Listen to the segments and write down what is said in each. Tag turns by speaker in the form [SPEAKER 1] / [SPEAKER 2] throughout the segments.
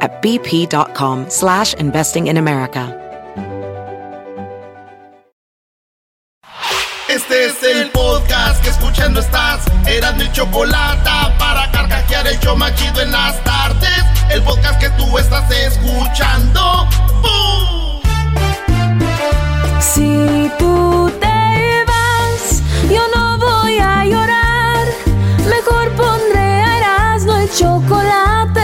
[SPEAKER 1] at bp.com slash investing in America.
[SPEAKER 2] Este es el podcast que escuchando estás. Eran mi chocolate para carcajear el yo machido en las tardes. El podcast que tú estás escuchando. ¡Bum!
[SPEAKER 3] Si tú te vas, yo no voy a llorar. Mejor pondré a Erasmo el chocolate,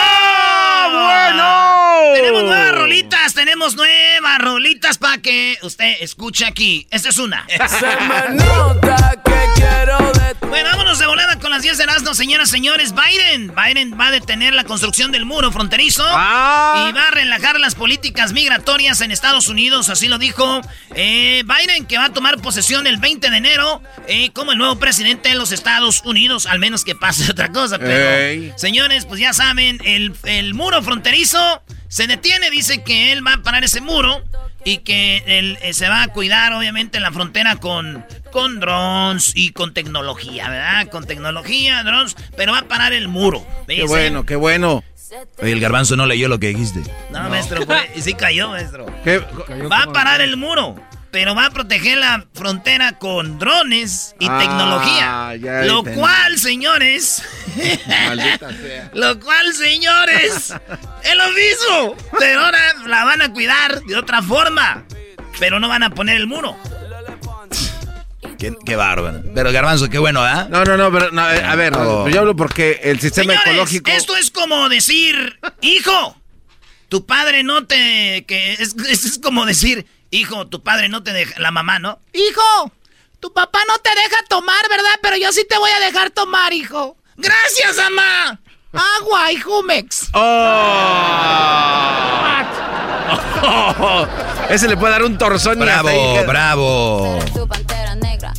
[SPEAKER 4] Tenemos nuevas rolitas, tenemos nuevas rolitas para que usted escuche aquí. Esta es una. Bueno, vámonos de volada con las 10 de Erasmo, señoras y señores. Biden, Biden va a detener la construcción del muro fronterizo
[SPEAKER 5] Ah.
[SPEAKER 4] y va a relajar las políticas migratorias en Estados Unidos, así lo dijo eh, Biden, que va a tomar posesión el 20 de enero eh, como el nuevo presidente de los Estados Unidos, al menos que pase otra cosa. Pero, señores, pues ya saben, el, el muro fronterizo se detiene, dice que él va a parar ese muro y que él eh, se va a cuidar, obviamente, en la frontera con, con drones y con tecnología, ¿verdad? Con tecnología, drones, pero va a parar el muro.
[SPEAKER 5] Qué
[SPEAKER 4] dice.
[SPEAKER 5] bueno, qué bueno.
[SPEAKER 6] Oye, el garbanzo no leyó lo que dijiste.
[SPEAKER 4] No, maestro, fue- y sí cayó, maestro.
[SPEAKER 5] Qué-
[SPEAKER 4] Va a parar el muro, pero va a proteger la frontera con drones y
[SPEAKER 5] Ah,
[SPEAKER 4] tecnología.
[SPEAKER 5] ya
[SPEAKER 4] Lo
[SPEAKER 5] entendí.
[SPEAKER 4] cual, señores,
[SPEAKER 5] Maldita sea.
[SPEAKER 4] lo cual, señores, es lo mismo. Pero ahora la van a cuidar de otra forma. Pero no van a poner el muro.
[SPEAKER 6] Qué, qué bárbaro. Pero garbanzo, qué bueno, ¿ah?
[SPEAKER 5] No, no, no, pero no, a ver,
[SPEAKER 6] Oh.
[SPEAKER 5] yo hablo porque el sistema
[SPEAKER 4] Señores,
[SPEAKER 5] ecológico.
[SPEAKER 4] esto es como decir, hijo, tu padre no te... que es, es- es como decir, hijo, tu padre no te deja... La mamá, ¿no? Hijo, tu papá no te deja tomar, ¿verdad? Pero yo sí te voy a dejar tomar, hijo. Gracias, mamá. Agua y Jumex.
[SPEAKER 5] Oh. Ese le puede dar un torzón
[SPEAKER 6] Bravo, bravo.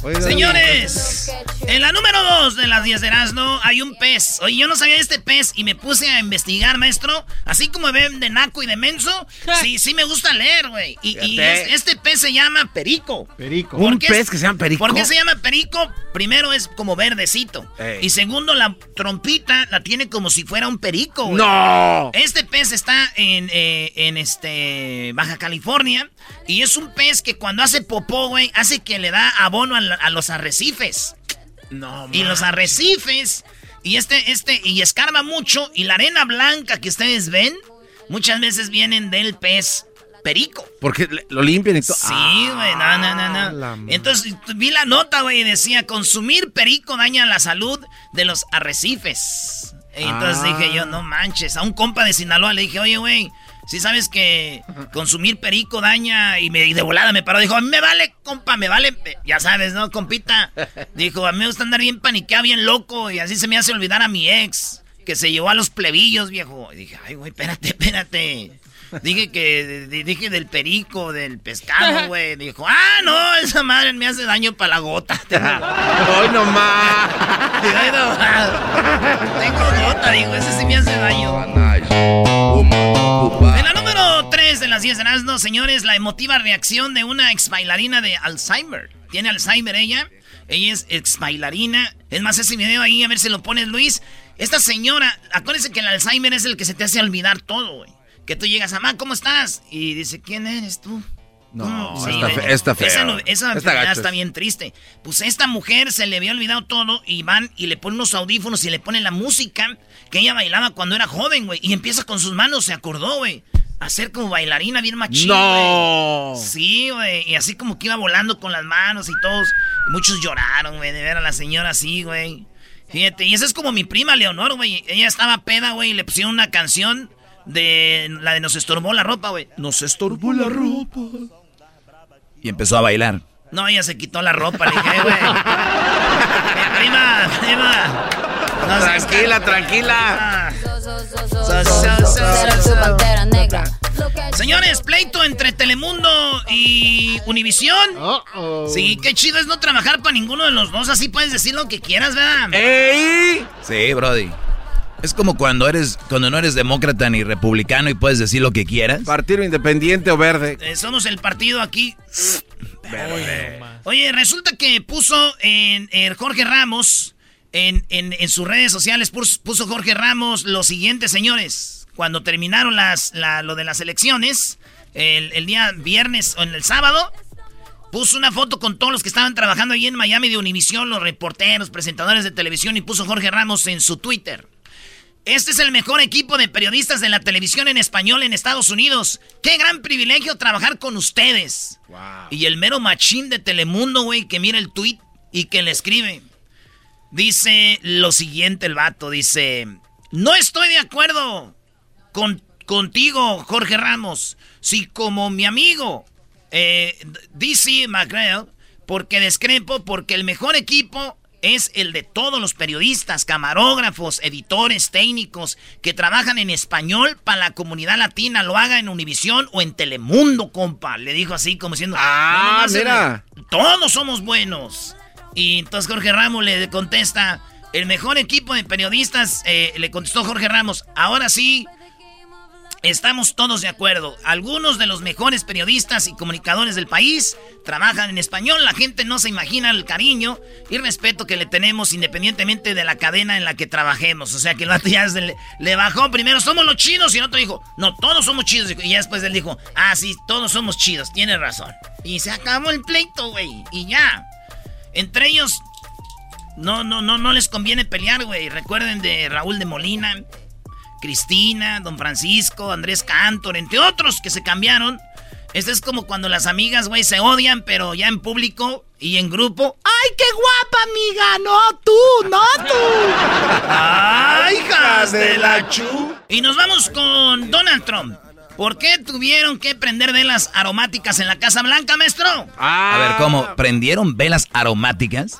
[SPEAKER 5] Oiga,
[SPEAKER 4] Señores, en la número 2 de las 10 de Erasmo hay un pez. Oye, yo no sabía de este pez y me puse a investigar, maestro. Así como ven de naco y de menso, sí, sí me gusta leer, güey. Y, es- este pez se llama perico.
[SPEAKER 5] Perico.
[SPEAKER 4] ¿Por
[SPEAKER 5] Un
[SPEAKER 4] qué
[SPEAKER 5] pez
[SPEAKER 4] es-
[SPEAKER 5] que se llama perico.
[SPEAKER 4] ¿Por qué se llama perico? Primero es como verdecito.
[SPEAKER 5] Ey.
[SPEAKER 4] Y segundo, la trompita la tiene como si fuera un perico, güey.
[SPEAKER 5] ¡No!
[SPEAKER 4] Este pez está en, eh, en este Baja California y es un pez que cuando hace popó, güey, hace que le da abono a, la- a los arrecifes.
[SPEAKER 5] No,
[SPEAKER 4] Y los arrecifes y este este y escarba mucho y la arena blanca que ustedes ven muchas veces vienen del pez perico.
[SPEAKER 5] Porque lo limpian y todo.
[SPEAKER 4] Sí, güey, no, no, no,
[SPEAKER 5] Ah,
[SPEAKER 4] no. Entonces vi la nota, güey, y decía, consumir perico daña la salud de los arrecifes. Y entonces
[SPEAKER 5] Ah.
[SPEAKER 4] dije yo, no manches, a un compa de Sinaloa le dije, oye, güey, si sabes que consumir perico daña y, me, y de volada me paró, dijo, a mí me vale, compa, me vale, ya sabes, ¿no, compita? Dijo, a mí me gusta andar bien paniqueado, bien loco, y así se me hace olvidar a mi ex, que se llevó a los plebillos, viejo. Y dije, ay, güey, espérate, espérate. Dije que di- dije del perico, del pescado, güey. Dijo, ah, no, esa madre me hace daño para la gota.
[SPEAKER 5] ¡Hoy nomás!
[SPEAKER 4] "Ay, no, ah, Tengo gota, digo, ese sí me hace daño. En la número 3 de las 10 de Erasmo, señores, la emotiva reacción de una ex bailarina de Alzheimer. Tiene Alzheimer ella. Ella es ex bailarina. Es más, ese video ahí, a ver si lo pones, Luis. Esta señora, acuérdense que el Alzheimer es el que se te hace olvidar todo, güey. Que tú llegas, mamá, ¿cómo estás? Y dice, ¿quién eres tú?
[SPEAKER 5] No,
[SPEAKER 4] Sí,
[SPEAKER 5] está, fe- está feo.
[SPEAKER 4] Esa, no- esa
[SPEAKER 5] Está
[SPEAKER 4] bien triste. Pues a esta mujer se le había olvidado todo y van y le ponen unos audífonos y le ponen la música que ella bailaba cuando era joven, güey. Y empieza con sus manos, se acordó, güey. A ser como bailarina bien machín,
[SPEAKER 5] No.
[SPEAKER 4] Sí, güey. Y así como que iba volando con las manos y todos. Muchos lloraron, güey, de ver a la señora así, güey. Fíjate, y esa es como mi prima Leonor, güey. Ella estaba peda, güey, y le pusieron una canción de la de Nos estorbó la ropa, güey. Nos estorbó la ropa.
[SPEAKER 6] Y empezó a bailar.
[SPEAKER 4] No, ella se quitó la ropa, le dije, "Eh, güey. Prima, prima. No
[SPEAKER 5] Tranquila, tranquila.
[SPEAKER 4] Señores, pleito entre Telemundo y Univisión. Sí, qué chido es no trabajar para ninguno de los dos. Así puedes decir lo que quieras, ¿verdad?
[SPEAKER 5] ¡Ey!
[SPEAKER 6] Sí, Brody. Es como cuando eres, cuando no eres demócrata ni republicano y puedes decir lo que quieras.
[SPEAKER 5] Partido independiente o verde.
[SPEAKER 4] Eh, somos el partido aquí. Oye, resulta que puso en, en Jorge Ramos, en, en- en sus redes sociales, puso, puso Jorge Ramos lo siguiente, señores. Cuando terminaron las, la- lo de las elecciones, el, el día viernes o en el sábado, puso una foto con todos los que estaban trabajando ahí en Miami de Univisión, los reporteros, presentadores de televisión, y puso Jorge Ramos en su Twitter. Este es el mejor equipo de periodistas de la televisión en español en Estados Unidos. Qué gran privilegio trabajar con ustedes. Y el mero machín de Telemundo, güey, que mira el tweet y que le escribe. Dice lo siguiente el vato, dice, no estoy de acuerdo con, contigo, Jorge Ramos, si como mi amigo eh, DC McGrail, porque discrepo, porque el mejor equipo es el de todos los periodistas, camarógrafos, editores, técnicos que trabajan en español para la comunidad latina, lo haga en Univisión o en Telemundo, compa. Le dijo así como diciendo,
[SPEAKER 5] Ah,
[SPEAKER 4] "No todos somos buenos. Y entonces Jorge Ramos le contesta, el mejor equipo de periodistas, eh, le contestó Jorge Ramos, ahora sí, estamos todos de acuerdo. Algunos de los mejores periodistas y comunicadores del país trabajan en español, la gente no se imagina el cariño y respeto que le tenemos independientemente de la cadena en la que trabajemos. O sea que el vato ya le, bajó primero, somos los chidos, y el otro dijo, no, todos somos chidos. Y ya después él dijo, ah, sí, todos somos chidos, tiene razón. Y se acabó el pleito, güey, y ya. Entre ellos, no, no, no, no les conviene pelear, güey. Recuerden de Raúl de Molina, Cristina, Don Francisco, Andrés Cantor, entre otros que se cambiaron. Este es como cuando las amigas, güey, se odian, pero ya en público y en grupo. ¡Ay, qué guapa, amiga! No, tú, no tú. ¡Ay, hijas de la chu! Y nos vamos con Donald Trump. ¿Por qué tuvieron que prender velas aromáticas en la Casa Blanca, maestro?
[SPEAKER 5] Ah,
[SPEAKER 6] A ver, ¿cómo? ¿Prendieron velas aromáticas?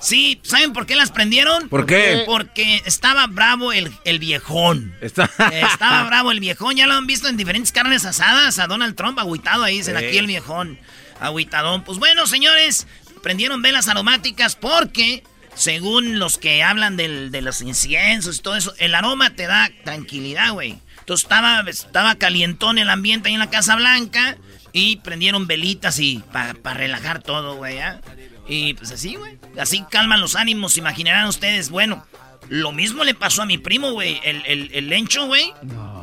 [SPEAKER 4] Sí, ¿saben por qué las prendieron?
[SPEAKER 5] ¿Por qué?
[SPEAKER 4] Porque estaba bravo el, el viejón.
[SPEAKER 5] Está...
[SPEAKER 4] Estaba bravo el viejón, ya lo han visto en diferentes carnes asadas a Donald Trump agüitado ahí, dicen
[SPEAKER 5] Sí.
[SPEAKER 4] aquí el viejón, agüitadón. Pues bueno, señores, prendieron velas aromáticas porque, según los que hablan del- de los inciensos y todo eso, el aroma te da tranquilidad, güey. Entonces estaba, estaba calientón el ambiente ahí en la Casa Blanca y prendieron velitas y para relajar todo, güey, ¿ah? Y pues así, güey. Así calman los ánimos, imaginarán ustedes. Bueno, lo mismo le pasó a mi primo, güey. El, el, el lencho, güey.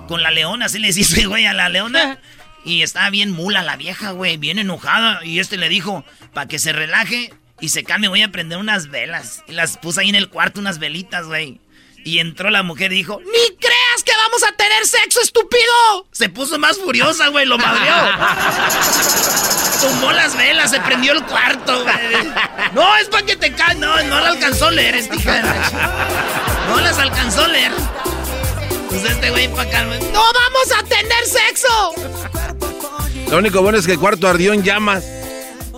[SPEAKER 4] Con la leona, así le decís, güey, a la leona. Y estaba bien mula la vieja, güey, bien enojada. Y este le dijo, para que se relaje y se calme, voy a prender unas velas. Y las puso ahí en el cuarto, unas velitas, güey. Y entró la mujer y dijo, ¡Ni creas que vamos a tener sexo, estúpido! Se puso más furiosa, güey, lo madreó. Tumbó las velas, se prendió el cuarto, güey. No, es para que te caes. No, no la alcanzó a leer, esta hija de No las alcanzó a leer. Pues este güey para acá, güey. ¡No vamos a tener sexo!
[SPEAKER 5] Lo único bueno es que el cuarto ardió en llamas.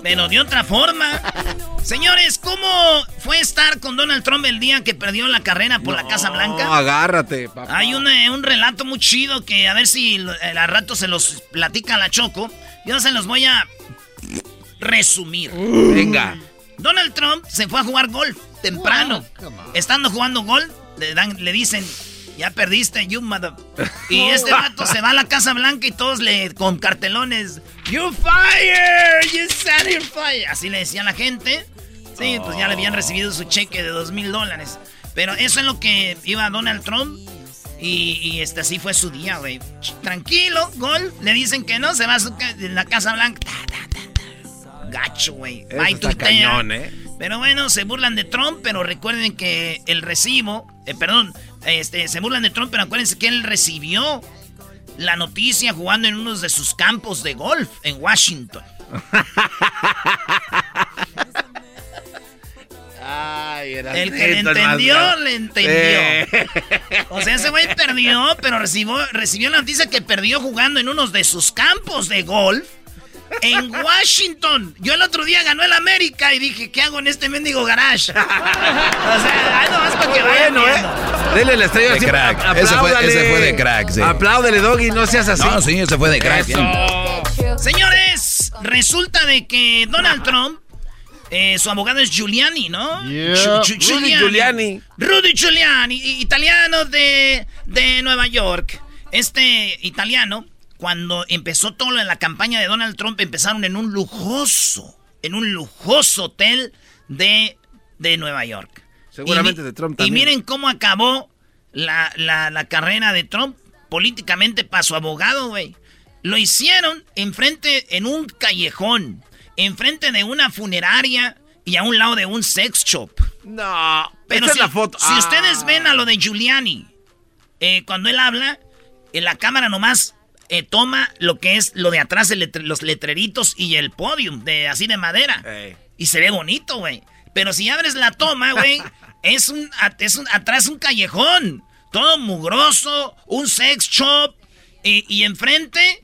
[SPEAKER 4] Pero de otra forma. Señores, ¿cómo fue estar con Donald Trump el día que perdió la carrera por la Casa
[SPEAKER 5] No,
[SPEAKER 4] Blanca?
[SPEAKER 5] agárrate, papá.
[SPEAKER 4] Hay un, eh, un relato muy chido que a ver si eh, al rato se los platica la Choco. Yo se los voy a resumir.
[SPEAKER 5] Venga.
[SPEAKER 4] Donald Trump se fue a jugar golf temprano. Estando jugando golf, le, dan, le dicen, Ya perdiste, you mother. Y este vato se va a la Casa Blanca y todos le con cartelones. You fire, you set your fire. Así le decía la gente. Sí, pues ya le habían recibido su cheque de dos mil dólares. Pero eso es lo que iba Donald Trump. Y, este así fue su día, güey. Tranquilo, gol. Le dicen que no, se va a su la Casa Blanca. Gacho, güey.
[SPEAKER 5] Cañón, ¿eh?
[SPEAKER 4] Pero bueno, se burlan de Trump, pero recuerden que el recibo, eh, perdón, este, se burlan de Trump, pero acuérdense que él recibió la noticia jugando en uno de sus campos de golf en Washington. el que le entendió, le entendió. O sea, ese güey perdió, pero recibió, recibió la noticia que perdió jugando en uno de sus campos de golf en Washington. Yo el otro día ganó el América y dije, ¿qué hago en este mendigo garage? o sea, ahí nomás para que vayan
[SPEAKER 5] bueno, ¿eh? Dele la estrella
[SPEAKER 6] de crack. Ese fue, ese fue, de crack, sí.
[SPEAKER 5] Apláudele, Doggy, no seas así.
[SPEAKER 6] No, sí, ese fue de crack.
[SPEAKER 4] Señores, resulta de que Donald Trump eh, su abogado es Giuliani, ¿no?
[SPEAKER 5] Rudy Giuliani.
[SPEAKER 4] Rudy Giuliani, italiano de, de Nueva York. Este italiano cuando empezó todo en la campaña de Donald Trump, empezaron en un lujoso, en un lujoso hotel de, de Nueva York.
[SPEAKER 5] Seguramente de Trump también.
[SPEAKER 4] Y miren cómo acabó la, la, carrera de Trump políticamente para su abogado, güey. Lo hicieron enfrente, en un callejón, enfrente de una funeraria y a un lado de un sex shop.
[SPEAKER 5] No,
[SPEAKER 4] pero
[SPEAKER 5] si, es la foto.
[SPEAKER 4] Si ustedes ven a lo de Giuliani, eh, cuando él habla, en la cámara nomás eh, toma lo que es lo de atrás, los letreritos y el podium, de así de madera. Y se ve bonito, güey. Pero si abres la toma, güey, es un, es un, atrás un callejón. Todo mugroso, un sex shop. Y, enfrente,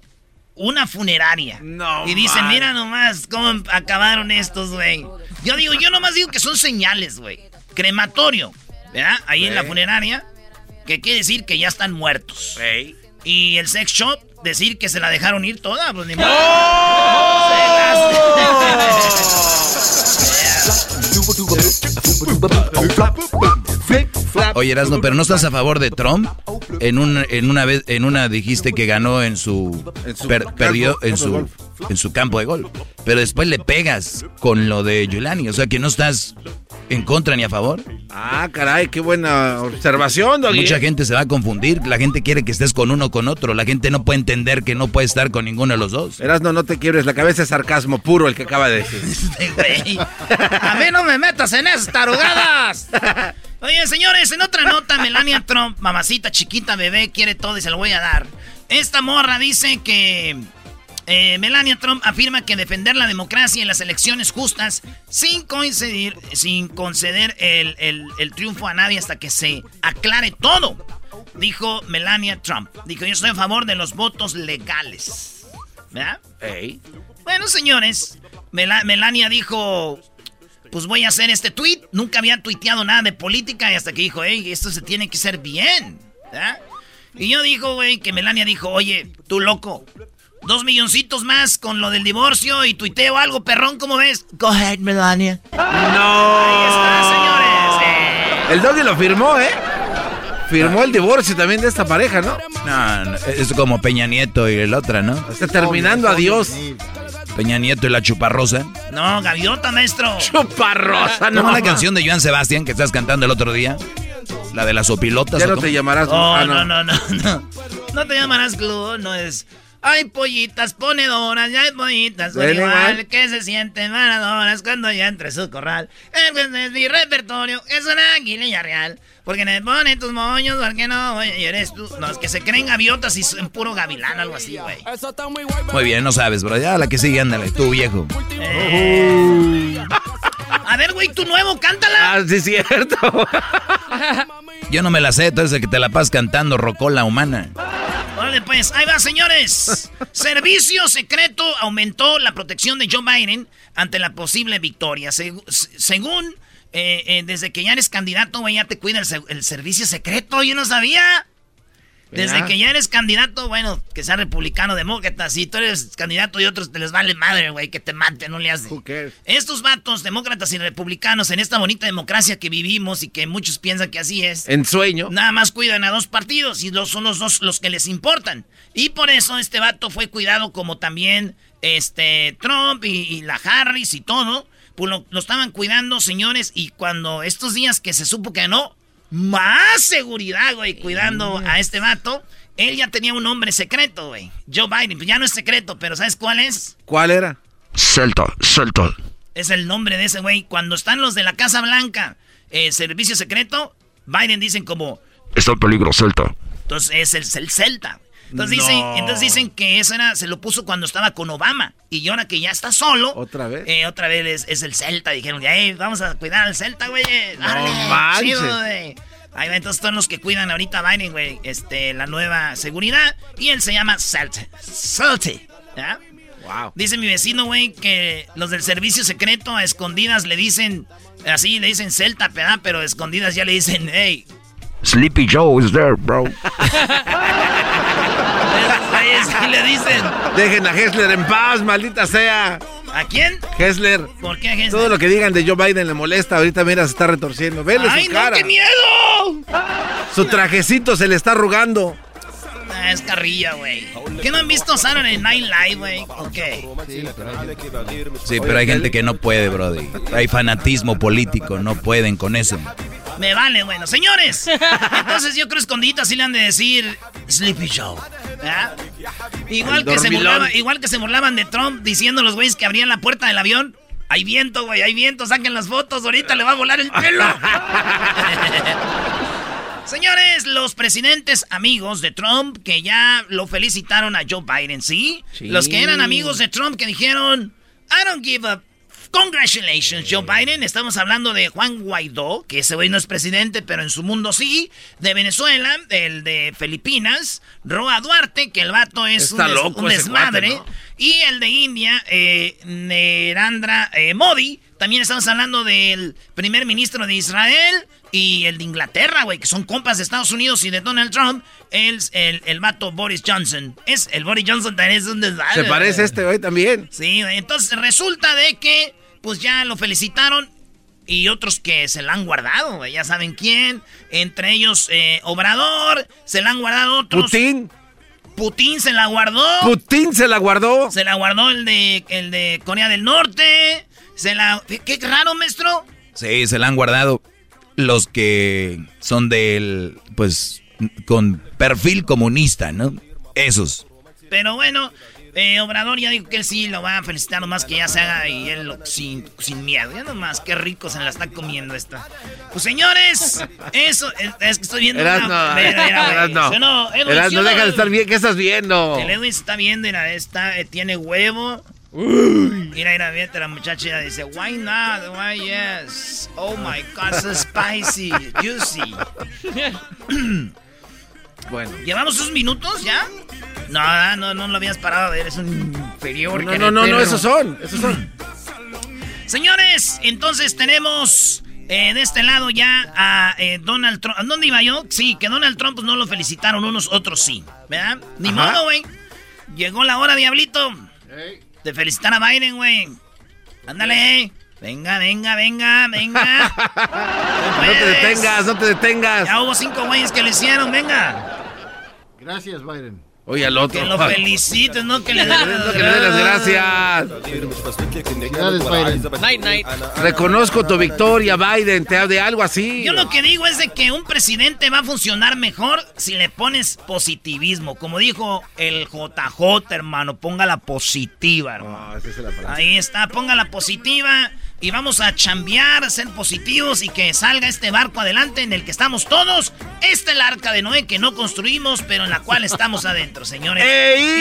[SPEAKER 4] una funeraria.
[SPEAKER 5] No,
[SPEAKER 4] y dicen, mira nomás cómo acabaron estos, güey. Yo digo, yo nomás digo que son señales, güey. Crematorio, ¿verdad? Ahí en la funeraria. Que quiere decir que ya están muertos. Y el sex shop decir que se la dejaron ir toda, pues ni modo.
[SPEAKER 6] Oye, Erasmo, pero no estás a favor de Trump. En, un, en una vez, en una dijiste que ganó en su, perdió en su en su campo de gol. Pero después le pegas con lo de Giuliani. O sea que no estás en contra ni a favor.
[SPEAKER 5] Ah, caray, qué buena observación,
[SPEAKER 6] Mucha gente se va a confundir. La gente quiere que estés con uno o con otro. La gente no puede entender que no puede estar con ninguno de los dos.
[SPEAKER 5] Eras no, no te quiebres. La cabeza es sarcasmo puro el que acaba de decir.
[SPEAKER 4] Este a mí no me metas en esas tarugadas. Oye, señores, en otra nota, Melania Trump, mamacita chiquita, bebé, quiere todo y se lo voy a dar. Esta morra dice que eh, Melania Trump afirma que defender la democracia y las elecciones justas sin coincidir, sin conceder el, triunfo a nadie hasta que se aclare todo, dijo Melania Trump. Dijo, yo estoy a favor de los votos legales. ¿Verdad? Bueno, señores, Melania dijo, pues voy a hacer este tweet. Nunca había tuiteado nada de política y hasta que dijo, hey, esto se tiene que hacer bien. ¿verdad? Y yo dijo, güey, que Melania dijo, oye, tú loco, Dos milloncitos más con lo del divorcio y tuiteo algo, perrón, ¿cómo ves?
[SPEAKER 5] Go ahead, Melania.
[SPEAKER 4] No. Ahí está, señores.
[SPEAKER 5] El doggy lo firmó, ¿eh? Firmó el divorcio también de esta pareja, ¿no?
[SPEAKER 6] No, es como Peña Nieto y el otra, ¿no?
[SPEAKER 5] Está terminando, adiós.
[SPEAKER 6] Peña Nieto y la chuparrosa.
[SPEAKER 4] No, gaviota, maestro.
[SPEAKER 5] Chuparrosa, no.
[SPEAKER 6] ¿Cómo la canción de Joan Sebastián que estás cantando el otro día? La de las opilotas.
[SPEAKER 5] Ya no te llamarás.
[SPEAKER 4] Oh, ah, no, no, no, no. No te llamarás Club, no es. Hay pollitas ponedoras, ya hay pollitas son igual que se sienten manadoras cuando ya entre su corral. Es mi repertorio, es una aguililla real. Porque me pone tus moños, porque no, y eres tú. No, es que se creen gaviotas y son puro gavilán, algo así, güey.
[SPEAKER 6] Muy bien, no sabes, bro. Ya la que sigue, ándale, tú viejo.
[SPEAKER 4] Eh. A ver, güey, tu nuevo, cántala.
[SPEAKER 5] Ah, sí, cierto.
[SPEAKER 6] Yo no me la sé, entonces que te la pasas cantando rocola humana.
[SPEAKER 4] Órale, pues, ahí va, señores. Servicio secreto aumentó la protección de Joe Biden ante la posible victoria. según, eh, eh, desde que ya eres candidato, güey, ya te cuida el, servicio secreto. Yo no sabía. Desde que ya eres candidato, bueno, que sea republicano, demócrata, si tú eres candidato y otros te les vale madre, güey, que te maten, no le hace. Estos vatos, demócratas y republicanos, en esta bonita democracia que vivimos y que muchos piensan que así es.
[SPEAKER 5] En sueño.
[SPEAKER 4] Nada más cuidan a dos partidos y los, son los dos los que les importan. Y por eso este vato fue cuidado como también este Trump y, la Harris y todo. Pues lo, lo estaban cuidando, señores, y cuando estos días que se supo que no, más seguridad, güey, cuidando a este vato. Él ya tenía un nombre secreto, güey. Joe Biden, pues ya no es secreto, pero ¿sabes cuál es?
[SPEAKER 5] ¿Cuál era?
[SPEAKER 6] Celta, Celta.
[SPEAKER 4] Es el nombre de ese güey. Cuando están los de la Casa Blanca, eh, servicio secreto, Biden dicen como...
[SPEAKER 6] Está en peligro, Celta.
[SPEAKER 4] Entonces es el, el Celta. Entonces, dicen, entonces dicen que eso era, se lo puso cuando estaba con Obama. Y ahora que ya está solo.
[SPEAKER 5] ¿Otra vez?
[SPEAKER 4] Eh, otra vez es, el Celta. Dijeron, hey, vamos a cuidar al Celta, güey.
[SPEAKER 5] No
[SPEAKER 4] chido, güey. Ahí entonces son los que cuidan ahorita a Biden, güey. Este, la nueva seguridad. Y él se llama Celta. Celta. ¿Ya?
[SPEAKER 5] Wow.
[SPEAKER 4] Dice mi vecino, güey, que los del servicio secreto a escondidas le dicen, así le dicen Celta, pero a escondidas ya le dicen, hey.
[SPEAKER 6] Sleepy Joe is there, bro.
[SPEAKER 4] ¿Qué le dicen?
[SPEAKER 5] Dejen a Hessler en paz, maldita sea.
[SPEAKER 4] ¿A quién?
[SPEAKER 5] Hessler.
[SPEAKER 4] ¿Por qué Hessler?
[SPEAKER 5] Todo lo que digan de Joe Biden le molesta. Ahorita mira, se está retorciendo. Vele
[SPEAKER 4] ¡Ay,
[SPEAKER 5] su
[SPEAKER 4] no, qué miedo!
[SPEAKER 5] Su trajecito se le está arrugando.
[SPEAKER 4] Ah, es carrilla, güey. ¿Qué no han visto Saturday Night Live, güey? Ok.
[SPEAKER 6] Sí, pero hay gente que no puede, brody. Hay fanatismo político, no pueden con eso.
[SPEAKER 4] Me vale, bueno. Señores, entonces yo creo escondita así le han de decir Sleepy Show. Igual que, se igual que se burlaban de Trump diciendo los güeyes que abrían la puerta del avión. Hay viento, güey, hay viento, saquen las fotos, ahorita le va a volar el pelo. Señores, los presidentes amigos de Trump que ya lo felicitaron a Joe Biden, ¿sí? Los que eran amigos de Trump que dijeron, I don't give a Congratulations, Joe Biden. Estamos hablando de Juan Guaidó, que ese güey no es presidente, pero en su mundo sí. De Venezuela, el de Filipinas, Roa Duarte, que el vato es un, desmadre. Y el de India, eh, Nerandra eh, Modi. También estamos hablando del primer ministro de Israel y el de Inglaterra, güey, que son compas de Estados Unidos y de Donald Trump. El, el, el vato Boris Johnson. Es, el Boris Johnson también es un desmadre.
[SPEAKER 5] Se parece este güey también.
[SPEAKER 4] Sí, entonces resulta de que pues ya lo felicitaron y otros que se la han guardado, ya saben quién. Entre ellos, eh, Obrador, se la han guardado otros.
[SPEAKER 5] Putin.
[SPEAKER 4] Putin se la guardó.
[SPEAKER 5] Putin se la guardó.
[SPEAKER 4] Se la guardó el de, el de Corea del Norte. Se la. Qué raro, maestro.
[SPEAKER 6] Sí, se la han guardado los que son del. Pues. con perfil comunista, ¿no? Esos.
[SPEAKER 4] Pero bueno, eh, Obrador ya dijo que él sí lo va a felicitar nomás que ya se haga y él sin, sin miedo. Ya nomás, qué rico se la está comiendo esta. Pues señores, eso es, que estoy viendo.
[SPEAKER 5] Eras no, no. no, no deja de estar bien. ¿Qué estás viendo?
[SPEAKER 4] El Edwin está viendo, mira, está, eh, tiene huevo. Mira, mira, mira, la muchacha dice, why not, why yes, oh my god, so spicy, juicy.
[SPEAKER 5] bueno.
[SPEAKER 4] ¿Llevamos unos minutos ya? No, no, no lo habías parado a ver, es un inferior.
[SPEAKER 5] No, no, no, no, esos son, esos son.
[SPEAKER 4] Señores, entonces tenemos eh, de este lado ya a eh, Donald Trump. ¿Dónde iba yo? Sí, que Donald Trump pues, no lo felicitaron, unos otros sí. ¿Verdad? Ni modo, güey. Llegó la hora, diablito. De felicitar a Biden, güey. Ándale, Venga, venga, venga, venga.
[SPEAKER 5] no te detengas, no te detengas.
[SPEAKER 4] Ya hubo cinco güeyes que lo hicieron, venga.
[SPEAKER 7] Gracias, Biden.
[SPEAKER 5] Oye, al otro.
[SPEAKER 4] Que lo felicites, no que le den
[SPEAKER 5] las gracias.
[SPEAKER 4] Night, night.
[SPEAKER 5] Reconozco tu victoria, Biden, te de algo así.
[SPEAKER 4] Yo lo que digo es de que un presidente va a funcionar mejor si le pones positivismo. Como dijo el JJ, hermano, ponga la positiva, hermano. Ahí está, ponga la positiva y vamos a chambear, ser positivos y que salga este barco adelante en el que estamos todos. Esta es el arca de Noé que no construimos, pero en la cual estamos adentro, señores.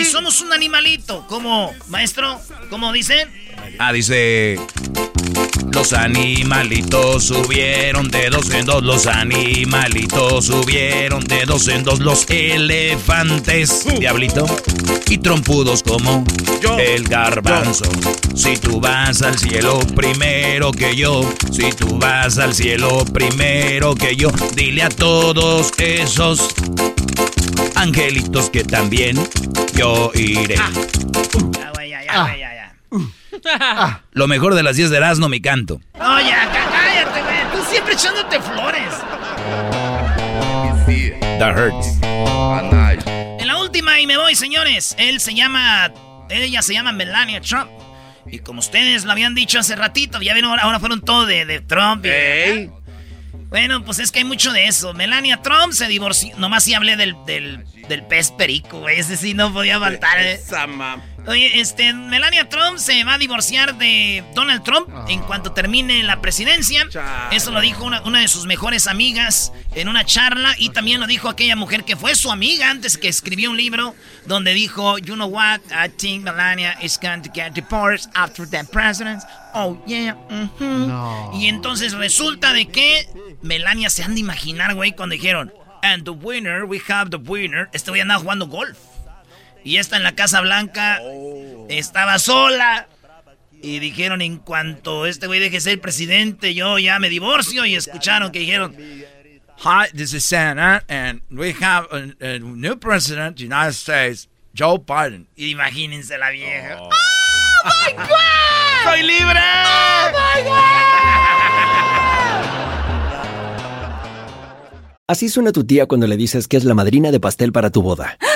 [SPEAKER 4] Y somos un animalito, como, maestro, ¿cómo dice?
[SPEAKER 6] Ah, dice... Los animalitos subieron de dos en dos, los animalitos subieron de dos en dos, los elefantes, uh. diablito, y trompudos como el garbanzo. Si tú vas al cielo primero que yo, si tú vas al cielo primero que yo, dile a todos esos angelitos que también yo iré. Ah.
[SPEAKER 4] Ya, ya, ya, ya,
[SPEAKER 6] ah. Lo mejor de las 10 de Erasmo, mi canto.
[SPEAKER 4] Oye, cállate, güey. Tú siempre echándote flores.
[SPEAKER 6] That hurts.
[SPEAKER 4] En la última y me voy, señores. Él se llama... Ella se llama Melania Trump. Y como ustedes lo habían dicho hace ratito, ya ven, ahora, fueron todo de, Trump. Bueno, pues es que hay mucho de eso. Melania Trump se divorció. Nomás sí hablé del, del, del pez perico, güey. Ese sí no podía faltar. ¿eh? Oye, este, Melania Trump se va a divorciar de Donald Trump en cuanto termine la presidencia. Eso lo dijo una, de sus mejores amigas en una charla y también lo dijo aquella mujer que fue su amiga antes que escribió un libro donde dijo, you know what, I think Melania is going to get divorced after the president. Oh, yeah. Y entonces resulta de que Melania se han de imaginar, güey, cuando dijeron, and the winner, we have the winner. Este güey andaba jugando golf. Y esta en la Casa Blanca estaba sola. Y dijeron, en cuanto este güey deje ser presidente, yo ya me divorcio. Y escucharon que dijeron, Hi, this is Santa, and we have a, new president of the United States, Joe Biden. Y imagínense la vieja. ¡Oh, my God! ¡Soy libre! ¡Oh, my
[SPEAKER 8] God! Así suena tu tía cuando le dices que es la madrina de pastel para tu boda.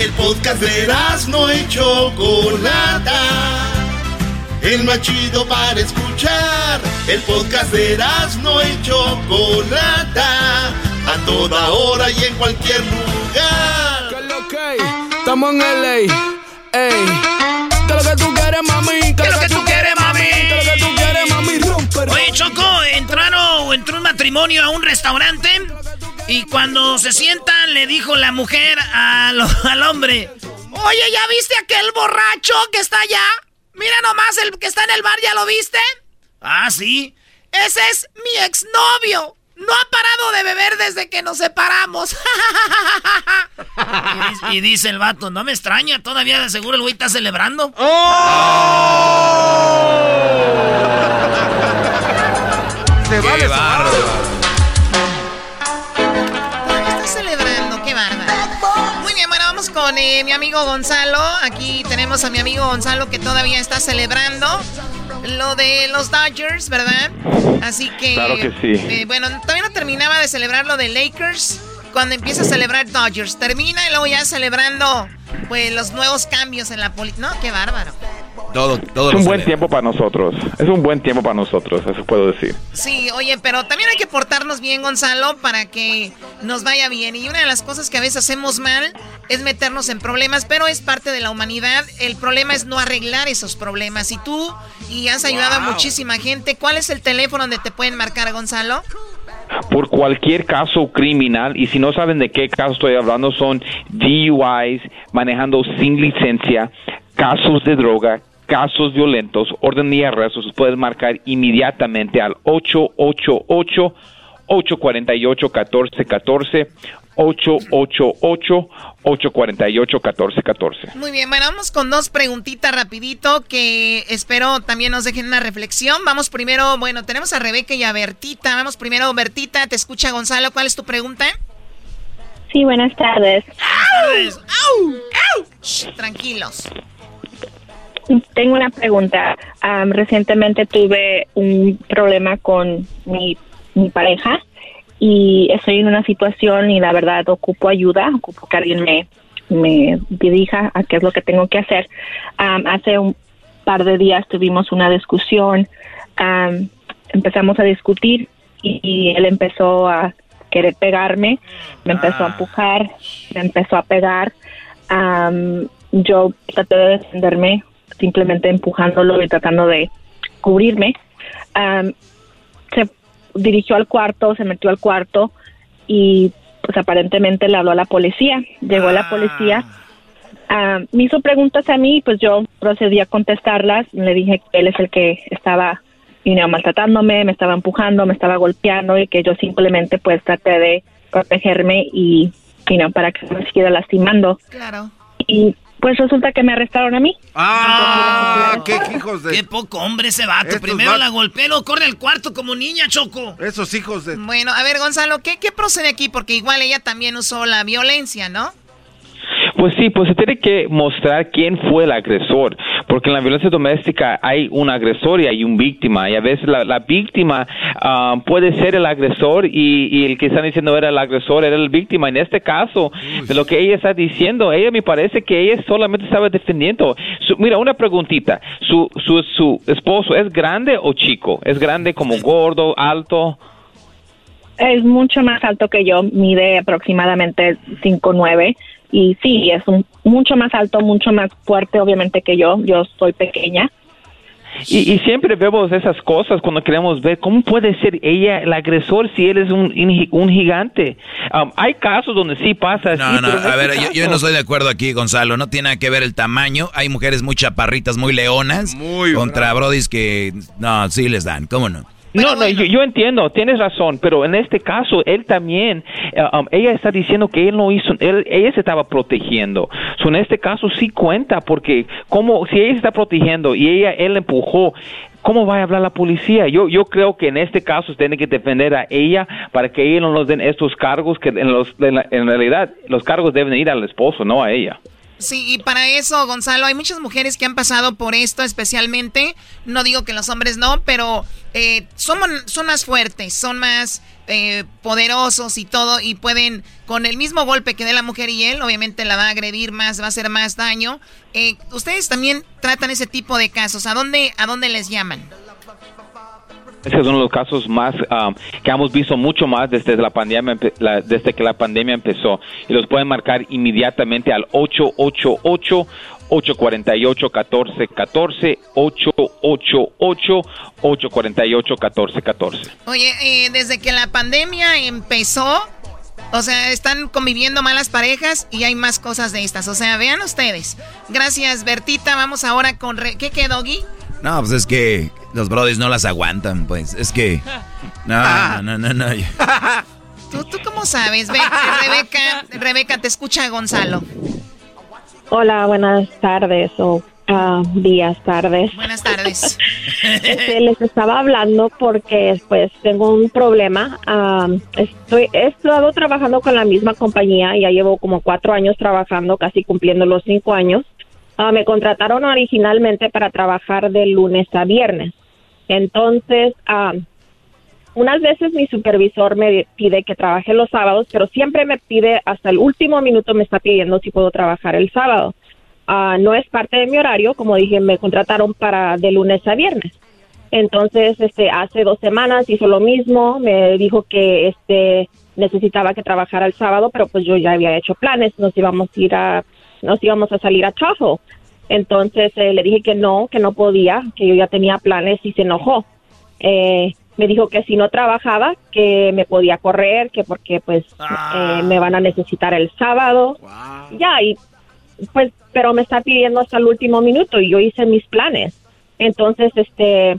[SPEAKER 2] El podcast de no y Chocolata. El más chido para escuchar. El podcast de no y Chocolata. A toda hora y en cualquier lugar.
[SPEAKER 9] ¿Qué lo que? Estamos en LA. Ey. ¿Qué lo que tú quieres, mami?
[SPEAKER 4] ¿Qué lo que tú quieres, mami? ¿Qué lo que tú quieres, mami? Oye, Choco, entraron, entró un matrimonio a un restaurante y cuando se sientan, le dijo la mujer al hombre: Oye, ¿ya viste aquel borracho que está allá? Mira nomás el que está en el bar, ¿ya lo viste? Ah, sí. Ese es mi exnovio. No ha parado de beber desde que nos separamos. y, dice el vato, no me extraña, todavía de seguro el güey está celebrando. ¡Oh!
[SPEAKER 5] Se vale
[SPEAKER 4] eh, mi amigo Gonzalo. Aquí tenemos a mi amigo Gonzalo que todavía está celebrando lo de los Dodgers, ¿verdad? Así que.
[SPEAKER 10] Claro que sí.
[SPEAKER 4] Eh, bueno, todavía no terminaba de celebrar lo de Lakers. Cuando empieza a celebrar Dodgers, termina y luego ya celebrando pues los nuevos cambios en la política. No, qué bárbaro.
[SPEAKER 10] Todo, todo es un buen tiempo para nosotros. Es un buen tiempo para nosotros, eso puedo decir.
[SPEAKER 4] Sí, oye, pero también hay que portarnos bien, Gonzalo, para que nos vaya bien. Y una de las cosas que a veces hacemos mal es meternos en problemas, pero es parte de la humanidad. El problema es no arreglar esos problemas. Y tú, y has ayudado a muchísima gente, ¿cuál es el teléfono donde te pueden marcar, Gonzalo?
[SPEAKER 10] por cualquier caso criminal y si no saben de qué caso estoy hablando son DUIs, manejando sin licencia, casos de droga, casos violentos, orden de arresto, se puede marcar inmediatamente al 888 848 1414 888 848 1414
[SPEAKER 4] Muy bien, bueno, vamos con dos preguntitas rapidito que espero también nos dejen una reflexión. Vamos primero, bueno, tenemos a Rebeca y a Bertita. Vamos primero, Bertita, te escucha Gonzalo. ¿Cuál es tu pregunta?
[SPEAKER 11] Sí, buenas tardes.
[SPEAKER 4] tranquilos.
[SPEAKER 11] Tengo una pregunta. recientemente tuve un problema con mi, mi pareja
[SPEAKER 12] y estoy en una situación y la verdad ocupo ayuda, ocupo que alguien me, me dirija a qué es lo que tengo que hacer. hace un par de días tuvimos una discusión, empezamos a discutir y, él empezó a querer pegarme, me empezó a ah. empujar, me empezó a pegar. yo traté de defenderme simplemente empujándolo y tratando de cubrirme. se dirigió al cuarto, se metió al cuarto y pues aparentemente le habló a la policía. Llegó la policía, ah. me hizo preguntas a mí, pues yo procedí a contestarlas. Le dije que él es el que estaba maltratándome, me estaba empujando, me estaba golpeando y que yo simplemente pues traté de protegerme y para que no me siguiera lastimando.
[SPEAKER 13] Claro.
[SPEAKER 12] Y pues resulta que me arrestaron a mí.
[SPEAKER 5] ¡Ah! ¡Qué hijos de...!
[SPEAKER 4] ¡Qué poco hombre ese vato! Primero la golpeó, corre al cuarto como niña, Choco.
[SPEAKER 5] Esos hijos de...
[SPEAKER 13] Bueno, a ver, Gonzalo, ¿qué, ¿qué procede aquí? Porque igual ella también usó la violencia, ¿no?
[SPEAKER 10] Pues sí, pues se tiene que mostrar quién fue el agresor, porque en la violencia doméstica hay un agresor y hay un víctima, y a veces la, víctima ah, puede ser el agresor y, el que están diciendo era el agresor, era el víctima. En este caso, de lo que ella está diciendo, ella me parece que ella solamente estaba defendiendo. mira, una preguntita, ¿Su, su, ¿su esposo es grande o chico? ¿Es grande como gordo, alto?
[SPEAKER 12] Es mucho más alto que yo, mide aproximadamente 5'9", y sí, es un, mucho más alto, mucho más fuerte, obviamente, que yo. Yo soy pequeña.
[SPEAKER 10] Y, siempre vemos esas cosas cuando queremos ver cómo puede ser ella el agresor si él es un, un gigante. Um, hay casos donde sí pasa
[SPEAKER 6] no, No, a ver, yo, no estoy de acuerdo aquí, Gonzalo. No tiene que ver el tamaño. Hay mujeres muy chaparritas, muy leonas. Muy contra brodis que no, sí les dan. ¿Cómo no?
[SPEAKER 10] No, no, yo, entiendo, tienes razón, pero en este caso él también, eh, um, ella está diciendo que él no hizo, él, ella se estaba protegiendo. en este caso sí cuenta, porque como si ella se está protegiendo y ella él empujó, ¿cómo va a hablar la policía? Yo, yo creo que en este caso tiene que defender a ella para que ella no nos den estos cargos que en, los, en realidad los cargos deben ir al esposo, no a ella.
[SPEAKER 13] Sí, y para eso, Gonzalo, hay muchas mujeres que han pasado por esto especialmente. No digo que los hombres no, pero eh, son, son más fuertes, son más eh, poderosos y todo, y pueden, con el mismo golpe que dé la mujer y él, obviamente la va a agredir más, va a hacer más daño. Eh, ustedes también tratan ese tipo de casos. ¿A dónde, a dónde les llaman?
[SPEAKER 10] Es uno de los casos más um, que hemos visto mucho más desde la pandemia, desde que la pandemia empezó. Y los pueden marcar inmediatamente al 888 848-1414, 888-848-1414.
[SPEAKER 13] Oye, eh, desde que la pandemia empezó, o sea, están conviviendo malas parejas y hay más cosas de estas. O sea, vean ustedes. Gracias, Bertita. Vamos ahora con... ¿Qué quedó, Doggy?
[SPEAKER 6] No, pues es que los brothers no las aguantan, pues. Es que. No, no, no, no.
[SPEAKER 13] ¿Tú, ¿Tú cómo sabes? Rebeca, Rebeca, te escucha Gonzalo.
[SPEAKER 12] Hola, buenas tardes o uh, días, tardes.
[SPEAKER 13] Buenas tardes.
[SPEAKER 12] Este, les estaba hablando porque pues tengo un problema. estoy, he estado trabajando con la misma compañía, ya llevo como cuatro años trabajando, casi cumpliendo los cinco años. Ah, me contrataron originalmente para trabajar de lunes a viernes. Entonces, ah, unas veces mi supervisor me pide que trabaje los sábados, pero siempre me pide, hasta el último minuto me está pidiendo si puedo trabajar el sábado. Ah, no es parte de mi horario, como dije, me contrataron para de lunes a viernes. Entonces, este, hace dos semanas hizo lo mismo, me dijo que este necesitaba que trabajara el sábado, pero pues yo ya había hecho planes, nos íbamos a ir a nos íbamos a salir a Chajo. Entonces eh, le dije que no, que no podía, que yo ya tenía planes y se enojó. Eh, me dijo que si no trabajaba, que me podía correr, que porque pues ah. eh, me van a necesitar el sábado. Ya, y pues, pero me está pidiendo hasta el último minuto y yo hice mis planes. Entonces, este,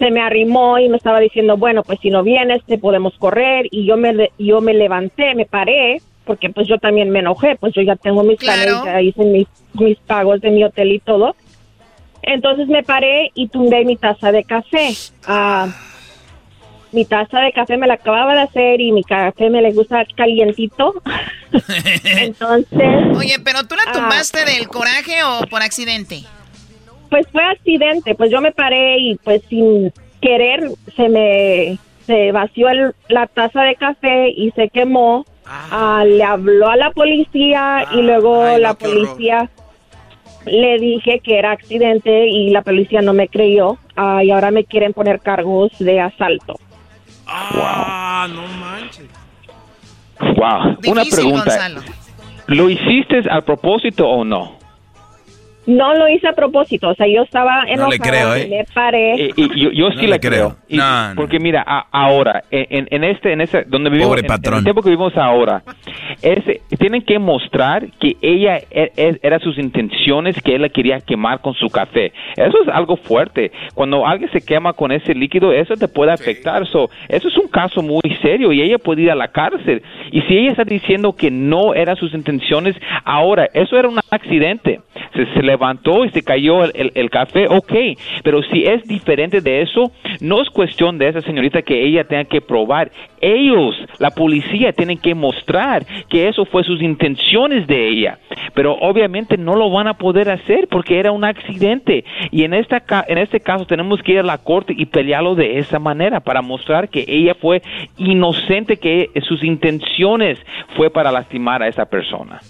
[SPEAKER 12] se me arrimó y me estaba diciendo, bueno, pues si no vienes, te podemos correr. Y yo me, yo me levanté, me paré porque pues yo también me enojé, pues yo ya tengo mis planes, ya hice mis, mis pagos de mi hotel y todo. Entonces me paré y tumbé mi taza de café. Ah, mi taza de café me la acababa de hacer y mi café me le gusta calientito. Entonces...
[SPEAKER 13] Oye, pero tú la ah, tumbaste del coraje o por accidente?
[SPEAKER 12] Pues fue accidente, pues yo me paré y pues sin querer se me
[SPEAKER 11] se vació el- la taza de café y se quemó. Ah, le habló a la policía y luego la policía le dije que era accidente y la policía no me creyó Ah, y ahora me quieren poner cargos de asalto.
[SPEAKER 9] Ah, no manches.
[SPEAKER 10] Wow. Una pregunta.
[SPEAKER 13] Gonzalo.
[SPEAKER 10] ¿Lo hiciste a propósito o no?
[SPEAKER 11] No lo hice a propósito, o sea, yo estaba enojada,
[SPEAKER 6] le creo, ¿eh?
[SPEAKER 11] me paré.
[SPEAKER 10] Eh, y yo, yo sí
[SPEAKER 6] le
[SPEAKER 10] la
[SPEAKER 6] creo.
[SPEAKER 10] creo. Y-
[SPEAKER 6] No, no.
[SPEAKER 10] Porque mira, a- ahora, en, en este, en ese, donde vivimos,
[SPEAKER 6] Pobre
[SPEAKER 10] en- el tiempo que vivimos ahora, tienen que mostrar que ella e- e- era sus intenciones, que él la quería quemar con su café. Eso es algo fuerte. Cuando alguien se quema con ese líquido, eso te puede afectar. So, eso es un caso muy serio y ella puede ir a la cárcel. Y si ella está diciendo que no eran sus intenciones, ahora, eso era un accidente. Se, se levantó y se cayó el, el- café, ok. Pero si es diferente de eso, no es cuestión de esa señorita que ella tenga que probar. Ellos, la policía, tienen que mostrar que eso fue sus intenciones de ella. Pero obviamente no lo van a poder hacer porque era un accidente. Y en, esta, en este caso tenemos que ir a la corte y pelearlo de esa manera para mostrar que ella fue inocente, que sus intenciones fue para lastimar a esa persona.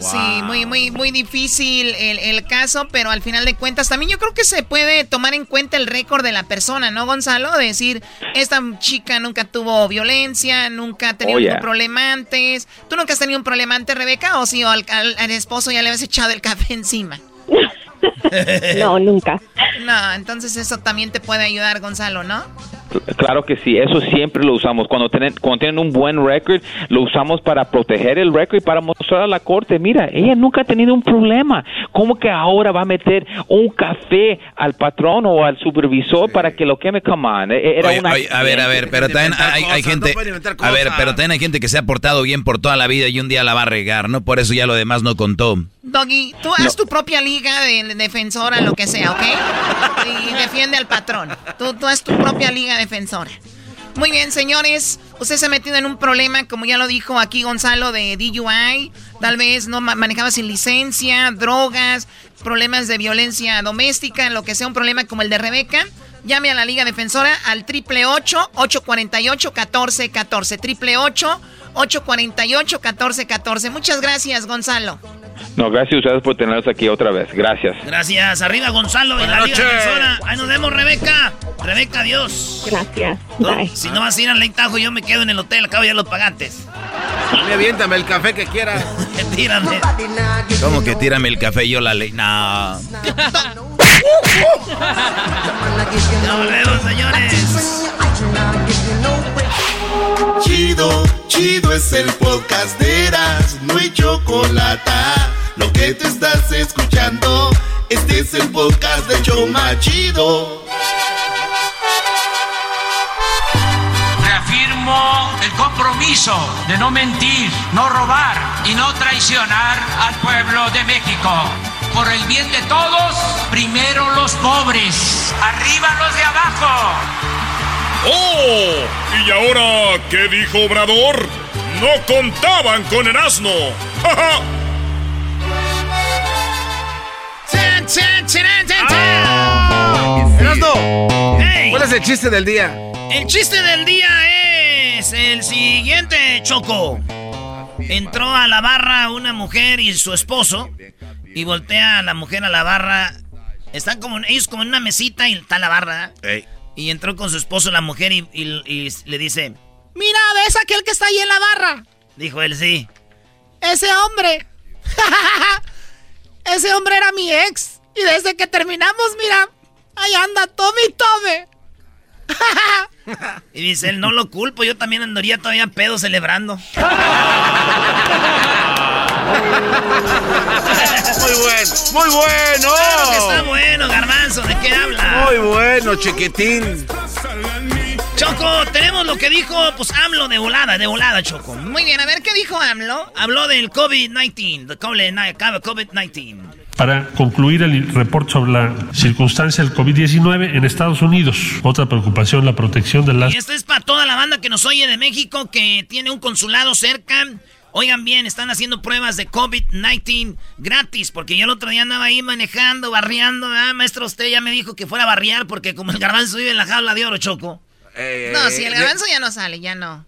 [SPEAKER 13] Sí, muy, muy, muy difícil el, el caso, pero al final de cuentas también yo creo que se puede tomar en cuenta el récord de la persona, ¿no, Gonzalo? De decir, esta chica nunca tuvo violencia, nunca ha tenido
[SPEAKER 10] Oh, yeah.
[SPEAKER 13] problema antes. ¿Tú nunca has tenido un problema antes, Rebeca? ¿O si al, al- al esposo ya le habías echado el café encima?
[SPEAKER 11] No, nunca.
[SPEAKER 13] No, entonces eso también te puede ayudar, Gonzalo, ¿no?
[SPEAKER 10] Claro que sí, eso siempre lo usamos. Cuando tienen, cuando tienen un buen récord, lo usamos para proteger el récord y para mostrar a la corte, mira, ella nunca ha tenido un problema. ¿Cómo que ahora va a meter un café al patrón o al supervisor para que lo queme? Come on, e- era
[SPEAKER 6] Oye,
[SPEAKER 10] una
[SPEAKER 6] oye, a ver, a ver, pero también hay, hay gente, a ver, pero también hay gente que se ha portado bien por toda la vida y un día la va a regar, ¿no? Por eso ya lo demás no contó.
[SPEAKER 13] Doggy, tú haz tu propia liga de defensora, lo que sea, ¿ok? Y defiende al patrón. Tú, tú haz tu propia liga defensora. Muy bien, señores. Usted se ha metido en un problema, como ya lo dijo aquí Gonzalo, de DUI. Tal vez no ma- manejaba sin licencia, drogas, problemas de violencia doméstica, lo que sea, un problema como el de Rebeca. Llame a la Liga Defensora al 888-848-1414. 888-848-1414. Muchas gracias, Gonzalo.
[SPEAKER 10] No, gracias a ustedes por tenernos aquí otra vez. Gracias.
[SPEAKER 4] Gracias. Arriba, Gonzalo, en la Liga. Defensora. Ahí nos vemos, Rebeca. Rebeca, adiós.
[SPEAKER 11] Gracias.
[SPEAKER 4] No, si no vas a ir al Tahoe, yo me quedo en el hotel. Acabo ya los pagantes.
[SPEAKER 5] Mí aviéntame el café que quieras.
[SPEAKER 4] Tírame.
[SPEAKER 6] ¿Cómo que tírame el café y yo la ley? No.
[SPEAKER 4] Nos vemos, señores.
[SPEAKER 2] Chido, chido es el podcast de Eras, no hay chocolate. Lo que te estás escuchando, este es el podcast de Choma Chido.
[SPEAKER 14] Reafirmo el compromiso de no mentir, no robar y no traicionar al pueblo de México. Por el bien de todos, primero los pobres, arriba los de abajo.
[SPEAKER 15] ¡Oh! ¿Y ahora qué dijo Obrador? No contaban con el asno. ¡Ja, ja!
[SPEAKER 4] ¡Chan, chan, chan, chan, chan!
[SPEAKER 5] Ah. Erasno,
[SPEAKER 4] Hey.
[SPEAKER 5] ¿cuál es el chiste del día?
[SPEAKER 4] El chiste del día es el siguiente, Choco. Entró a la barra una mujer y su esposo y voltea a la mujer a la barra. Están como ellos como en una mesita y está la barra. ¿eh? Y entró con su esposo la mujer y, y- y le dice,
[SPEAKER 13] Mira, ¿ves aquel que está ahí en la barra?
[SPEAKER 4] dijo él, sí.
[SPEAKER 13] Ese hombre. Ese hombre era mi ex. Y desde que terminamos, mira, ahí anda, tome y tome.
[SPEAKER 4] Y dice él, no lo culpo, yo también andaría todavía pedo celebrando.
[SPEAKER 5] Muy bueno, muy bueno.
[SPEAKER 4] Claro que está bueno, garbanzo, ¿de qué habla?
[SPEAKER 5] Muy bueno, chiquitín.
[SPEAKER 4] Choco, tenemos lo que dijo, pues AMLO de volada, de volada, Choco. Muy bien, a ver, ¿qué dijo AMLO? Habló del COVID-19, the COVID-19.
[SPEAKER 16] Para concluir el reporte sobre la circunstancia del COVID-19 en Estados Unidos, otra preocupación, la protección de las...
[SPEAKER 4] Y esto es para toda la banda que nos oye de México, que tiene un consulado cerca. Oigan bien, están haciendo pruebas de COVID-19 gratis, porque yo el otro día andaba ahí manejando, barriando. Ah, maestro, usted ya me dijo que fuera a barriar, porque como el garbanzo vive en la jaula de oro, Choco.
[SPEAKER 13] no, si el garbanzo ya no sale, ya no.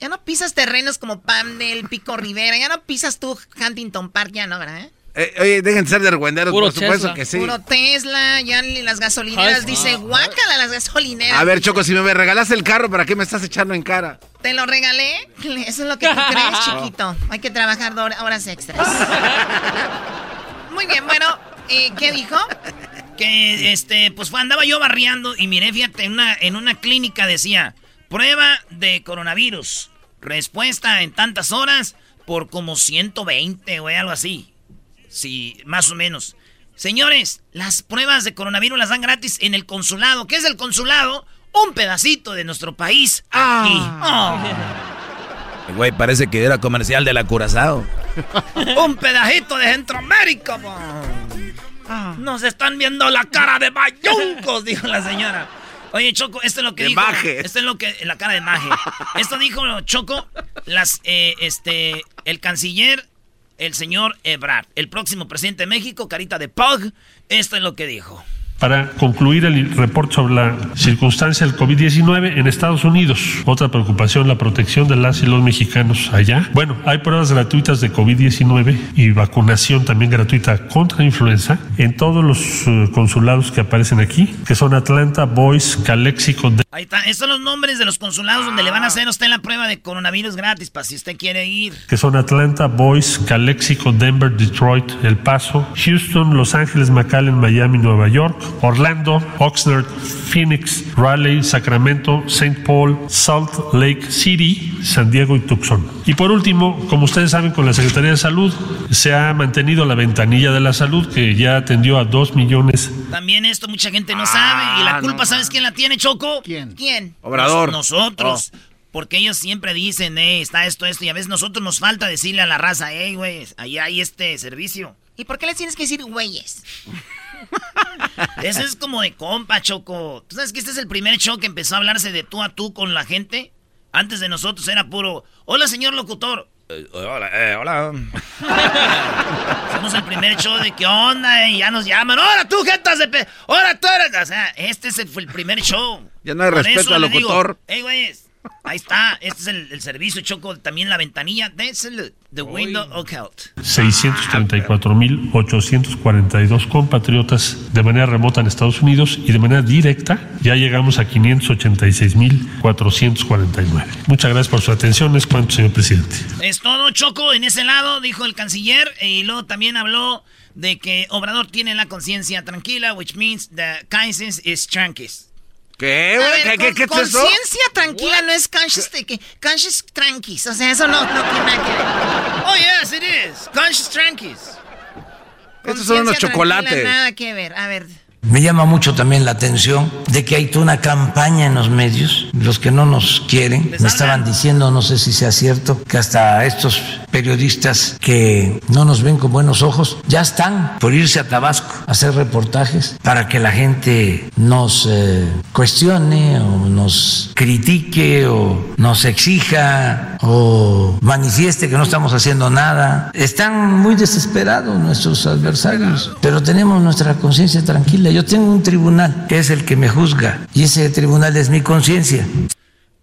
[SPEAKER 13] Ya no pisas terrenos como Pamdel, Pico Rivera, ya no pisas tú Huntington Park, ya no, ¿verdad?
[SPEAKER 5] Eh, oye, dejen de ser de argüenderos, por supuesto que sí.
[SPEAKER 13] Puro Tesla, ya las gasolineras, dice, guácala las gasolineras.
[SPEAKER 5] A ver, Choco, si me regalas el carro, ¿para qué me estás echando en cara?
[SPEAKER 13] ¿Te lo regalé? Eso es lo que tú crees, chiquito. Hay que trabajar horas extras. Muy bien, bueno, eh, ¿qué dijo? Que, este, pues andaba yo barriando y miré, fíjate, en una, en una clínica decía, prueba de coronavirus, respuesta en tantas horas por como 120 o algo así. Sí, más o menos. Señores, las pruebas de coronavirus las dan gratis en el consulado. ¿Qué es el consulado? Un pedacito de nuestro país aquí.
[SPEAKER 6] El Güey, parece que era comercial de la Curazao.
[SPEAKER 13] Un pedacito de Centroamérica. Nos están viendo la cara de bayuncos, dijo la señora. Oye, Choco, esto es lo que dijo. Esto es lo que. La cara de maje. Esto dijo Choco, las, eh, este, el canciller el señor Ebrard, el próximo presidente de México, carita de Pug. Esto es lo que dijo.
[SPEAKER 16] Para concluir el reporte sobre la circunstancia del COVID-19 en Estados Unidos, otra preocupación, la protección de las y los mexicanos allá. Bueno, hay pruebas gratuitas de COVID-19 y vacunación también gratuita contra influenza en todos los eh, consulados que aparecen aquí, que son Atlanta, Boise, Calexico.
[SPEAKER 13] Ahí está, estos son los nombres de los consulados donde le van a hacer a usted la prueba de coronavirus gratis, para si usted quiere ir.
[SPEAKER 16] Que son Atlanta, Boise, Calexico, Denver, Detroit, El Paso, Houston, Los Ángeles, McAllen, Miami, Nueva York. Orlando, Oxnard, Phoenix, Raleigh, Sacramento, St. Paul, Salt Lake City, San Diego y Tucson. Y por último, como ustedes saben, con la Secretaría de Salud se ha mantenido la ventanilla de la salud que ya atendió a dos millones.
[SPEAKER 13] También esto mucha gente no sabe y la ah, culpa, ¿sabes quién la tiene, Choco?
[SPEAKER 5] ¿Quién?
[SPEAKER 13] ¿Quién?
[SPEAKER 5] Obrador.
[SPEAKER 13] nosotros. Oh. Porque ellos siempre dicen, eh, está esto, esto, y a veces nosotros nos falta decirle a la raza, hey, güey, ahí hay este servicio. ¿Y por qué les tienes que decir güeyes? Ese es como de compa, Choco. ¿Tú sabes que este es el primer show que empezó a hablarse de tú a tú con la gente? Antes de nosotros era puro, hola señor locutor.
[SPEAKER 5] Eh, hola, eh, hola.
[SPEAKER 13] Somos el primer show de qué onda y ya nos llaman. Hola tú, jetas de pe... Hola tú eres... O sea, este es el, primer show.
[SPEAKER 5] Ya no hay respeto al locutor.
[SPEAKER 13] Ey, güeyes. Ahí está, este es el, servicio, Choco, también la ventanilla. el the window of health.
[SPEAKER 16] 634.842 compatriotas de manera remota en Estados Unidos y de manera directa ya llegamos a 586.449. Muchas gracias por su atención. Es cuanto, señor presidente.
[SPEAKER 13] Es todo, Choco, en ese lado, dijo el canciller, y luego también habló de que Obrador tiene la conciencia tranquila, which means the kindness is tranquil.
[SPEAKER 5] ¿Qué? ¿Qué, qué, qué es
[SPEAKER 13] Conciencia tranquila no es conscious, que, conscious tranquis. O sea, eso no, no tiene nada que ver. Oh, yes, it is. Conscious tranquis.
[SPEAKER 5] Estos son unos chocolates.
[SPEAKER 13] Nada que ver. A ver.
[SPEAKER 17] Me llama mucho también la atención de que hay toda una campaña en los medios, los que no nos quieren, me estaban diciendo, no sé si sea cierto, que hasta estos periodistas que no nos ven con buenos ojos ya están por irse a Tabasco a hacer reportajes para que la gente nos eh, cuestione o nos critique o nos exija o manifieste que no estamos haciendo nada. Están muy desesperados nuestros adversarios, pero tenemos nuestra conciencia tranquila yo tengo un tribunal que es el que me juzga y ese tribunal es mi conciencia.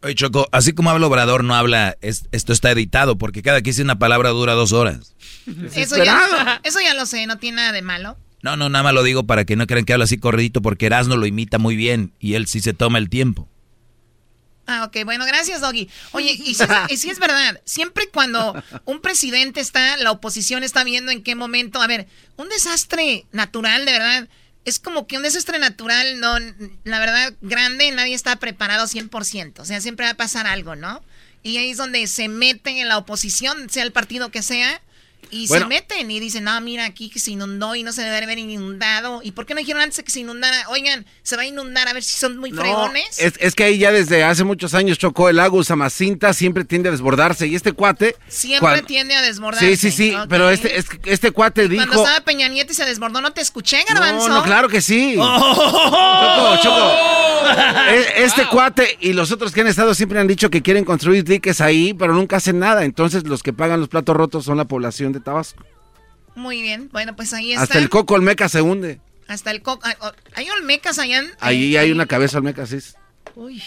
[SPEAKER 6] Oye, Choco, así como habla Obrador, no habla, esto está editado, porque cada que dice una palabra dura dos horas.
[SPEAKER 13] Eso ya, eso ya lo sé, no tiene nada de malo.
[SPEAKER 6] No, no, nada más lo digo para que no crean que habla así corridito, porque Erasmo lo imita muy bien y él sí se toma el tiempo.
[SPEAKER 13] Ah, ok, bueno, gracias, Doggy. Oye, y si, y si, es verdad, siempre cuando un presidente está, la oposición está viendo en qué momento, a ver, un desastre natural, de verdad, es como que un desastre natural, no, la verdad, grande, nadie está preparado 100%. O sea, siempre va a pasar algo, ¿no? Y ahí es donde se meten en la oposición, sea el partido que sea, y se meten y dicen, no, mira, aquí que se inundó y no se debe haber inundado. ¿Y por qué no dijeron antes que se inundara? Oigan, se va a inundar a ver si son muy fregones.
[SPEAKER 5] Es, es, que ahí ya desde hace muchos años chocó el lago Samacinta, siempre tiende a desbordarse. Y este cuate.
[SPEAKER 13] Siempre tiende a desbordarse.
[SPEAKER 5] Sí, sí, sí. Pero este, este cuate dijo.
[SPEAKER 13] Cuando estaba Peña Nieto y se desbordó, ¿no te escuché, Garbanzo?
[SPEAKER 5] No, no, claro que sí. Choco, Choco. E, este cuate y los otros que han estado siempre han dicho que quieren construir diques ahí, pero nunca hacen nada. Entonces los que pagan los platos rotos son la población de Tabasco.
[SPEAKER 13] Muy bien, bueno, pues ahí está.
[SPEAKER 5] Hasta el coco olmeca se hunde.
[SPEAKER 13] Hasta el coco. ¿Hay olmecas allá?
[SPEAKER 5] ahí hay una cabeza olmeca, sí. Uy.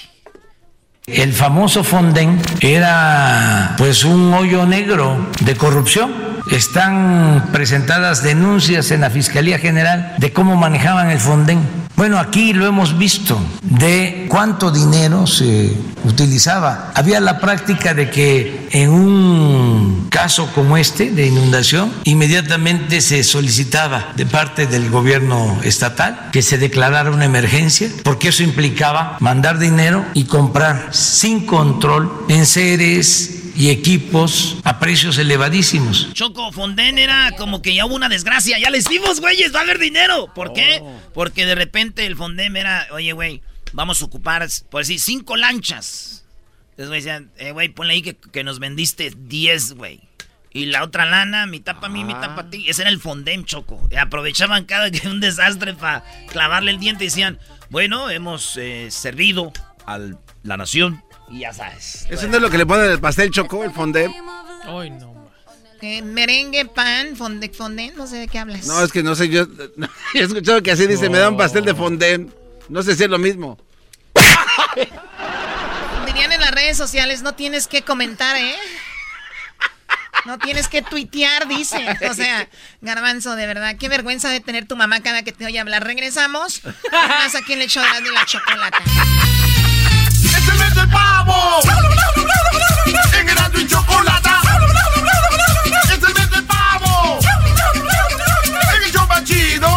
[SPEAKER 17] El famoso Fonden era pues un hoyo negro de corrupción. Están presentadas denuncias en la Fiscalía General de cómo manejaban el Fonden. Bueno, aquí lo hemos visto de cuánto dinero se utilizaba. Había la práctica de que en un caso como este de inundación, inmediatamente se solicitaba de parte del gobierno estatal que se declarara una emergencia, porque eso implicaba mandar dinero y comprar sin control en seres y equipos a precios elevadísimos.
[SPEAKER 4] Choco, Fonden era como que ya hubo una desgracia. Ya les dimos, güeyes, va a haber dinero. ¿Por qué?
[SPEAKER 5] Oh.
[SPEAKER 4] Porque de repente el Fonden era, oye, güey, vamos a ocupar, por decir, cinco lanchas. Entonces, güey, decían, eh, güey, ponle ahí que, que nos vendiste 10, güey. Y la otra lana, mitad para mí, mitad para ti. Ese era el Fondem, Choco. Y aprovechaban cada que un desastre para clavarle el diente y decían, bueno, hemos eh, servido a la nación. Y ya sabes.
[SPEAKER 5] Eso no es lo que le ponen al pastel choco, el fondé.
[SPEAKER 13] Ay, no. Eh, merengue, pan, fonde, fondé, no sé de qué hablas.
[SPEAKER 5] No, es que no sé, yo he escuchado que así dice, me da un pastel de fondé. No sé si es lo mismo.
[SPEAKER 13] Dirían en las redes sociales, no tienes que comentar, ¿eh? No tienes que tuitear, dice. O sea, garbanzo, de verdad, qué vergüenza de tener tu mamá cada que te oye hablar. Regresamos. Más aquí en el show de la chocolata.
[SPEAKER 2] ¡Es el mes del pavo! En Erasmo y Chocolata. ¡Es el mes del pavo! En el show chido.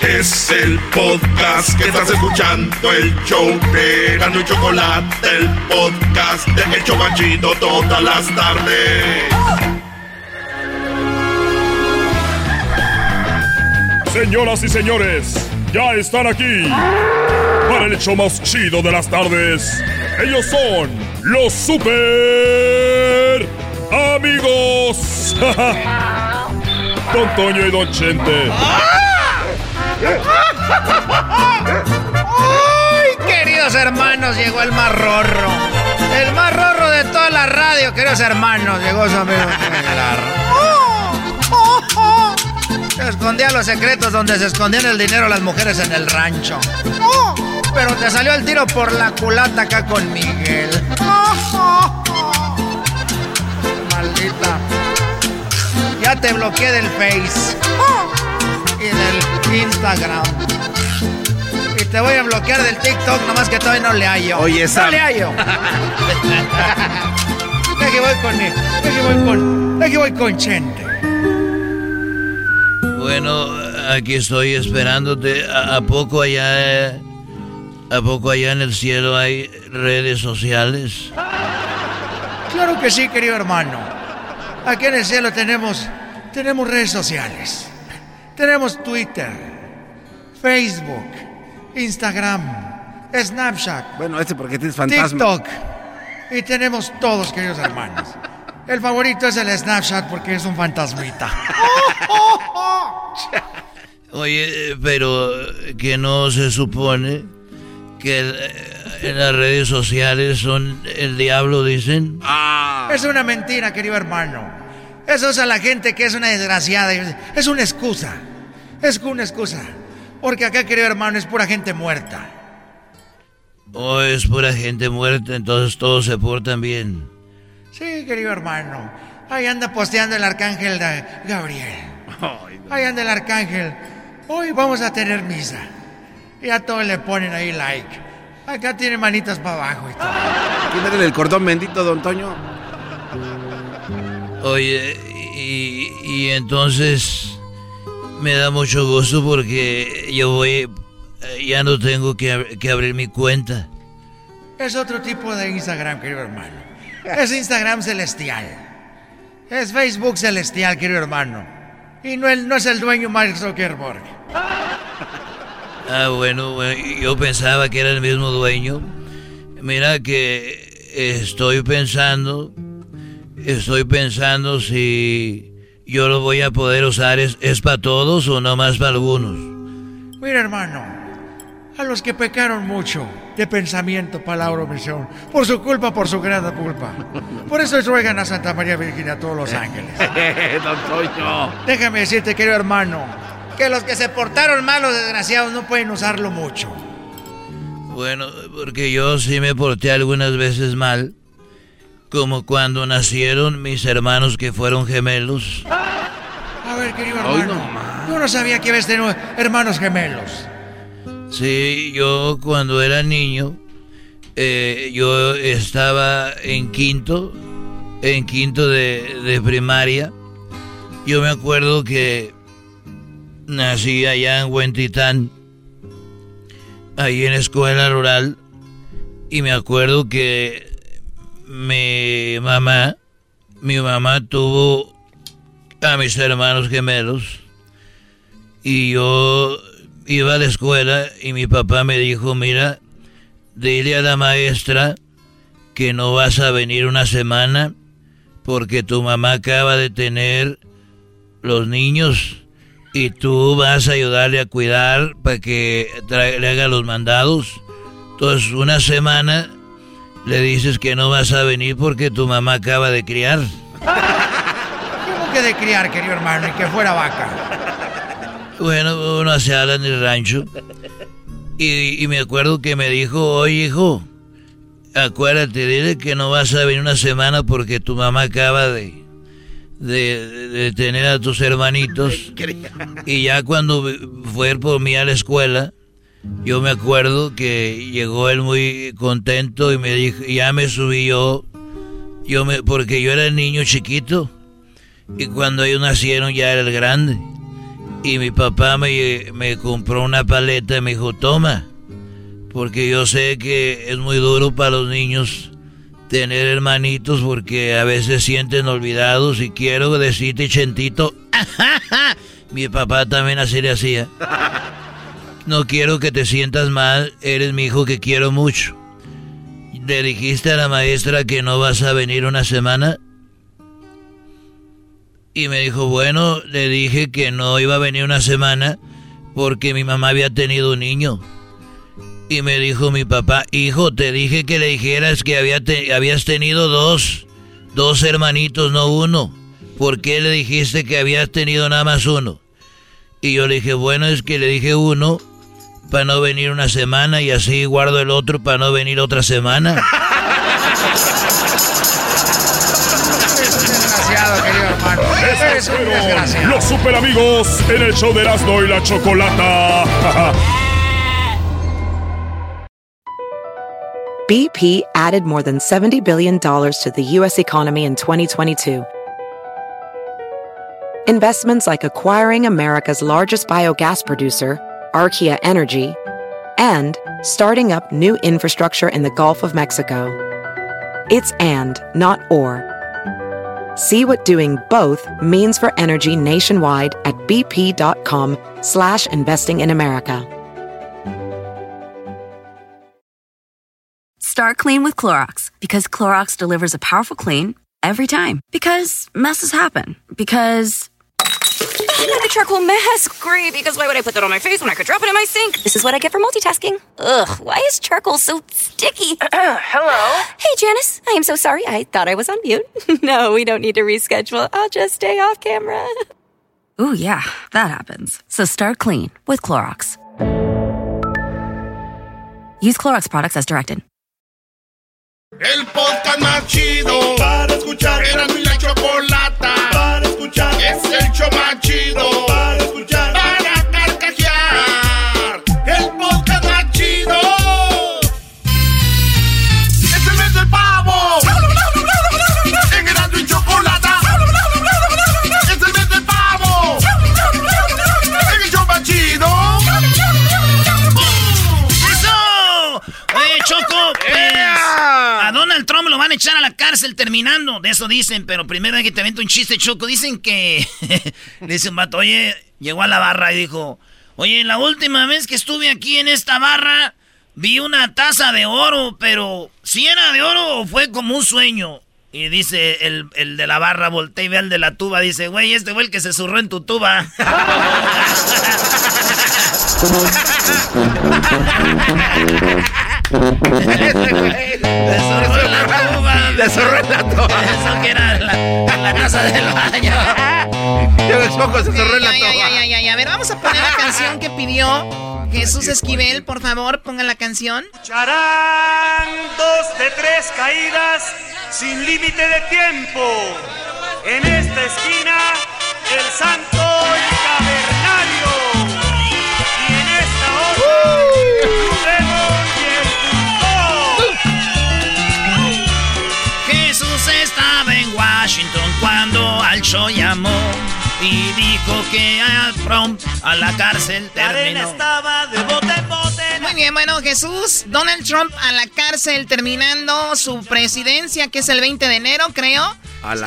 [SPEAKER 2] Es el podcast que estás escuchando, el show de Erasmo y Chocolate, el podcast de El Chobachito todas las tardes.
[SPEAKER 15] Señoras y señores, ya están aquí para el hecho más chido de las tardes. Ellos son los super amigos. Don Toño y Don Chente.
[SPEAKER 18] ¡Ay, queridos hermanos! Llegó el más rorro. El más rorro de toda la radio, queridos hermanos. Llegó su amigo. Se escondía los secretos donde se escondían el dinero las mujeres en el rancho. Pero te salió el tiro por la culata acá con Miguel. Maldita. Ya te bloqueé del Face. Y del Instagram. Y te voy a bloquear del TikTok, nomás que todavía no le hallo.
[SPEAKER 5] Oye,
[SPEAKER 18] No
[SPEAKER 5] Sam.
[SPEAKER 18] le hallo. Deje voy con. Deje voy con. Deje voy con Chente.
[SPEAKER 6] Bueno, aquí estoy esperándote. ¿A, a poco allá, eh, a poco allá en el cielo hay redes sociales?
[SPEAKER 18] Claro que sí, querido hermano. Aquí en el cielo tenemos, tenemos redes sociales. Tenemos Twitter, Facebook, Instagram, Snapchat,
[SPEAKER 5] Bueno, este porque tienes fantasma.
[SPEAKER 18] TikTok. Y tenemos todos, queridos hermanos. El favorito es el Snapchat porque es un fantasmita.
[SPEAKER 6] Oye, pero que no se supone que en las redes sociales son el diablo, dicen.
[SPEAKER 18] Es una mentira, querido hermano. Eso es a la gente que es una desgraciada. Es una excusa. Es una excusa. Porque acá, querido hermano, es pura gente muerta.
[SPEAKER 6] O es pura gente muerta, entonces todos se portan bien.
[SPEAKER 18] Sí, querido hermano. Ahí anda posteando el arcángel de Gabriel. Ahí anda el arcángel. Hoy vamos a tener misa. Y a todos le ponen ahí like. Acá tiene manitas para abajo y todo.
[SPEAKER 5] Quítale el cordón bendito, don Toño.
[SPEAKER 6] Oye, y, y entonces me da mucho gusto porque yo voy, eh, ya no tengo que, que abrir mi cuenta.
[SPEAKER 18] Es otro tipo de Instagram, querido hermano. Es Instagram celestial. Es Facebook celestial, querido hermano. Y no, el- no es el dueño Mark Zuckerberg.
[SPEAKER 6] Ah, bueno, bueno, yo pensaba que era el mismo dueño. Mira que estoy pensando, estoy pensando si yo lo voy a poder usar, ¿es, es para todos o nomás para algunos?
[SPEAKER 18] Mira, hermano, a los que pecaron mucho de pensamiento, palabra, omisión, por su culpa, por su gran culpa. Por eso ruegan a Santa María Virgen y a todos los ángeles.
[SPEAKER 5] don Toño.
[SPEAKER 18] Déjame decirte, querido hermano, que los que se portaron mal, los desgraciados, no pueden usarlo mucho.
[SPEAKER 6] Bueno, porque yo sí me porté algunas veces mal. Como cuando nacieron mis hermanos que fueron gemelos.
[SPEAKER 18] A ver, querido hermano. yo no sabía que habías tenido hermanos gemelos.
[SPEAKER 6] Sí, yo cuando era niño, eh, yo estaba en quinto, en quinto de, de primaria. Yo me acuerdo que nací allá en Huentitán, ahí en escuela rural, y me acuerdo que mi mamá, mi mamá tuvo a mis hermanos gemelos, y yo iba a la escuela y mi papá me dijo, mira, dile a la maestra que no vas a venir una semana porque tu mamá acaba de tener los niños y tú vas a ayudarle a cuidar para que le haga los mandados. Entonces, una semana le dices que no vas a venir porque tu mamá acaba de criar.
[SPEAKER 18] ¿Cómo que de criar, querido hermano, y que fuera vaca?
[SPEAKER 6] Bueno, uno se habla en el rancho. Y, y me acuerdo que me dijo, oye hijo, acuérdate, dile que no vas a venir una semana porque tu mamá acaba de, de, tener a tus hermanitos. Y ya cuando fue por mí a la escuela, yo me acuerdo que llegó él muy contento y me dijo, ya me subí yo, yo me, porque yo era el niño chiquito. Y cuando ellos nacieron ya era el grande. Y mi papá me, me compró una paleta y me dijo, toma, porque yo sé que es muy duro para los niños tener hermanitos porque a veces sienten olvidados y quiero decirte, Chentito, mi papá también así le hacía. No quiero que te sientas mal, eres mi hijo que quiero mucho. ¿Le dijiste a la maestra que no vas a venir una semana? Y me dijo, bueno, le dije que no iba a venir una semana porque mi mamá había tenido un niño. Y me dijo mi papá, hijo, te dije que le dijeras que había habías tenido dos, dos hermanitos, no uno. ¿Por qué le dijiste que habías tenido nada más uno? Y yo le dije, bueno, es que le dije uno para no venir una semana y así guardo el otro para no venir otra semana.
[SPEAKER 18] desgraciado, querido hermano. Eres un desgraciado.
[SPEAKER 15] Los super amigos en el show de Erasmo y la Chocolata.
[SPEAKER 1] BP added more than $70 billion to the U.S. economy in 2022. Investments like acquiring America's largest biogas producer, Archaea Energy, and starting up new infrastructure in the Gulf of Mexico. It's and, not or. See what doing both means for energy nationwide at bp.com slash investing in America.
[SPEAKER 19] Start clean with Clorox because Clorox delivers a powerful clean every time. Because messes happen. Because. The charcoal mask. Great, because why would I put that on my face when I could drop it in my sink? This is what I get for multitasking. Ugh, why is charcoal so sticky?
[SPEAKER 20] Hello?
[SPEAKER 19] Hey, Janice. I am so sorry. I thought I was on mute. no, we don't need to reschedule. I'll just stay off camera. Ooh, yeah, that happens. So start clean with Clorox. Use Clorox products as directed.
[SPEAKER 2] El podcast más chido para escuchar. Era mi la chocolata para escuchar. Es el show más
[SPEAKER 4] echar a la cárcel terminando. De eso dicen, pero primero hay que te un chiste, Choco. Dicen que. Dice un vato, oye, llegó a la barra y dijo: Oye, la última vez que estuve aquí en esta barra, vi una taza de oro, pero si era de oro o fue como un sueño. Y dice el, el de la barra, voltea y ve al de la tuba. Dice, güey, este fue el que se zurró en tu tuba.
[SPEAKER 5] Le zorró en la toa.
[SPEAKER 4] Eso que era la, la taza del baño.
[SPEAKER 5] se zorró en la
[SPEAKER 13] toa. Ya, ya, ya, A ver, vamos a poner la canción que pidió Jesús Esquivel, por favor, pongan la canción.
[SPEAKER 21] Escucharán dos de tres caídas sin límite de tiempo. En esta esquina, el santo y.
[SPEAKER 4] show llamó y dijo que a Trump a la cárcel terminó.
[SPEAKER 21] estaba de bote bote.
[SPEAKER 13] Muy bien, bueno, Jesús, Donald Trump a la cárcel terminando su presidencia, que es el 20 de enero, creo.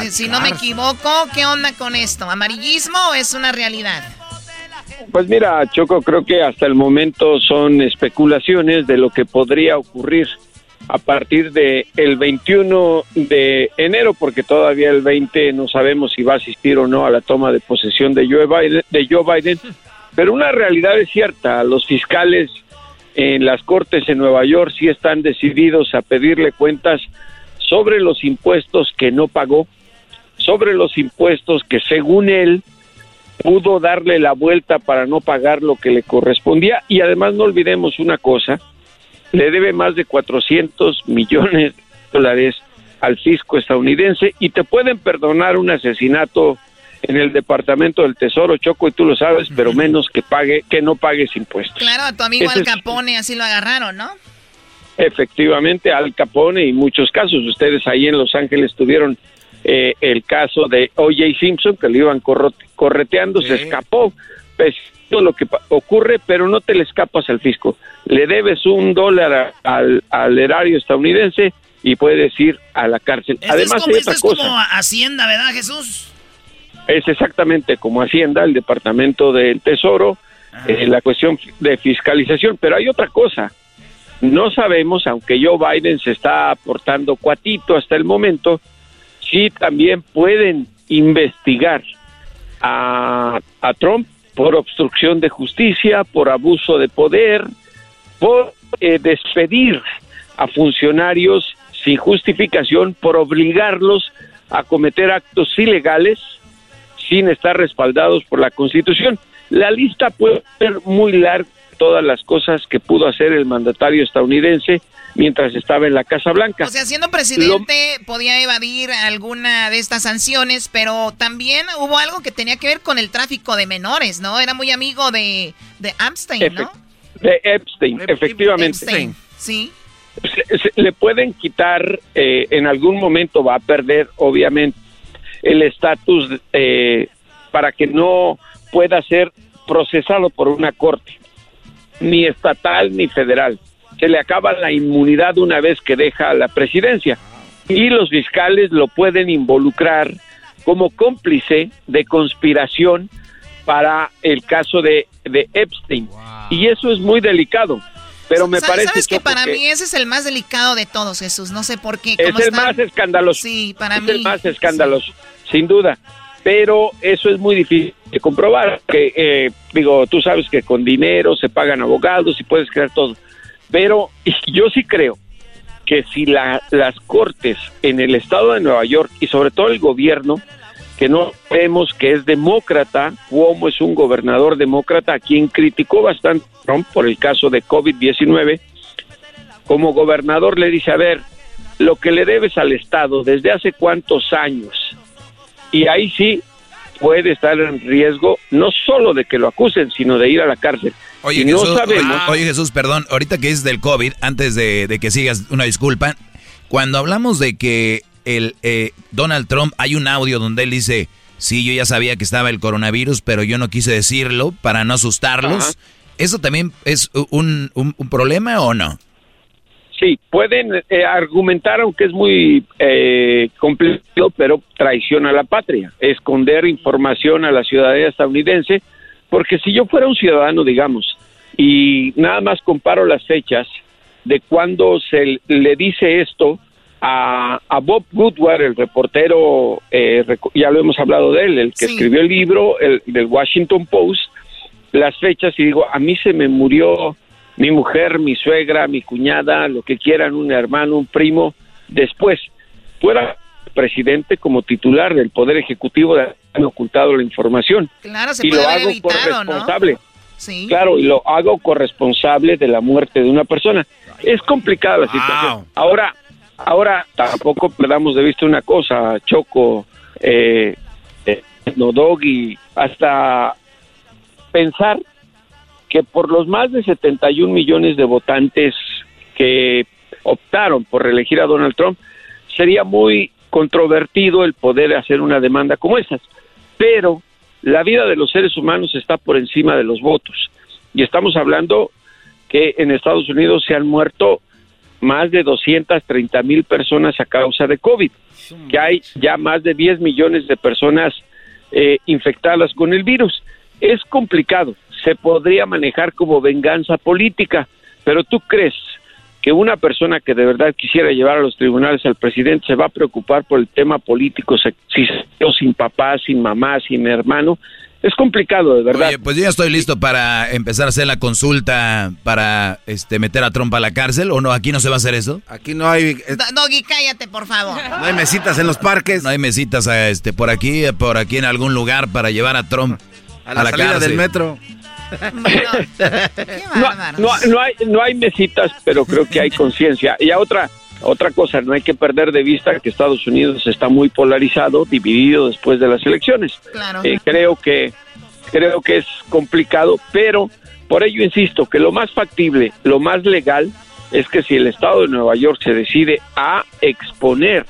[SPEAKER 13] Eh, si no me equivoco, ¿qué onda con esto? ¿Amarillismo o es una realidad?
[SPEAKER 20] Pues mira, Choco, creo que hasta el momento son especulaciones de lo que podría ocurrir a partir de el 21 de enero, porque todavía el 20 no sabemos si va a asistir o no a la toma de posesión de Joe Biden, de Joe Biden. pero una realidad es cierta, los fiscales en las cortes en Nueva York sí están decididos a pedirle cuentas sobre los impuestos que no pagó, sobre los impuestos que según él pudo darle la vuelta para no pagar lo que le correspondía y además no olvidemos una cosa, le debe más de 400 millones de dólares al fisco estadounidense y te pueden perdonar un asesinato en el Departamento del Tesoro, Choco, y tú lo sabes, pero menos que pague, que no pagues impuestos.
[SPEAKER 13] Claro, a tu amigo Al Capone así lo agarraron, ¿no?
[SPEAKER 20] Efectivamente, Al Capone y muchos casos. Ustedes ahí en Los Ángeles tuvieron eh, el caso de O.J. Simpson, que lo iban correteando, se escapó. Pues, lo que ocurre, pero no te le escapas al fisco. Le debes un dólar al, al erario estadounidense y puedes ir a la cárcel. Además,
[SPEAKER 4] es como, es como Hacienda, ¿verdad, Jesús?
[SPEAKER 20] Es exactamente como Hacienda, el Departamento del Tesoro, eh, la cuestión de fiscalización. Pero hay otra cosa. No sabemos, aunque Joe Biden se está aportando cuatito hasta el momento, si también pueden investigar a, a Trump por obstrucción de justicia, por abuso de poder, por eh, despedir a funcionarios sin justificación, por obligarlos a cometer actos ilegales sin estar respaldados por la Constitución. La lista puede ser muy larga, todas las cosas que pudo hacer el mandatario estadounidense mientras estaba en la Casa Blanca.
[SPEAKER 13] O sea, siendo presidente podía evadir alguna de estas sanciones, pero también hubo algo que tenía que ver con el tráfico de menores, ¿no? Era muy amigo de, de Epstein, ¿no?
[SPEAKER 20] De Epstein, efectivamente.
[SPEAKER 13] Epstein, sí.
[SPEAKER 20] le pueden quitar, eh, en algún momento va a perder, obviamente, el estatus eh, para que no pueda ser procesado por una corte, ni estatal ni federal se le acaba la inmunidad una vez que deja la presidencia y los fiscales lo pueden involucrar como cómplice de conspiración para el caso de, de Epstein. Y eso es muy delicado. Pero me parece
[SPEAKER 13] ¿Sabes que para mí ese es el más delicado de todos, Jesús. No sé por qué.
[SPEAKER 20] Es el más escandaloso.
[SPEAKER 13] Sí, para
[SPEAKER 20] es
[SPEAKER 13] mí.
[SPEAKER 20] el más escandaloso, sin duda. Pero eso es muy difícil de comprobar. Que eh, digo, tú sabes que con dinero se pagan abogados y puedes crear todo. Pero yo sí creo que si la, las cortes en el estado de Nueva York y sobre todo el gobierno, que no vemos que es demócrata, como es un gobernador demócrata, a quien criticó bastante Trump por el caso de COVID-19, como gobernador le dice, a ver, lo que le debes al Estado desde hace cuántos años, y ahí sí puede estar en riesgo no solo de que lo acusen, sino de ir a la cárcel.
[SPEAKER 6] Oye, Jesús, oye, Jesús, perdón, ahorita que es del COVID, antes de, que sigas, una disculpa, cuando hablamos de que el eh, Donald Trump, hay un audio donde él dice, sí, yo ya sabía que estaba el coronavirus, pero yo no quise decirlo para no asustarlos. ¿Eso también es un, un, problema o no?
[SPEAKER 20] Sí, pueden eh, argumentar, aunque es muy eh, complicado, pero traiciona a la patria, esconder información a la ciudadanía estadounidense porque si yo fuera un ciudadano, digamos, y nada más comparo las fechas de cuando se le dice esto a, Bob Woodward, el reportero, eh, ya lo hemos hablado de él, el que escribió el libro el, del Washington Post, las fechas y digo, a mí se me murió mi mujer, mi suegra, mi cuñada, lo que quieran, un hermano, un primo, después. el presidente como titular del Poder Ejecutivo de haber ocultado la información.
[SPEAKER 13] Claro, se
[SPEAKER 20] y
[SPEAKER 13] puede
[SPEAKER 20] lo
[SPEAKER 13] haber
[SPEAKER 20] hago
[SPEAKER 13] evitado, ¿no?
[SPEAKER 20] corresponsable.
[SPEAKER 13] Sí.
[SPEAKER 20] Claro, y lo hago corresponsable de la muerte de una persona. Es complicada la situación. Ahora, ahora tampoco perdamos de vista una cosa, Choco, eh, eh, hasta pensar que por los más de 71 millones de votantes que optaron por reelegir a Donald Trump, sería muy controvertido el poder hacer una demanda como esas. Pero la vida de los seres humanos está por encima de los votos. Y estamos hablando que en Estados Unidos se han muerto más de 230 mil personas a causa de COVID, que hay ya más de 10 millones de personas eh, infectadas con el virus. Es complicado, se podría manejar como venganza política, pero tú crees que una persona que de verdad quisiera llevar a los tribunales al presidente se va a preocupar por el tema político, si sin papá, sin mamá, sin hermano, es complicado de verdad.
[SPEAKER 6] Oye, pues yo ya estoy listo para empezar a hacer la consulta para este meter a Trump a la cárcel o no, aquí no se va a hacer eso.
[SPEAKER 5] Aquí no hay
[SPEAKER 13] Do- Doggy, cállate, por favor.
[SPEAKER 5] no hay mesitas en los parques.
[SPEAKER 6] No hay mesitas a este por aquí, por aquí en algún lugar para llevar a Trump
[SPEAKER 5] A la, salida
[SPEAKER 6] cárcel.
[SPEAKER 5] del metro.
[SPEAKER 20] no, no, no hay, no hay mesitas, pero creo que hay conciencia. Y a otra, otra cosa, no hay que perder de vista que Estados Unidos está muy polarizado, dividido después de las elecciones.
[SPEAKER 13] Claro.
[SPEAKER 20] Eh, creo que creo que es complicado, pero por ello insisto que lo más factible, lo más legal es que si el Estado de Nueva York se decide a exponer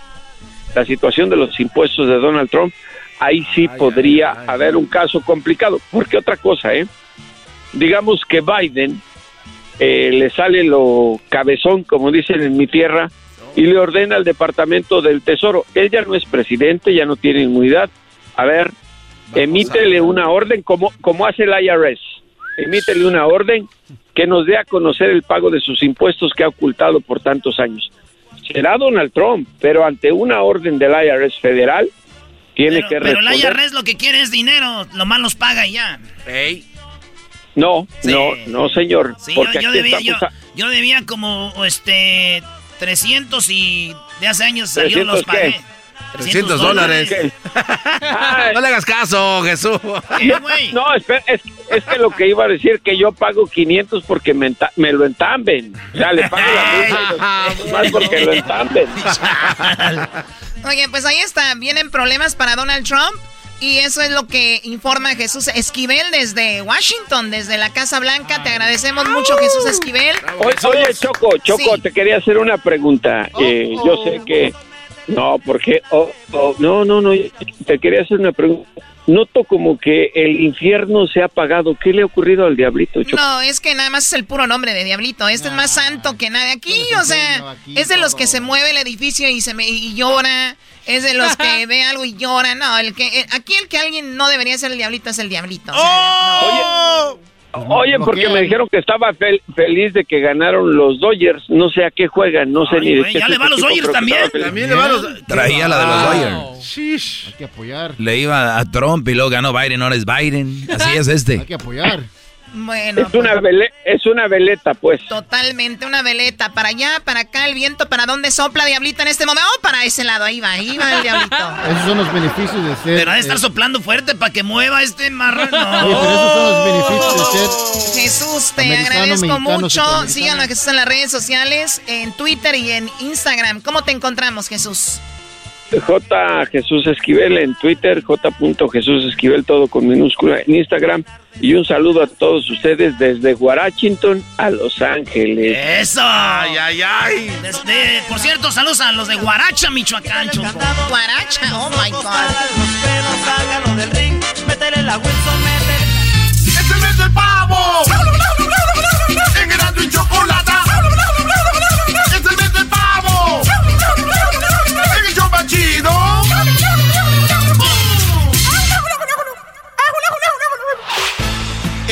[SPEAKER 20] la situación de los impuestos de Donald Trump, ahí sí podría haber un caso complicado. Porque otra cosa, ¿eh? Digamos que Biden eh, le sale lo cabezón, como dicen en mi tierra, y le ordena al Departamento del Tesoro. Él ya no es presidente, ya no tiene inmunidad. A ver, emítele una orden como, como hace el IRS. Emítele una orden que nos dé a conocer el pago de sus impuestos que ha ocultado por tantos años. Será Donald Trump, pero ante una orden del IRS federal, tiene que
[SPEAKER 4] Pero la
[SPEAKER 20] responder.
[SPEAKER 4] IRS lo que quiere es dinero, lo más nos paga y ya.
[SPEAKER 20] No,
[SPEAKER 4] Sí.
[SPEAKER 20] no, no, señor.
[SPEAKER 4] Sí,
[SPEAKER 20] porque
[SPEAKER 4] yo, yo
[SPEAKER 20] aquí
[SPEAKER 4] debía, yo,
[SPEAKER 20] estamos a-
[SPEAKER 4] yo debía como este 300 y de hace años salió
[SPEAKER 20] 300
[SPEAKER 4] los pagué.
[SPEAKER 20] qué?
[SPEAKER 5] 300 dólares. no le hagas caso, Jesús.
[SPEAKER 20] No, espera, es, es que lo que iba a decir que yo pago 500 porque me, enta- me lo entamben. O sea, le pago la multa y más porque lo entamben.
[SPEAKER 13] Oye, pues ahí está. Vienen problemas para Donald Trump. Y eso es lo que informa Jesús Esquivel desde Washington, desde la Casa Blanca. Te agradecemos mucho, Jesús Esquivel.
[SPEAKER 20] Oye, oye, Choco, Choco, te quería hacer una pregunta. Eh, yo sé que... No, porque... oh, oh, no, no, no, te quería hacer una pregunta. Noto como que el infierno se ha apagado. ¿Qué le ha ocurrido al diablito, Choco?
[SPEAKER 13] No, es que nada más es el puro nombre de Diablito. Este es más santo que nada. Aquí, o sea, es de los que se mueve el edificio y se me, y llora. Es de los que ve algo y llora. No, el que eh, aquí el que alguien no debería ser el Diablito es el Diablito. o sea,
[SPEAKER 20] Oye, porque me dijeron que estaba fel- feliz de que ganaron los Dodgers. No sé a qué juegan, no sé ni de
[SPEAKER 4] güey,
[SPEAKER 20] qué.
[SPEAKER 4] ya le va a los Dodgers también.
[SPEAKER 5] También le va a los...
[SPEAKER 6] Traía la de los. Dodgers.
[SPEAKER 22] Hay que apoyar.
[SPEAKER 6] Le iba a Trump y luego ganó Biden, ahora es Biden. Así es este.
[SPEAKER 22] Hay que apoyar.
[SPEAKER 13] Bueno,
[SPEAKER 20] Es una, vele- es una veleta, pues.
[SPEAKER 13] totalmente una veleta. Para allá, para acá, el viento, ¿para dónde sopla Diablito en este momento? Oh, para ese lado, ahí va, ahí va el Diablito.
[SPEAKER 22] Esos son los beneficios de ser.
[SPEAKER 4] Pero ha de estar
[SPEAKER 22] eh,
[SPEAKER 4] soplando fuerte para que mueva este marrano.
[SPEAKER 22] Oye, pero esos son los beneficios de ser.
[SPEAKER 13] Jesús, te
[SPEAKER 22] Americano,
[SPEAKER 13] agradezco mucho. Síganos a Jesús en las redes sociales, en Twitter y en Instagram. ¿Cómo te encontramos, Jesús?
[SPEAKER 20] J. Jesús Esquivel en Twitter, J. Jesús Esquivel, todo con minúscula en Instagram. Y un saludo a todos ustedes desde Washington a Los Ángeles.
[SPEAKER 4] ¡Eso! ¡Ay, ay, ay! Desde- por cierto, saludos a los de Guaracha, Michoacán, Choco.
[SPEAKER 13] Guaracha, oh my God.
[SPEAKER 21] Del ring, métele la Wilson, métele.
[SPEAKER 2] ¡Este mes del pavo!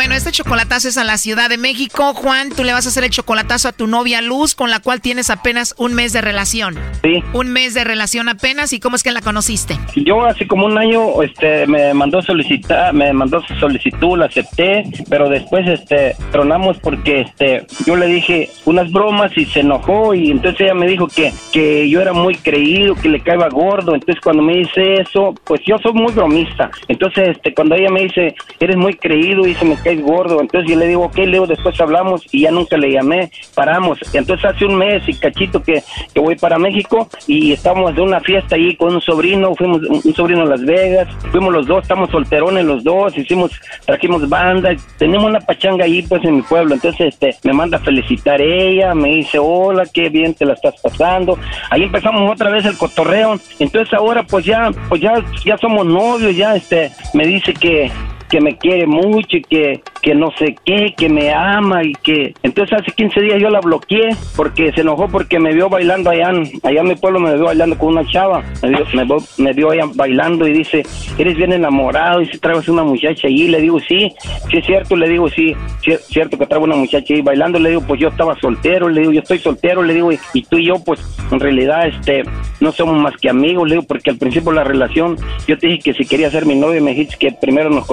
[SPEAKER 13] Bueno, este chocolatazo es a la Ciudad de México. Juan, tú le vas a hacer el chocolatazo a tu novia Luz, con la cual tienes apenas un mes de relación.
[SPEAKER 23] Sí.
[SPEAKER 13] Un mes de relación apenas. ¿Y cómo es que la conociste?
[SPEAKER 23] Yo hace como un año este, me mandó solicitar, me mandó solicitud, la acepté, pero después este, tronamos porque este, yo le dije unas bromas y se enojó y entonces ella me dijo que, que yo era muy creído, que le caía gordo. Entonces cuando me dice eso, pues yo soy muy bromista. Entonces este, cuando ella me dice, eres muy creído y se me cae gordo. Entonces yo le digo, ok, Leo, después hablamos y ya nunca le llamé, paramos. Entonces hace un mes y cachito que, que voy para México y estábamos de una fiesta ahí con un sobrino, fuimos un sobrino a Las Vegas, fuimos los dos, estamos solterones los dos, hicimos, trajimos banda, tenemos una pachanga ahí pues en mi pueblo. Entonces este me manda a felicitar ella, me dice, hola, qué bien te la estás pasando. Ahí empezamos otra vez el cotorreo. Entonces ahora pues ya, pues ya, ya somos novios, ya este, me dice que que me quiere mucho y que, que no sé qué, que me ama y que... Entonces hace 15 días yo la bloqueé porque se enojó porque me vio bailando allá allá en mi pueblo, me vio bailando con una chava, me vio, me, me vio allá bailando y dice, eres bien enamorado y si traes una muchacha allí, le digo, sí, sí es cierto, le digo, sí, es cierto que traigo una muchacha ahí bailando, le digo, pues yo estaba soltero, le digo, yo estoy soltero, le digo, y, tú y yo, pues en realidad, este, no somos más que amigos, le digo, porque al principio de la relación, yo te dije que si quería ser mi novio, me dijiste que primero nos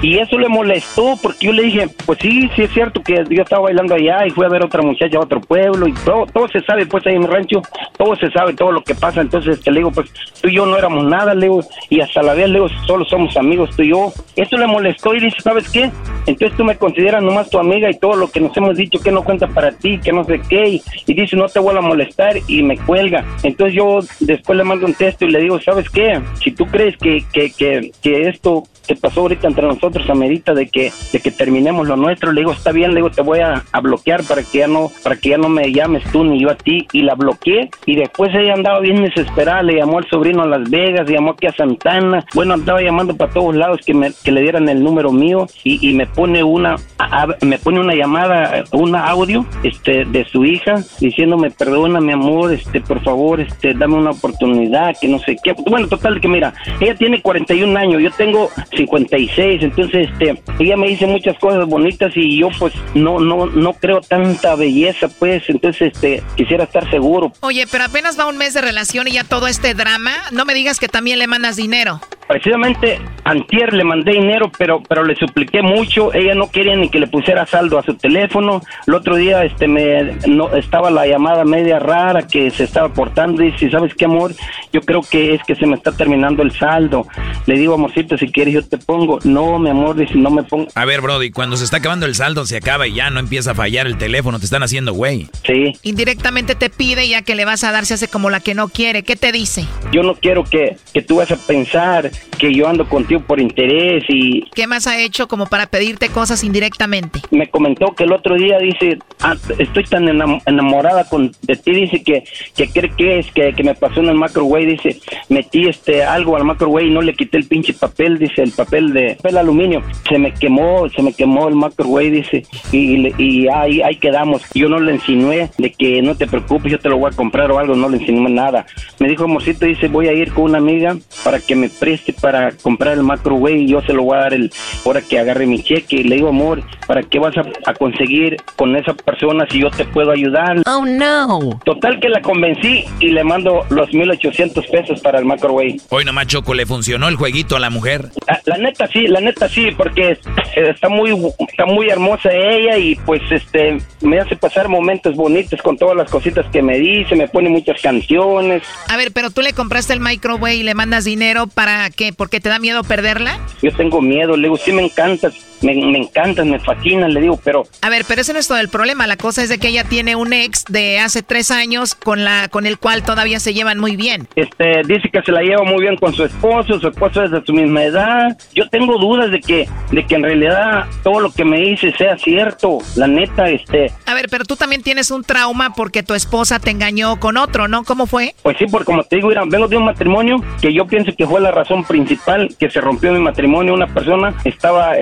[SPEAKER 23] y eso le molestó, porque yo le dije, pues sí, sí es cierto que yo estaba bailando allá y fui a ver otra muchacha a otro pueblo, y todo, todo se sabe, pues ahí en mi rancho, todo se sabe, todo lo que pasa, entonces te le digo, pues tú y yo no éramos nada, le digo, y hasta la vez, le digo, solo somos amigos, tú y yo, eso le molestó y dice, ¿sabes qué? Entonces tú me consideras nomás tu amiga y todo lo que nos hemos dicho que no cuenta para ti, que no sé qué, y, dice, no te vuelvo a molestar y me cuelga. Entonces yo después le mando un texto y le digo, ¿sabes qué? Si tú crees que, que, que, que esto que pasó ahorita entre nosotros amerita de que, de que terminemos lo nuestro, le digo, está bien, le digo, te voy a, a bloquear para que ya no, para que ya no me llames tú ni yo a ti, y la bloqueé, y después ella andaba bien desesperada, le llamó al sobrino a Las Vegas, llamó aquí a Santana, bueno, andaba llamando para todos lados que me, que le dieran el número mío, y, y me pone una, a- me pone una llamada, un audio, este, de su hija, diciéndome, perdona mi amor, este, por favor, este, dame una oportunidad, que no sé qué, bueno, total que mira, ella tiene 41 años, yo tengo 56, entonces este ella me dice muchas cosas bonitas y yo pues no no no creo tanta belleza, pues, entonces este quisiera estar seguro.
[SPEAKER 13] Oye, pero apenas va un mes de relación y ya todo este drama. No me digas que también le mandas dinero.
[SPEAKER 23] Precisamente antier le mandé dinero, pero pero le supliqué mucho, ella no quería ni que le pusiera saldo a su teléfono. El otro día este me no estaba la llamada media rara que se estaba portando y dice, "¿Sabes qué, amor? Yo creo que es que se me está terminando el saldo." Le digo, "Amorcito, si quieres yo te pongo." "No, mi amor, dice, no me pongo."
[SPEAKER 6] A ver, Brody, cuando se está acabando el saldo, se acaba y ya no empieza a fallar el teléfono, te están haciendo güey.
[SPEAKER 23] Sí.
[SPEAKER 13] Indirectamente te pide ya que le vas a dar, se hace como la que no quiere. ¿Qué te dice?
[SPEAKER 23] Yo no quiero que, que tú vas a pensar que yo ando contigo por interés y
[SPEAKER 13] ¿Qué más ha hecho como para pedirte cosas indirectamente?
[SPEAKER 23] me comentó que el otro día dice, "Ah, estoy tan enam- enamorada con, de ti, dice que, que cree que es que, que me pasó en el microwave, dice, metí este algo al microwave y no le quité el pinche papel, dice, el papel de papel aluminio, se me quemó, se me quemó el microwave, dice, y, le- y ahí, ahí quedamos. Yo no le insinué de que no te preocupes, yo te lo voy a comprar o algo, no le insinué nada. Me dijo, amorcito, dice, voy a ir con una amiga para que me preste para comprar el microwave y yo se lo voy a dar el hora que agarre mi cheque. Y le digo, amor, ¿para qué vas a, a conseguir con esa persona si yo te puedo ayudar? Oh, no. Total que la convencí y le mando los 1800 pesos para el microwave.
[SPEAKER 6] Hoy nomás Choco le funcionó el jueguito a la mujer.
[SPEAKER 23] La, la neta sí, la neta sí, porque eh, está muy está muy hermosa ella y pues este me hace pasar momentos bonitos con todas las cositas que me dice, me pone muchas canciones.
[SPEAKER 13] A ver, pero tú le compraste el microwave y le mandas dinero para qué? ¿Porque te da miedo perderla?
[SPEAKER 23] Yo tengo miedo, le digo, sí me encanta, me, me encantan, me fascinan, le digo, pero...
[SPEAKER 13] A ver, pero ese no es todo el problema. La cosa es de que ella tiene un ex de hace tres años con la con el cual todavía se llevan muy bien.
[SPEAKER 23] Este, dice que se la lleva muy bien con su esposo, su esposo es de su misma edad. Yo tengo dudas de que, de que en realidad todo lo que me dice sea cierto. La neta, este...
[SPEAKER 13] A ver, pero tú también tienes un trauma porque tu esposa te engañó con otro, ¿no? ¿Cómo fue?
[SPEAKER 23] Pues sí, porque como te digo, mira, vengo de un matrimonio que yo pienso que fue la razón principal que se rompió mi matrimonio. Una persona estaba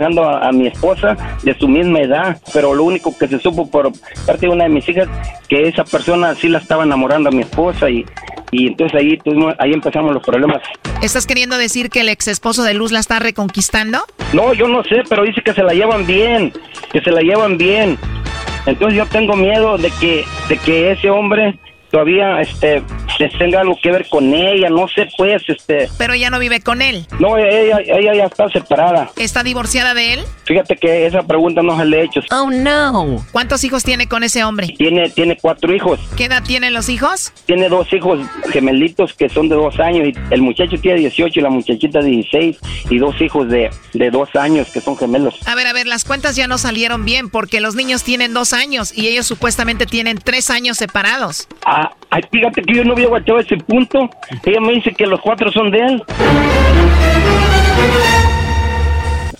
[SPEAKER 23] acortejando a, a mi esposa de su misma edad, pero lo único que se supo por parte de una de mis hijas que esa persona sí la estaba enamorando a mi esposa y, y entonces ahí, tuvimos- ahí empezamos los problemas.
[SPEAKER 13] ¿Estás queriendo decir que el ex esposo de Luz la está reconquistando?
[SPEAKER 23] No, yo no sé, pero dice que se la llevan bien, que se la llevan bien. Entonces yo tengo miedo de que, de que ese hombre todavía este tenga algo que ver con ella, no sé pues, este,
[SPEAKER 13] Pero ella no vive con él.
[SPEAKER 23] no, ella, ella ya está separada.
[SPEAKER 13] ¿Está divorciada de él?
[SPEAKER 23] Fíjate que esa pregunta no se le he hecho.
[SPEAKER 13] Oh no. ¿Cuántos hijos tiene con ese hombre?
[SPEAKER 23] Tiene, tiene cuatro hijos.
[SPEAKER 13] ¿Qué edad tienen los hijos?
[SPEAKER 23] Tiene dos hijos gemelitos que son de dos años. Y el muchacho tiene 18 y la muchachita 16. Y dos hijos de, de dos años que son gemelos.
[SPEAKER 13] A ver, a ver, las cuentas ya no salieron bien porque los niños tienen dos años y ellos supuestamente tienen tres años separados.
[SPEAKER 23] Ah, ay, fíjate que yo no había guachado ese punto. Ella me dice que los cuatro son de él.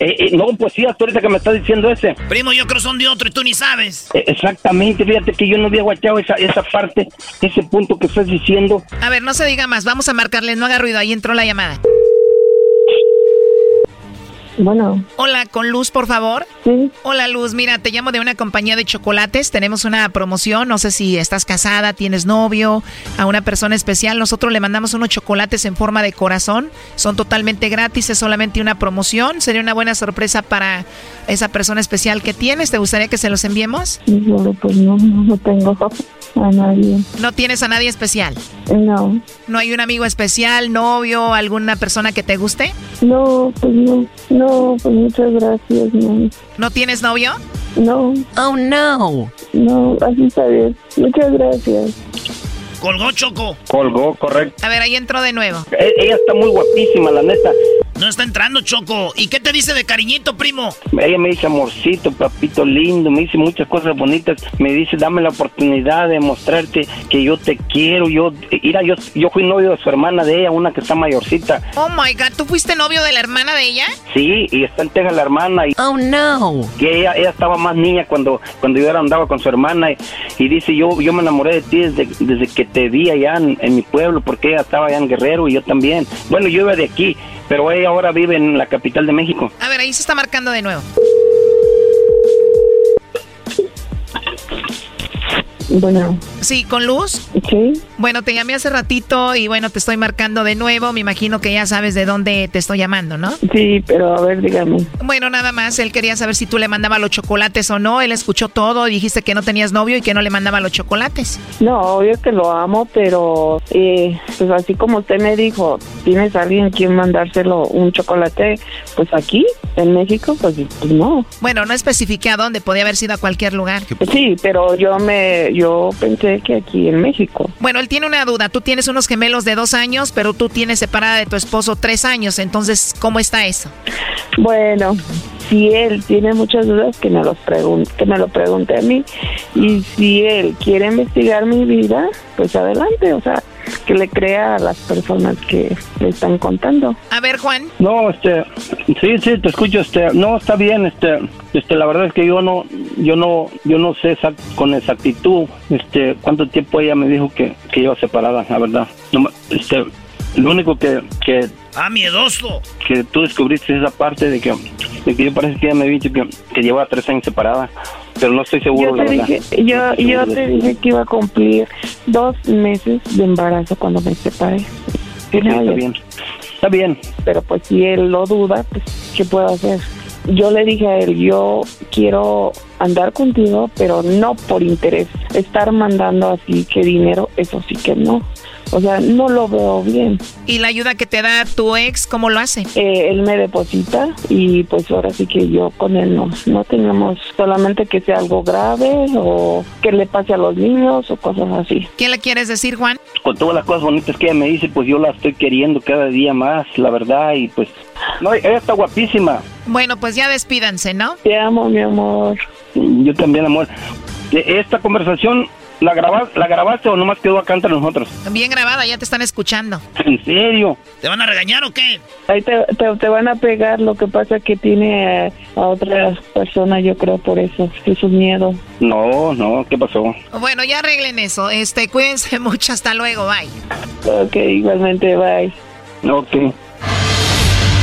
[SPEAKER 23] Eh, eh, no, pues sí, hasta ahorita que me está diciendo ese.
[SPEAKER 4] Primo, yo creo que son de otro y tú ni sabes.
[SPEAKER 23] Eh, Exactamente, fíjate que yo no había guachado esa, esa parte, ese punto que estás diciendo.
[SPEAKER 13] A ver, no se diga más, vamos a marcarle, no haga ruido, ahí entró la llamada.
[SPEAKER 24] Bueno.
[SPEAKER 13] Hola, con Luz, por favor.
[SPEAKER 24] Sí.
[SPEAKER 13] Hola, Luz. Mira, te llamo de una compañía de chocolates. Tenemos una promoción. No sé si estás casada, tienes novio, a una persona especial. Nosotros le mandamos unos chocolates en forma de corazón. Son totalmente gratis, es solamente una promoción. Sería una buena sorpresa para esa persona especial que tienes. ¿Te gustaría que se los enviemos?
[SPEAKER 24] Yo, pues no, no tengo a nadie.
[SPEAKER 13] ¿No tienes a nadie especial?
[SPEAKER 24] No.
[SPEAKER 13] ¿No hay un amigo especial, novio, alguna persona que te guste?
[SPEAKER 24] No, pues no. No, pues muchas gracias, no.
[SPEAKER 13] ¿No tienes novio?
[SPEAKER 24] No.
[SPEAKER 13] Oh, no.
[SPEAKER 24] No, así está bien. Muchas gracias.
[SPEAKER 4] Colgó Choco.
[SPEAKER 23] Colgó, correcto.
[SPEAKER 13] A ver, ahí entró de nuevo.
[SPEAKER 23] E- ella está muy guapísima, la neta.
[SPEAKER 4] No está entrando Choco. ¿Y qué te dice de cariñito, primo?
[SPEAKER 23] Ella me dice amorcito, papito lindo, me dice muchas cosas bonitas. Me dice, dame la oportunidad de mostrarte que yo te quiero. Yo, mira, yo, yo fui novio de su hermana de ella, una que está mayorcita.
[SPEAKER 13] Oh my god, ¿tú fuiste novio de la hermana de ella?
[SPEAKER 23] Sí, y está en Texas la hermana. Y,
[SPEAKER 13] oh no.
[SPEAKER 23] Que ella, ella estaba más niña cuando, cuando yo era- andaba con su hermana. Y, y dice, yo, yo me enamoré de ti desde, desde que te vi allá en, en mi pueblo, porque ella estaba allá en Guerrero y yo también. Bueno, yo iba de aquí, pero ella ahora vive en la capital de México.
[SPEAKER 13] A ver, ahí se está marcando de nuevo.
[SPEAKER 24] Bueno.
[SPEAKER 13] Sí, con luz.
[SPEAKER 24] Sí.
[SPEAKER 13] Bueno, te llamé hace ratito y bueno, te estoy marcando de nuevo. Me imagino que ya sabes de dónde te estoy llamando, ¿no?
[SPEAKER 24] Sí, pero a ver, dígame.
[SPEAKER 13] Bueno, nada más, él quería saber si tú le mandabas los chocolates o no. Él escuchó todo y dijiste que no tenías novio y que no le mandaba los chocolates.
[SPEAKER 24] No, obvio que lo amo, pero eh, pues así como usted me dijo, ¿tienes a alguien quien mandárselo un chocolate? Pues aquí, en México, pues, pues no.
[SPEAKER 13] Bueno, no especifiqué a dónde, podía haber sido a cualquier lugar.
[SPEAKER 24] Sí, pero yo me, yo pensé que aquí en México.
[SPEAKER 13] Bueno, él tiene una duda. Tú tienes unos gemelos de dos años, pero tú tienes separada de tu esposo tres años. Entonces, ¿cómo está eso?
[SPEAKER 24] Bueno, si él tiene muchas dudas, que me los pregunte, que me lo pregunte a mí. Y si él quiere investigar mi vida, pues adelante, o sea, que le crea a las personas que le están contando.
[SPEAKER 13] A ver, Juan.
[SPEAKER 23] No, este, sí, sí, te escucho, este, no, está bien, este, este, la verdad es que yo no, yo no, yo no sé exact- con exactitud, este, cuánto tiempo ella me dijo que, que iba separada, la verdad. No, este, lo único que, que,
[SPEAKER 4] Ah, miedoso.
[SPEAKER 23] que tú descubriste esa parte de que, de que yo parece que ella me había dicho que, que llevaba tres años separada, pero no estoy seguro,
[SPEAKER 24] Yo
[SPEAKER 23] la verdad.
[SPEAKER 24] dije, yo, yo
[SPEAKER 23] seguro
[SPEAKER 24] te dije que iba a cumplir dos meses de embarazo cuando me separé.
[SPEAKER 23] Sí, sí, está bien, está bien.
[SPEAKER 24] Pero pues si él lo duda, pues ¿qué puedo hacer? Yo le dije a él, yo quiero andar contigo, pero no por interés. Estar mandando así que dinero, eso sí que no. O sea, no lo veo bien.
[SPEAKER 13] ¿Y la ayuda que te da tu ex, cómo lo hace?
[SPEAKER 24] Eh, él me deposita y pues ahora sí que yo con él no, no tenemos solamente que sea algo grave o que le pase a los niños o cosas así.
[SPEAKER 13] ¿Qué le quieres decir, Juan?
[SPEAKER 23] con todas las cosas bonitas que ella me dice, pues yo la estoy queriendo cada día más, la verdad, y pues No, ella está guapísima.
[SPEAKER 13] Bueno, pues ya despídanse, ¿no?
[SPEAKER 11] Te amo, mi amor.
[SPEAKER 23] Yo también, amor. De Esta conversación, ¿la, grabas, ¿la grabaste o nomás quedó acá entre nosotros?
[SPEAKER 13] Bien grabada, ya te están escuchando.
[SPEAKER 23] ¿En serio?
[SPEAKER 4] ¿Te van a regañar o qué?
[SPEAKER 11] Ahí te, te, te van a pegar, lo que pasa que tiene eh, a otras personas, yo creo, por eso, es un miedo.
[SPEAKER 23] No, no, ¿qué pasó?
[SPEAKER 13] Bueno, ya arreglen eso. Este, cuídense mucho, hasta luego, bye.
[SPEAKER 11] Ok, igualmente, bye.
[SPEAKER 23] Ok.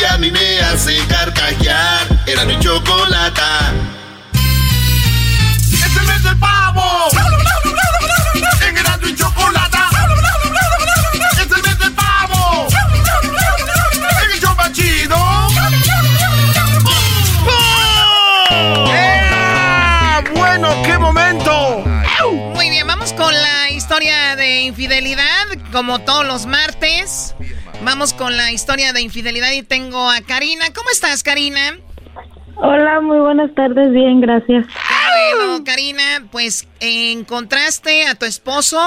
[SPEAKER 2] que a mí me hace carcajear. Era mi chocolata.
[SPEAKER 21] ¡Es el mes del pavo! ¡En Erasmo y Chocolata! ¡Es el mes del pavo! ¡En el show más chido!
[SPEAKER 5] ¡Ah! Bueno, qué momento.
[SPEAKER 13] Muy bien, vamos con la historia de infidelidad, como todos los martes. Vamos con la historia de infidelidad y tengo a Karina. ¿Cómo estás, Karina?
[SPEAKER 11] Hola, muy buenas tardes, bien, gracias.
[SPEAKER 13] Bueno, Karina, pues encontraste a tu esposo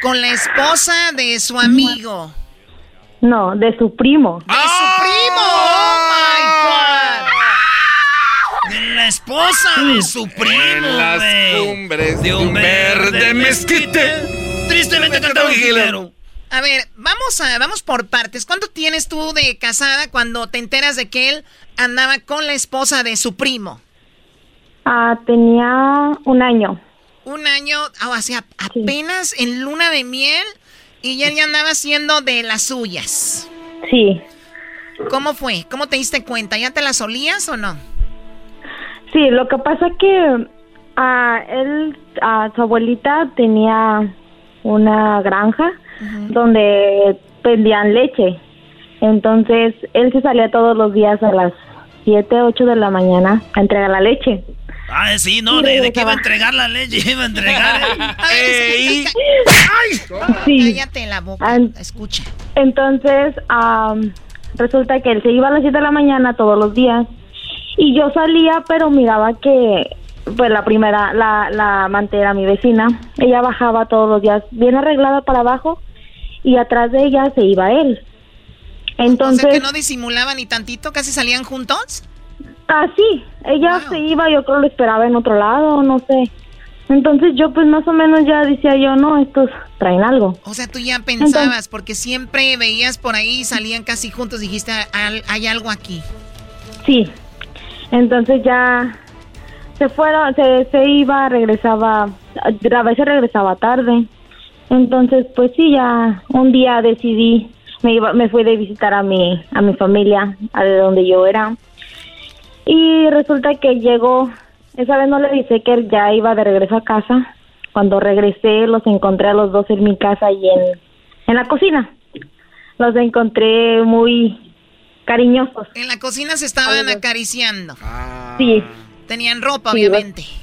[SPEAKER 13] con la esposa de su amigo.
[SPEAKER 11] No, de su primo.
[SPEAKER 13] ¡De su primo! ¡Oh, my God!
[SPEAKER 4] De la esposa de su primo,
[SPEAKER 5] En las cumbres de un verde mezquite.
[SPEAKER 4] Tristemente cantaba un.
[SPEAKER 13] A ver, vamos a vamos por partes. ¿Cuánto tienes tú de casada cuando te enteras de que él andaba con la esposa de su primo?
[SPEAKER 11] Ah, tenía un año.
[SPEAKER 13] Un año, ah, o sea, apenas en luna de miel y él ya andaba haciendo de las suyas.
[SPEAKER 11] Sí,
[SPEAKER 13] ¿Cómo fue? ¿Cómo te diste cuenta? ¿Ya te las olías o no?
[SPEAKER 11] sí, lo que pasa que ah, él, ah, su abuelita tenía una granja donde vendían leche. Entonces, él se salía todos los días a las 7, 8 de la mañana a entregar la leche.
[SPEAKER 4] Ah, sí, no, de, de que iba a entregar la leche, iba a entregar.
[SPEAKER 13] Ey.
[SPEAKER 11] Sí.
[SPEAKER 13] Cállate la boca, escucha.
[SPEAKER 11] Entonces, am, resulta que él se iba a las 7 de la mañana todos los días y yo salía, pero miraba que, pues la primera, la, la amante era mi vecina, ella bajaba todos los días bien arreglada para abajo y atrás de ella se iba él. Entonces,
[SPEAKER 13] o sea que no disimulaban ni tantito, casi salían juntos.
[SPEAKER 11] Ah, sí, ella se iba, yo creo lo esperaba en otro lado, no sé. Entonces yo pues más o menos ya decía yo, no, estos traen algo.
[SPEAKER 13] O sea, tú ya pensabas, porque siempre veías por ahí, salían casi juntos, dijiste, "Al- hay algo aquí.
[SPEAKER 11] Sí, entonces ya se fueron, se, se iba, regresaba, a veces regresaba tarde. Entonces pues sí, ya un día decidí, me, iba, me fui de visitar a mi, a mi familia, a de donde yo era. Y resulta que llegó, esa vez no le dije que él ya iba de regreso a casa. Cuando regresé los encontré a los dos en mi casa y en, en la cocina. Los encontré muy cariñosos.
[SPEAKER 13] En la cocina se estaban acariciando.
[SPEAKER 11] Sí.
[SPEAKER 13] Tenían ropa,
[SPEAKER 11] Sí,
[SPEAKER 13] obviamente.
[SPEAKER 11] Sí,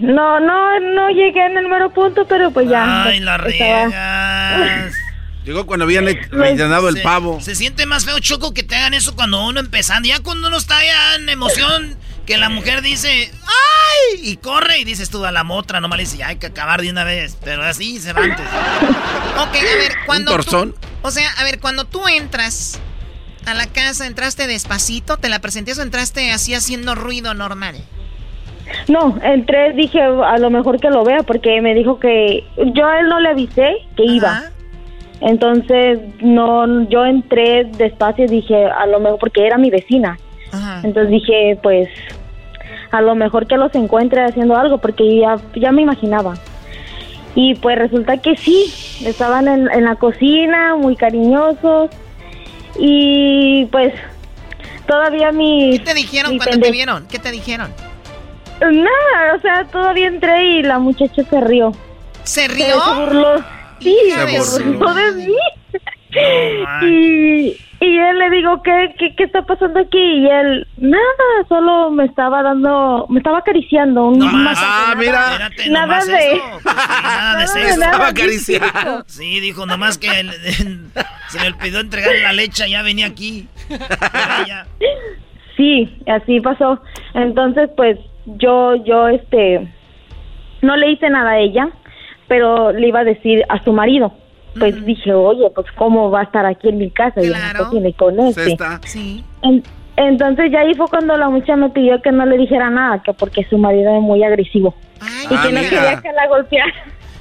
[SPEAKER 11] no, no, no llegué en el mero punto, pero pues ya.
[SPEAKER 4] Ay, la riegas.
[SPEAKER 5] Llegó cuando habían le- rellenado el
[SPEAKER 4] Se-
[SPEAKER 5] pavo.
[SPEAKER 4] Se siente más feo, Choco, que te hagan eso cuando uno empezando. Ya cuando uno está ya en emoción, que la mujer dice, ¡ay! Y corre y dices tú a la motra, nomás le dice, ya hay que acabar de una vez. Pero así se va antes.
[SPEAKER 13] Ok, a ver, cuando. tú-
[SPEAKER 5] torzón?
[SPEAKER 13] o sea, a ver, cuando tú entras a la casa, ¿entraste despacito? ¿Te la presenté o entraste así haciendo ruido normal?
[SPEAKER 11] No, entré, dije, a lo mejor que lo vea, porque me dijo que yo a él no le avisé que iba. Entonces, no, yo entré despacio y dije, a lo mejor, porque era mi vecina. Entonces dije, pues, a lo mejor que los encuentre haciendo algo, porque ya, ya me imaginaba. Y pues resulta que sí, estaban en, en la cocina, muy cariñosos. Y pues, todavía mi...
[SPEAKER 13] ¿Qué te dijeron cuando te vieron? ¿Qué te dijeron?
[SPEAKER 11] Nada, o sea, todavía entré y la muchacha se rió.
[SPEAKER 13] ¿Se
[SPEAKER 11] rió? Se burló. Sí, se burló de mí. y, Y él le digo, ¿qué, qué, qué está pasando aquí? Y él, nada, solo me estaba dando, me estaba acariciando. Un masaje,
[SPEAKER 5] Ah,
[SPEAKER 11] nada-
[SPEAKER 5] mira.
[SPEAKER 4] Espérate,
[SPEAKER 11] Nada de...
[SPEAKER 4] eso. Pues sí, nada de
[SPEAKER 11] Nada
[SPEAKER 4] sexo.
[SPEAKER 11] nada,
[SPEAKER 5] Estaba acariciando.
[SPEAKER 4] Sí, dijo, nomás que el- se me olvidó entregar la leche, ya venía aquí. Ya.
[SPEAKER 11] Sí, así pasó. Entonces, pues yo, yo, este, no le hice nada a ella, pero le iba a decir a su marido. Pues dije, oye, pues cómo va a estar aquí en mi casa y no tiene con este.
[SPEAKER 13] Sí.
[SPEAKER 11] En- entonces ya ahí fue cuando la muchacha me pidió que no le dijera nada, que porque su marido es muy agresivo y
[SPEAKER 13] Ah,
[SPEAKER 11] que no
[SPEAKER 13] mira.
[SPEAKER 11] quería que la golpeara.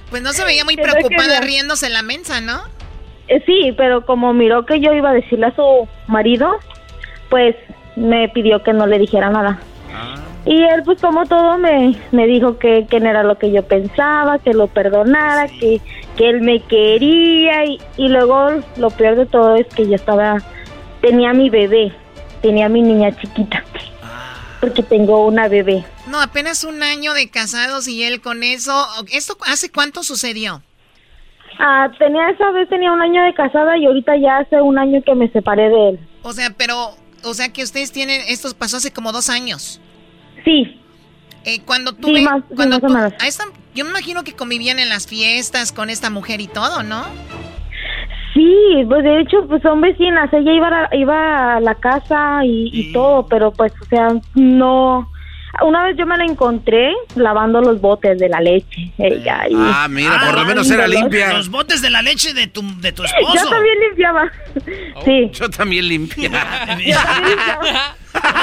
[SPEAKER 13] Pues no se veía muy preocupada riéndose la mensa, ¿no?
[SPEAKER 11] Eh, sí, pero como miró que yo iba a decirle a su marido, pues me pidió que no le dijera nada. Y él, pues como todo, me, me dijo que, que no era lo que yo pensaba, que lo perdonara, que, que él me quería. Y, y luego lo peor de todo es que yo estaba, tenía mi bebé, tenía mi niña chiquita, porque tengo una bebé.
[SPEAKER 13] No, apenas un año de casados y él con eso. ¿Esto hace cuánto sucedió?
[SPEAKER 11] Ah, tenía esa vez, tenía un año de casada y ahorita ya hace un año que me separé de él.
[SPEAKER 13] O sea, pero, o sea que ustedes tienen, esto pasó hace como dos años.
[SPEAKER 11] Sí.
[SPEAKER 13] Eh, cuando tú,
[SPEAKER 11] Sí, más- sí,
[SPEAKER 13] cuando
[SPEAKER 11] más o
[SPEAKER 13] tú-
[SPEAKER 11] menos.
[SPEAKER 13] a esta- yo me imagino que convivían en las fiestas con esta mujer y todo, ¿no?
[SPEAKER 11] Sí, pues de hecho, pues son vecinas. Ella iba a, iba a la casa y, y todo, pero pues, o sea, no. Una vez yo me la encontré lavando los botes de la leche. Ella. Y,
[SPEAKER 5] Ah, mira, por lo menos era limpia.
[SPEAKER 4] Los botes de la leche de tu, de tu esposo.
[SPEAKER 11] Yo también limpiaba. Sí.
[SPEAKER 5] Yo también limpia.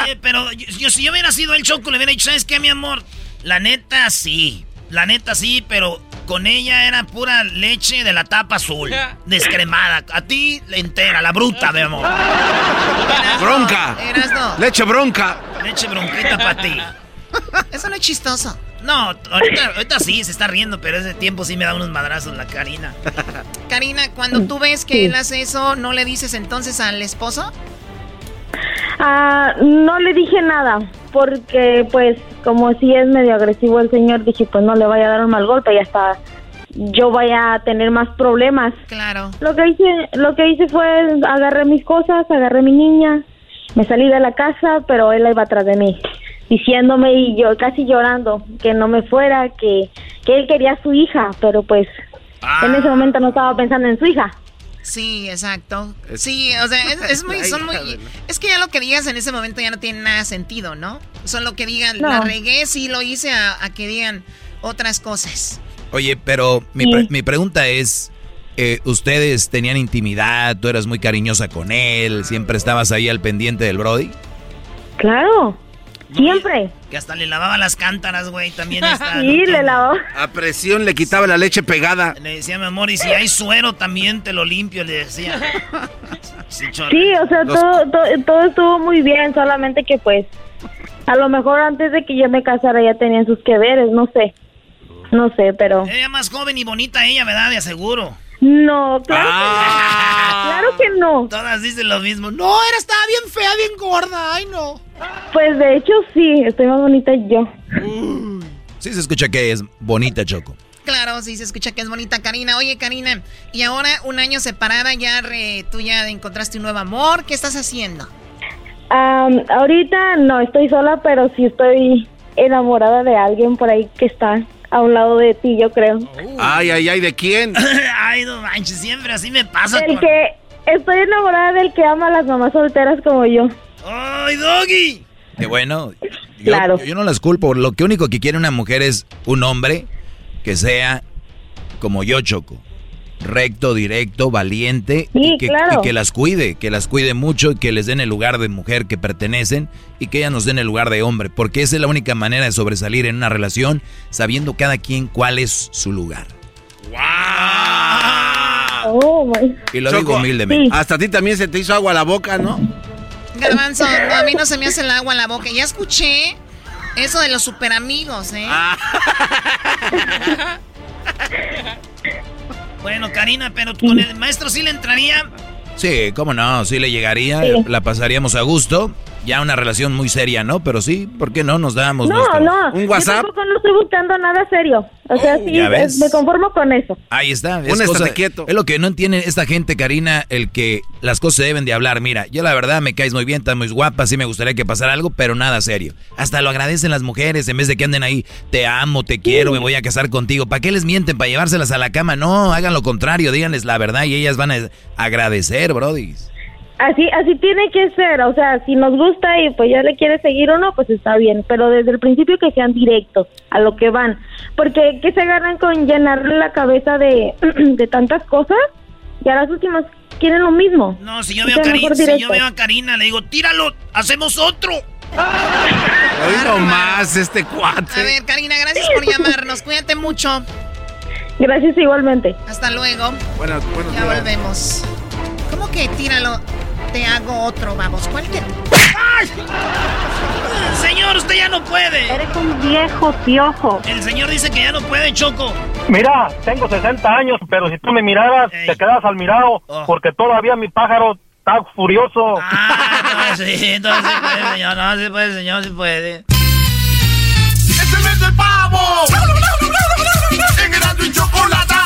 [SPEAKER 4] Oye, pero yo, yo- si yo hubiera sido el choco, le hubiera dicho, ¿sabes qué, mi amor? La neta, sí. La neta, sí, pero con ella era pura leche de la tapa azul. Descremada. A ti, la entera, la bruta, mi amor.
[SPEAKER 5] Bronca. Leche bronca.
[SPEAKER 4] Leche bronquita para ti.
[SPEAKER 13] Eso no es chistoso.
[SPEAKER 4] No, ahorita, ahorita sí, se está riendo, pero ese tiempo sí me da unos madrazos la Karina.
[SPEAKER 13] Karina, cuando tú ves que él hace eso, ¿no le dices entonces al esposo?
[SPEAKER 11] Ah, no le dije nada, porque pues como si es medio agresivo el señor, dije pues no le vaya a dar un mal golpe y hasta yo vaya a tener más problemas.
[SPEAKER 13] Claro.
[SPEAKER 11] Lo que hice, lo que hice fue agarré mis cosas, agarré mi niña, me salí de la casa, pero él iba atrás de mí, diciéndome y yo casi llorando que no me fuera, que, que él quería a su hija, pero pues en ese momento no estaba pensando en su hija.
[SPEAKER 13] Sí, exacto. Sí, o sea, es, es muy, son muy... Es que ya lo que digas en ese momento ya no tiene nada sentido, ¿no? Son lo que digan,
[SPEAKER 11] No.
[SPEAKER 13] la regué, sí lo hice, a, a que digan otras cosas.
[SPEAKER 6] Oye, pero mi, pre- mi pregunta es, eh, ¿ustedes tenían intimidad? ¿Tú eras muy cariñosa con él? ¿Siempre estabas ahí al pendiente del Brody?
[SPEAKER 11] Claro, siempre.
[SPEAKER 4] Que hasta le lavaba las cántaras, güey, también está.
[SPEAKER 11] Sí, le lavó.
[SPEAKER 5] A presión le quitaba la leche pegada.
[SPEAKER 4] Le decía, mi amor, y si hay suero también te lo limpio, le decía. Sí,
[SPEAKER 11] o sea,
[SPEAKER 4] Los-
[SPEAKER 11] todo, todo, todo estuvo muy bien, solamente que pues a lo mejor antes de que yo me casara ya tenían sus que veres, no sé. No sé, pero...
[SPEAKER 4] Ella más joven y bonita ella, ¿verdad? De aseguro.
[SPEAKER 11] No, claro que no. Claro que no.
[SPEAKER 4] Todas dicen lo mismo. No,
[SPEAKER 18] era, estaba bien fea, bien gorda. Ay, no.
[SPEAKER 11] Pues de hecho sí, estoy más bonita yo.
[SPEAKER 6] Sí se escucha que es bonita, Choco.
[SPEAKER 13] Claro, sí se escucha que es bonita Karina. Oye, Karina, y ahora un año separada, ya re- tú ya encontraste un nuevo amor. ¿Qué estás haciendo?
[SPEAKER 11] Am, ahorita no estoy sola, pero sí estoy enamorada de alguien por ahí que está a un lado de ti, yo creo.
[SPEAKER 5] Ay, ay, ay, ¿de quién?
[SPEAKER 4] Ay, no manches, siempre así me pasa.
[SPEAKER 11] El
[SPEAKER 4] con-
[SPEAKER 11] que estoy enamorada del que ama a las mamás solteras como yo.
[SPEAKER 4] ¡Ay, Doggy!
[SPEAKER 6] Que bueno, yo,
[SPEAKER 11] Claro.
[SPEAKER 6] yo no las culpo. Lo que único que quiere una mujer es un hombre que sea como yo, Choco. Recto, directo, valiente y, que,
[SPEAKER 11] claro.
[SPEAKER 6] y que las cuide, que las cuide mucho y que les den el lugar de mujer que pertenecen y que ellas nos den el lugar de hombre, porque esa es la única manera de sobresalir en una relación, sabiendo cada quien cuál es su lugar.
[SPEAKER 11] Oh, my.
[SPEAKER 6] Y lo
[SPEAKER 5] Choco,
[SPEAKER 6] digo humildemente.
[SPEAKER 5] Hasta a ti también se te hizo agua la boca, ¿no?
[SPEAKER 13] Garbanzo, no, a mí no se me hace el agua en la boca. Ya escuché eso de los super amigos, ¿eh?
[SPEAKER 4] Ah. Bueno, Karina, pero con el maestro sí le entraría.
[SPEAKER 6] Sí, cómo no, sí le llegaría,
[SPEAKER 11] Sí.
[SPEAKER 6] la pasaríamos a gusto. Ya una relación muy seria, ¿no? Pero sí, ¿por qué no nos damos
[SPEAKER 11] No,
[SPEAKER 6] nuestro-
[SPEAKER 11] no.
[SPEAKER 6] un WhatsApp?
[SPEAKER 11] Yo tampoco no estoy buscando nada serio. O sea, sí,
[SPEAKER 6] ¿Ya ves?
[SPEAKER 11] me conformo con eso.
[SPEAKER 6] Ahí está.
[SPEAKER 5] Estate
[SPEAKER 6] cosa-
[SPEAKER 5] quieto.
[SPEAKER 6] Es lo que no entiende esta gente, Karina, el que las cosas se deben de hablar. Mira, yo la verdad me caes muy bien, estás muy guapa, sí me gustaría que pasara algo, pero nada serio. Hasta lo agradecen las mujeres en vez de que anden ahí, te amo, te quiero, me voy a casar contigo. ¿Para qué les mienten? ¿Para llevárselas a la cama? No, hagan lo contrario, díganles la verdad y ellas van a agradecer, brody.
[SPEAKER 11] Así, así tiene que ser, o sea, si nos gusta y pues ya le quiere seguir o no, pues está bien, pero desde el principio que sean directos a lo que van, porque que se agarran con llenarle la cabeza de, de tantas cosas y a las últimas quieren lo mismo.
[SPEAKER 4] No, si yo
[SPEAKER 11] O
[SPEAKER 4] veo,
[SPEAKER 11] sea,
[SPEAKER 4] a Karina, si yo veo a Karina, le digo, tíralo, hacemos otro.
[SPEAKER 5] Hoy nomás este cuate.
[SPEAKER 13] A ver, Karina, gracias por llamarnos. Cuídate mucho.
[SPEAKER 11] Gracias igualmente.
[SPEAKER 13] Hasta luego.
[SPEAKER 5] Buenos, buenos
[SPEAKER 13] Ya
[SPEAKER 5] días.
[SPEAKER 13] volvemos. ¿Cómo que tíralo? Te hago otro, vamos. ¿Cuál te-
[SPEAKER 4] ¡Ay! Señor, usted ya no puede.
[SPEAKER 11] Eres un viejo piojo.
[SPEAKER 4] El señor dice que ya no puede, Choco.
[SPEAKER 25] Mira, tengo 60 años, pero si tú me miraras, te quedas al mirado, porque todavía mi pájaro está furioso.
[SPEAKER 4] Ah, sí, entonces sí puede, señor. No, sí puede, señor, sí puede.
[SPEAKER 21] ¡Es el mes del pavo! En Erasmo y Chocolata.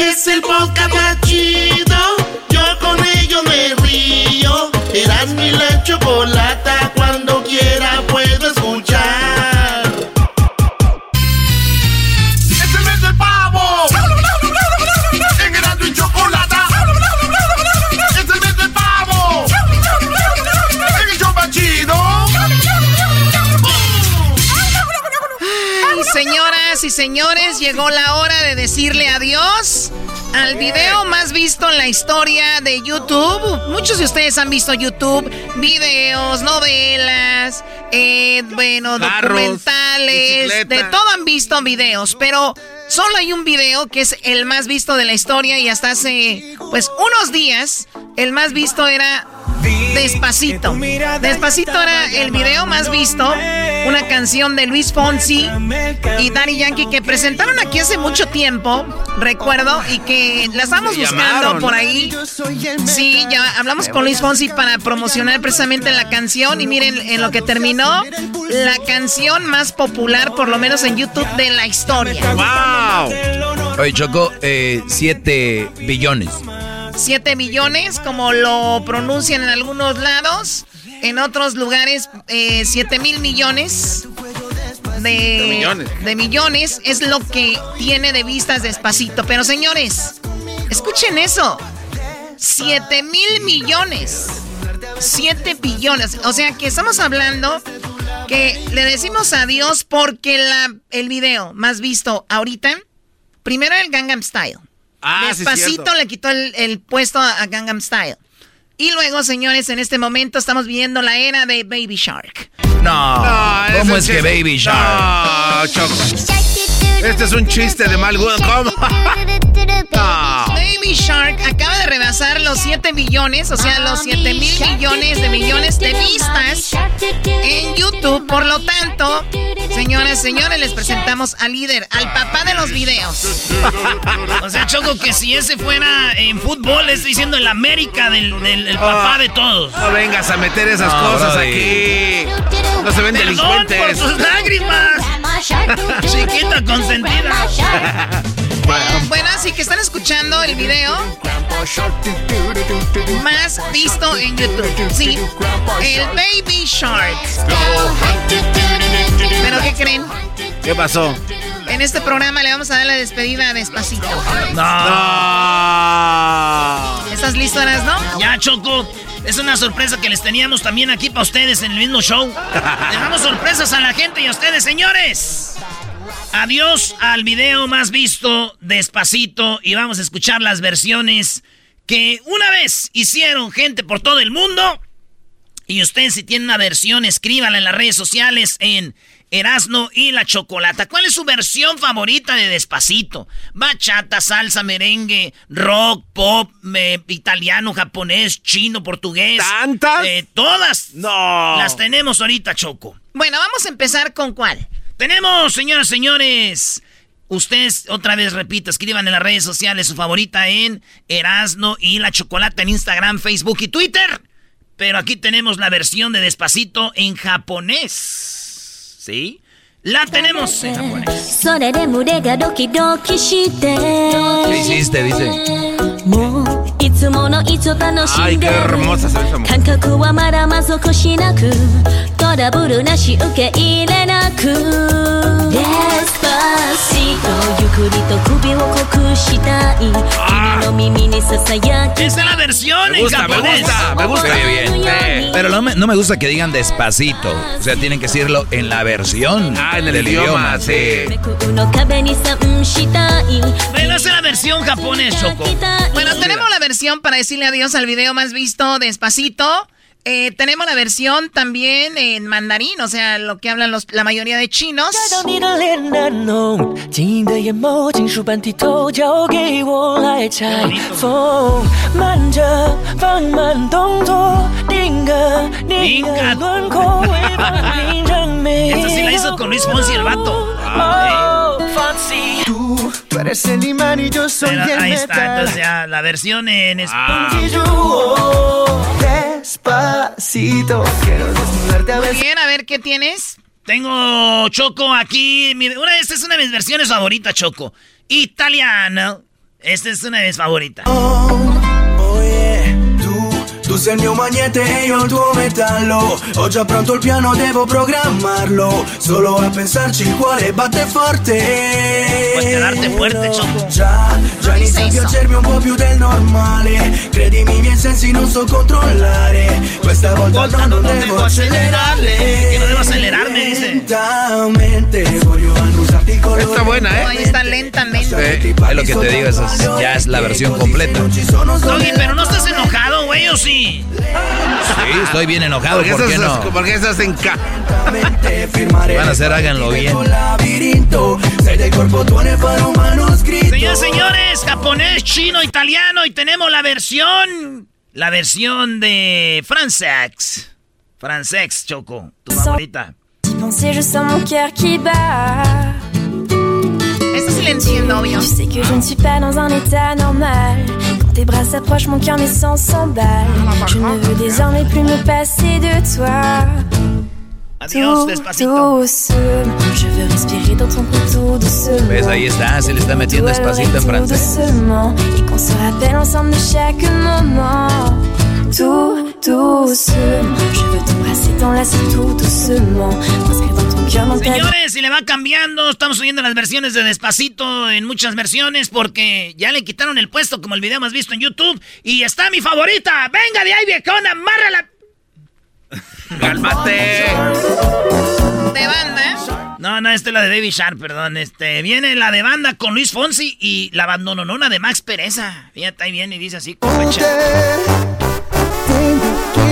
[SPEAKER 2] Es el podcast más chido. Yo con ello me río. Eras mi la chocolata.
[SPEAKER 13] Señoras y señores, llegó la hora de decirle adiós al video más visto en la historia de YouTube. Muchos de ustedes han visto YouTube, videos, novelas, eh, bueno,
[SPEAKER 5] Carros,
[SPEAKER 13] documentales,
[SPEAKER 5] bicicleta.
[SPEAKER 13] de todo han visto videos, pero solo hay un video que es el más visto de la historia y hasta hace, pues, unos días, el más visto era Despacito. Despacito era el video más visto, una canción de Luis Fonsi y Daddy Yankee que presentaron aquí hace mucho tiempo, recuerdo, y que la estamos buscando por ahí. Sí, ya hablamos con Luis Fonsi para promocionar precisamente la canción y miren en lo que terminó, la canción más popular, por lo menos en YouTube, de la historia.
[SPEAKER 5] ¡Wow!
[SPEAKER 6] Oye, Choco, 7 billones.
[SPEAKER 13] 7 billones, como lo pronuncian en algunos lados. En otros lugares, 7 mil millones de,
[SPEAKER 5] De millones.
[SPEAKER 13] de millones es lo que tiene de vistas despacito. Pero señores, escuchen eso. 7 mil millones. 7 billones. O sea que estamos hablando que le decimos adiós porque la, el video más visto ahorita, primero el Gangnam Style.
[SPEAKER 5] Ah,
[SPEAKER 13] Despacito le quitó el, el puesto a Gangnam Style. Y luego, señores, en este momento estamos viviendo la era de Baby Shark.
[SPEAKER 6] No,
[SPEAKER 5] No,
[SPEAKER 6] ¿cómo es que Baby Shark?
[SPEAKER 5] No, Choco. Este es un chiste de mal gusto. ¿Cómo? No.
[SPEAKER 13] Baby Shark acaba de rebasar los 7 billones, o sea, los 7 mil millones de millones de vistas en YouTube. Por lo tanto, señoras, señores, les presentamos al líder, al papá de los videos.
[SPEAKER 4] O sea, Choco, que si ese fuera en fútbol, estoy diciendo el América del, del- el papá de todos.
[SPEAKER 5] No vengas a meter esas
[SPEAKER 6] No,
[SPEAKER 5] cosas
[SPEAKER 6] brody.
[SPEAKER 5] aquí. No se ven
[SPEAKER 4] Perdón por
[SPEAKER 5] delincuentes.
[SPEAKER 4] tus lágrimas. Chiquita consentida.
[SPEAKER 13] Bueno, así que están escuchando el video más visto en YouTube. Sí, el Baby Shark. ¿Pero qué creen?
[SPEAKER 5] ¿Qué pasó?
[SPEAKER 13] En este programa le vamos a dar la despedida despacito.
[SPEAKER 5] No.
[SPEAKER 13] ¿Estás listo, no?
[SPEAKER 4] Ya, Choco. Es una sorpresa que les teníamos también aquí para ustedes en el mismo show. Les damos sorpresas a la gente y a ustedes, señores. Adiós al video más visto despacito y vamos a escuchar las versiones que una vez hicieron gente por todo el mundo. Y ustedes si tienen una versión, escríbanla en las redes sociales en Erasno y la Chocolata. ¿Cuál es su versión favorita de Despacito? Bachata, salsa, merengue, rock, pop, italiano, japonés, chino, portugués.
[SPEAKER 5] ¿Tantas?
[SPEAKER 4] Eh, todas.
[SPEAKER 5] No.
[SPEAKER 4] Las tenemos ahorita, Choco.
[SPEAKER 13] Bueno, vamos a empezar con cuál.
[SPEAKER 4] Tenemos, señoras y señores. Ustedes, otra vez repito, escriban en las redes sociales su favorita en Erasno y la Chocolata en Instagram, Facebook y Twitter. Pero aquí tenemos la versión de Despacito en japonés. ¿Sí? La tenemos en japonés.
[SPEAKER 6] ¿Qué hiciste? Dice.
[SPEAKER 5] Ay, qué hermosa se ve esa mujer.
[SPEAKER 26] 感覚はまだまぞこしなくトラブルなし受け入れなくデスパシートゆっくりと首を濃くしたい君の耳にささやき
[SPEAKER 4] Esa es la versión
[SPEAKER 6] Me
[SPEAKER 4] en
[SPEAKER 6] gusta, me
[SPEAKER 4] japonés.
[SPEAKER 6] gusta, me gusta. Muy bien. Sí. Pero no me, no me gusta que digan despacito. O sea, tienen que decirlo en la versión
[SPEAKER 5] Ah, en el
[SPEAKER 6] del
[SPEAKER 5] idioma,
[SPEAKER 6] idioma. Sí.
[SPEAKER 26] の壁にさんしたい
[SPEAKER 4] Bueno, esa es la versión japonés, Choco.
[SPEAKER 13] Bueno, tenemos la versión para decirle adiós al video más visto despacito. Eh, tenemos la versión también en mandarín, o sea, lo que hablan los, la mayoría de chinos.
[SPEAKER 27] Eres el imán y yo soy
[SPEAKER 4] Pero,
[SPEAKER 27] el
[SPEAKER 4] Ahí
[SPEAKER 27] metal.
[SPEAKER 4] está, entonces ya la versión en
[SPEAKER 27] ah. español. Ah despacito, quiero desnudarte a
[SPEAKER 13] Muy
[SPEAKER 27] veces.
[SPEAKER 13] bien, a ver, ¿qué tienes?
[SPEAKER 4] Tengo Choco aquí. mi- una, esta es una de mis versiones favoritas, Choco. Italiano. Esta es una de mis favoritas.
[SPEAKER 27] Oh sei il mio magnete e io il tuo metallo. Ho già pronto il piano, devo programmarlo. Solo a pensarci il cuore batte forte.
[SPEAKER 4] Puoi fuerte.
[SPEAKER 27] Già, già inizia a piacermi un po' più del normale. Credimi, i miei sensi non so controllare. Questa volta no, non devo accelerarle.
[SPEAKER 4] Que no debo acelerarme, dice.
[SPEAKER 27] Lentamente voglio colore
[SPEAKER 5] Está buena,
[SPEAKER 13] No, ahí
[SPEAKER 5] ¿eh?
[SPEAKER 13] está lentamente.
[SPEAKER 6] Sí, es lo que te digo, eso es- ya es la versión completa.
[SPEAKER 4] Doggy, pero no estás enojado, güey, ¿o sí?
[SPEAKER 6] Sí, estoy bien enojado,
[SPEAKER 5] Porque
[SPEAKER 6] ¿por qué
[SPEAKER 5] estás,
[SPEAKER 6] no?
[SPEAKER 5] porque estás en ca...
[SPEAKER 6] Van a hacer, háganlo bien.
[SPEAKER 4] Señores, señores, japonés, chino, italiano y tenemos la versión, la versión de Fransex. Fransex, Choco, tu favorita.
[SPEAKER 26] Penser, je sens mon cœur qui bat. Tu sais que je ne suis pas dans un état normal. Quand tes bras s'approchent, mon cœur, mes sens s'emballent. Je ne veux désormais plus me passer de toi.
[SPEAKER 4] Adiós,
[SPEAKER 26] Tout
[SPEAKER 4] despacito.
[SPEAKER 26] je veux respirer dans ton cou tout doucement.
[SPEAKER 6] Ahí está, se le está metiendo
[SPEAKER 26] Tout
[SPEAKER 6] despacito en
[SPEAKER 26] tout
[SPEAKER 6] francés.
[SPEAKER 26] doucement, et qu'on se rappelle ensemble de chaque moment. Tout
[SPEAKER 4] Señores, si le va cambiando, estamos subiendo las versiones de Despacito en muchas versiones porque ya le quitaron el puesto como el video más visto en YouTube y está mi favorita. Venga de ahí, viejona, amárrala.
[SPEAKER 5] ¡Cálmate!
[SPEAKER 13] De banda.
[SPEAKER 4] No, no, esta es la de Baby Shark, perdón. Este, viene la de banda con Luis Fonsi y la abandononona de Max Pereza. Fíjate, ahí viene y dice así.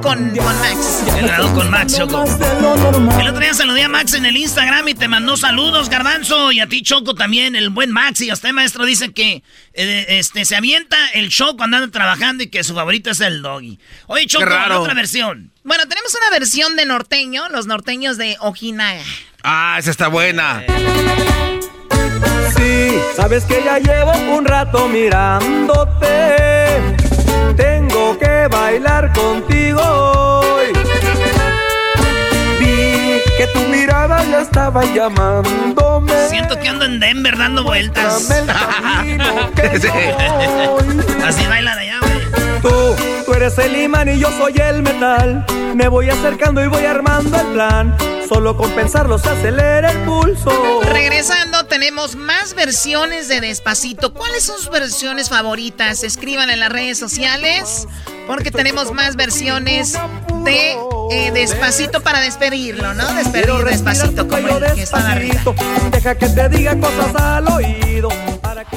[SPEAKER 13] Con, con Max.
[SPEAKER 4] Él grabó con Max, Choco. El otro día saludé a Max en el Instagram y te mandó saludos, Garbanzo, y a ti, Choco, también, el buen Max. Y a usted, maestro, dice que eh, este, se avienta el show cuando anda trabajando y que su favorito es el doggy. Oye, Choco, otra versión.
[SPEAKER 13] Bueno, tenemos una versión de norteño, los norteños de Ojinaga.
[SPEAKER 5] Ah, esa está buena.
[SPEAKER 27] Sí, sabes que ya llevo un rato mirándote. Tengo que bailar contigo hoy. Vi que tu mirada
[SPEAKER 28] ya estaba llamándome.
[SPEAKER 4] Siento que ando en Denver dando vueltas. Así baila de allá.
[SPEAKER 28] Tú, eres el imán y yo soy el metal. Me voy acercando y voy armando el plan. Solo con pensarlo se acelera el pulso.
[SPEAKER 13] Regresando, tenemos más versiones de Despacito. ¿Cuáles son sus versiones favoritas? Escriban en las redes sociales. Porque tenemos más versiones de eh, Despacito para despedirlo, ¿no? Despedir Despacito como el que arriba.
[SPEAKER 28] Deja que te diga cosas al oído. Para que...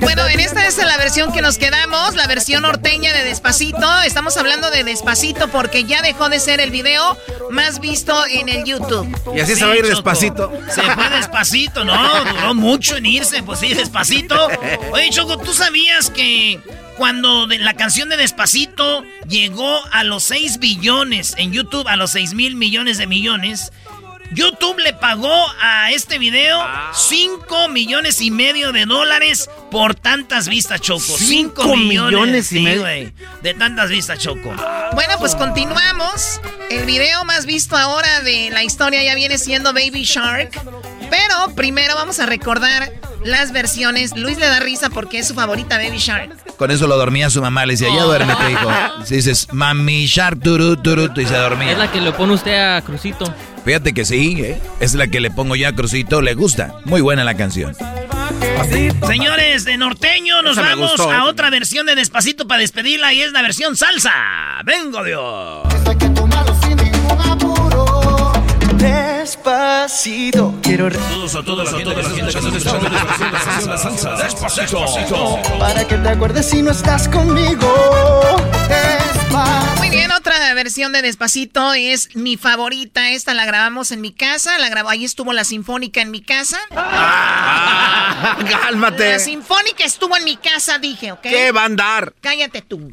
[SPEAKER 13] Bueno, en esta es la versión que nos quedamos, la versión norteña de Despacito. Estamos hablando de Despacito porque ya dejó de ser el video más visto en el YouTube.
[SPEAKER 5] Y así se va a ir despacito.
[SPEAKER 4] Se fue despacito, ¿no? Duró mucho en irse, pues sí, despacito. Oye, Choco, ¿tú sabías que cuando de- la canción de Despacito llegó a los 6 billones en YouTube, a los 6 mil millones de millones, YouTube le pagó a este video 5 millones y medio de dólares por tantas vistas, Choco. 5
[SPEAKER 5] Cinco
[SPEAKER 4] millones,
[SPEAKER 5] millones y
[SPEAKER 4] sí,
[SPEAKER 5] medio.
[SPEAKER 4] güey, de tantas vistas, Choco.
[SPEAKER 13] Bueno, pues continuamos. El video más visto ahora de la historia ya viene siendo Baby Shark. Pero primero vamos a recordar las versiones. Luis le da risa porque es su favorita Baby Shark.
[SPEAKER 6] Con eso lo dormía su mamá. Le decía, ya duérmete, hijo. Si dices, mami, shark, turu, turu, y se dormía.
[SPEAKER 29] Es la que le pone usted a Crucito.
[SPEAKER 6] Fíjate que sí, ¿eh? es la que le pongo ya a Crucito. Le gusta. Muy buena la canción.
[SPEAKER 4] Señores, de norteño nos
[SPEAKER 6] Esa
[SPEAKER 4] vamos
[SPEAKER 6] gustó, ¿eh?
[SPEAKER 4] a otra versión de Despacito para despedirla y es la versión salsa. Vengo Dios.
[SPEAKER 28] Despacito, quiero
[SPEAKER 4] Todos a todos a toda la gente que nos escucha de la salsa. Despacito.
[SPEAKER 28] para que te acuerdes si no estás conmigo. Despacito.
[SPEAKER 13] Muy bien, otra versión de Despacito es mi favorita. Esta la grabamos en mi casa. La grabó, ahí estuvo la Sinfónica en mi casa.
[SPEAKER 5] Ah, cálmate.
[SPEAKER 13] La Sinfónica estuvo en mi casa, dije, ¿ok?
[SPEAKER 5] ¿Qué va a andar?
[SPEAKER 13] Cállate tú.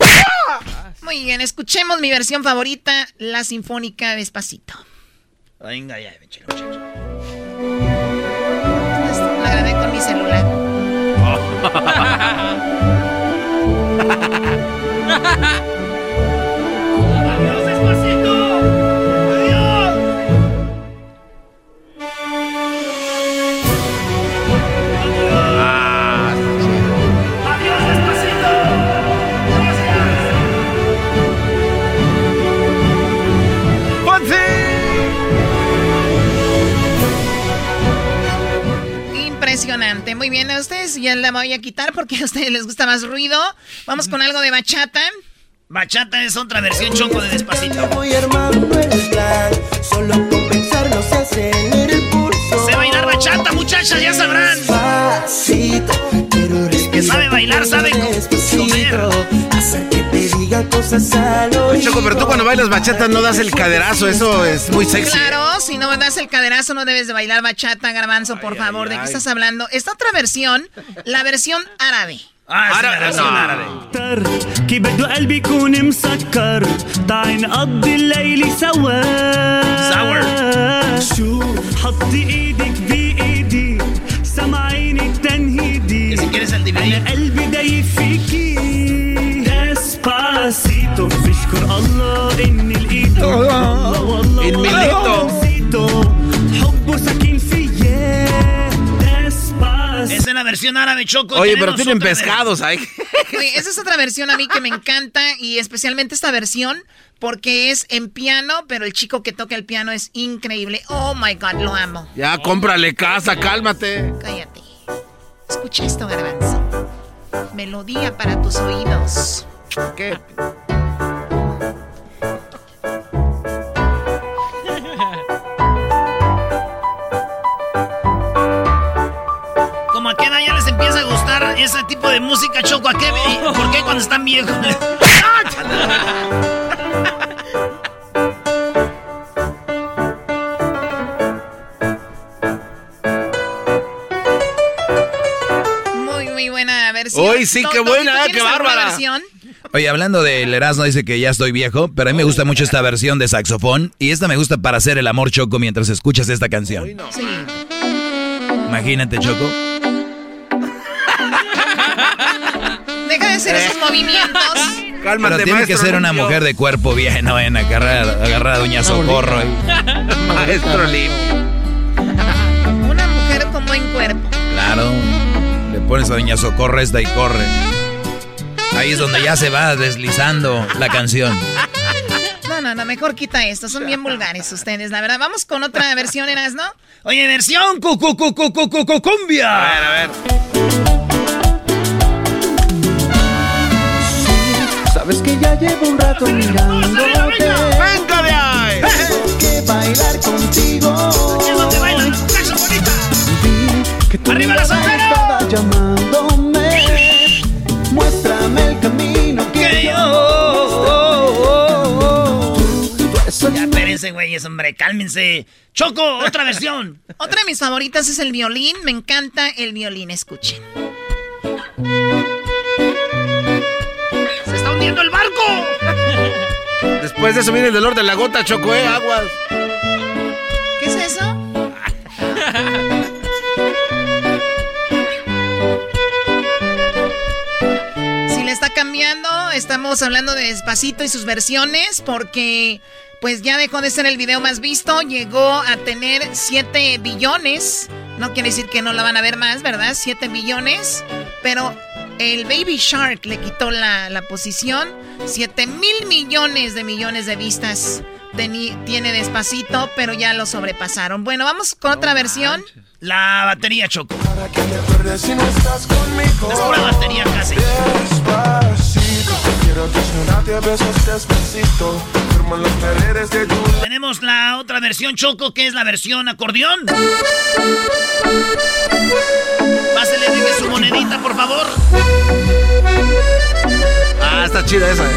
[SPEAKER 13] Muy bien, escuchemos mi versión favorita, la Sinfónica Despacito.
[SPEAKER 4] Venga ya, échale,
[SPEAKER 13] La grabé con mi celular.
[SPEAKER 4] Adiós,
[SPEAKER 13] Muy bien, a ustedes ya la voy a quitar porque a ustedes les gusta más ruido. Vamos con algo de bachata.
[SPEAKER 4] Bachata es otra versión choco de Despacito.
[SPEAKER 28] Voy armando el plan, solo con pensarlo se acelera el pulso.
[SPEAKER 4] Sé bailar bachata, muchachas, ya sabrán.
[SPEAKER 28] Despacito,
[SPEAKER 4] Que sabe bailar, sabe co- comer.
[SPEAKER 28] Hacer que te diga cosas al oído.
[SPEAKER 5] Choco, pero tú cuando bailas bachata no das el caderazo, eso es muy sexy.
[SPEAKER 13] Claro, si no das el caderazo no debes de bailar bachata, garbanzo, por favor. ¿De qué
[SPEAKER 5] ay.
[SPEAKER 13] estás hablando? Esta otra versión, la versión árabe.
[SPEAKER 4] Ah, sí, la versión
[SPEAKER 5] no.
[SPEAKER 4] árabe.
[SPEAKER 30] كي بده قلبي يكون مسكر تعي نقضي الليل سوا
[SPEAKER 4] Sour.
[SPEAKER 30] شو حطي ايدك بايدي
[SPEAKER 4] quieres el DVD.
[SPEAKER 30] انا قلبي دايب فيكي ديسباسيتو بشكر الله اني لقيته والله والله
[SPEAKER 5] Inmilito.
[SPEAKER 30] والله حبه سكين فيا ديسباسيتو
[SPEAKER 4] Esa es la versión árabe, Choco.
[SPEAKER 5] Oye,
[SPEAKER 4] Tenemos
[SPEAKER 5] pero tienen
[SPEAKER 4] otra
[SPEAKER 5] pescados ahí.
[SPEAKER 13] Oye, esa es otra versión a mí que me encanta y especialmente esta versión porque es en piano, pero el chico que toca el piano es increíble. Oh my God, lo amo.
[SPEAKER 5] Ya, cómprale casa, cálmate.
[SPEAKER 13] Cállate. Escucha esto, garbanzo. Melodía para tus oídos.
[SPEAKER 5] ¿Qué?
[SPEAKER 4] Como a qué edad ya les empieza a gustar ese tipo de música, Choco. ¿A qué? ¿Por qué cuando están viejos?
[SPEAKER 13] versión.
[SPEAKER 5] Uy, sí,
[SPEAKER 13] ¿Tú-
[SPEAKER 5] qué buena, eh,
[SPEAKER 13] tienes
[SPEAKER 5] qué bárbara.
[SPEAKER 13] versión?
[SPEAKER 6] Oye, hablando del Erasmo, dice que ya estoy viejo, pero a mí me gusta mucho esta versión de saxofón. Y esta me gusta para hacer el amor choco mientras escuchas esta canción.
[SPEAKER 13] Sí.
[SPEAKER 6] Imagínate, Choco.
[SPEAKER 13] Deja de hacer esos movimientos.
[SPEAKER 6] pero tiene que ser una mujer de cuerpo bien, no en agarrar, agarrar a Doña Socorro. ahí.
[SPEAKER 5] Maestro limpio.
[SPEAKER 13] Una mujer con buen cuerpo.
[SPEAKER 6] Claro. Pones a Doña Socorro esta y corre. Ahí es donde ya se va deslizando la canción.
[SPEAKER 13] No, no, no, mejor quita esto. Son bien vulgares ustedes, la verdad. Vamos con otra versión, Eras, ¿no?
[SPEAKER 4] Oye, versión cu, cu, cu, cu, cu, cu, cu- cumbia.
[SPEAKER 5] A ver, a ver.
[SPEAKER 27] Sabes que ya llevo un rato mirándote.
[SPEAKER 5] ¡Venga de ahí!
[SPEAKER 27] Que bailar contigo. Vi que tu
[SPEAKER 4] ¡Arriba la
[SPEAKER 27] mirada
[SPEAKER 4] soltera!
[SPEAKER 27] estaba llamándome. Muéstrame el camino que yo.
[SPEAKER 4] Ya espérense, güeyes, hombre, cálmense. Choco, otra versión.
[SPEAKER 13] Otra de mis favoritas es el violín. Me encanta el violín, escuchen.
[SPEAKER 4] ¡Se está hundiendo el barco!
[SPEAKER 5] Después de eso viene el dolor de la gota, Choco, ¿eh? Aguas.
[SPEAKER 13] ¿Qué es eso? Estamos hablando de Despacito y sus versiones porque pues ya dejó de ser el video más visto, llegó a tener 7 billones. No quiere decir que no la van a ver más, ¿verdad? 7 billones, pero el Baby Shark le quitó la, la posición. 7 mil millones de millones de vistas teni- tiene Despacito, pero ya lo sobrepasaron. Bueno, vamos con otra versión.
[SPEAKER 4] La batería, Choco.
[SPEAKER 27] Si no estás conmigo.
[SPEAKER 4] Es pura batería casi.
[SPEAKER 27] Quiero desnudarte a besos despacito. Firmo las paredes de tu
[SPEAKER 4] Tenemos la otra versión, Choco, que es la versión acordeón. Pásele, deje su monedita, por favor.
[SPEAKER 5] Ah, está chida esa, eh.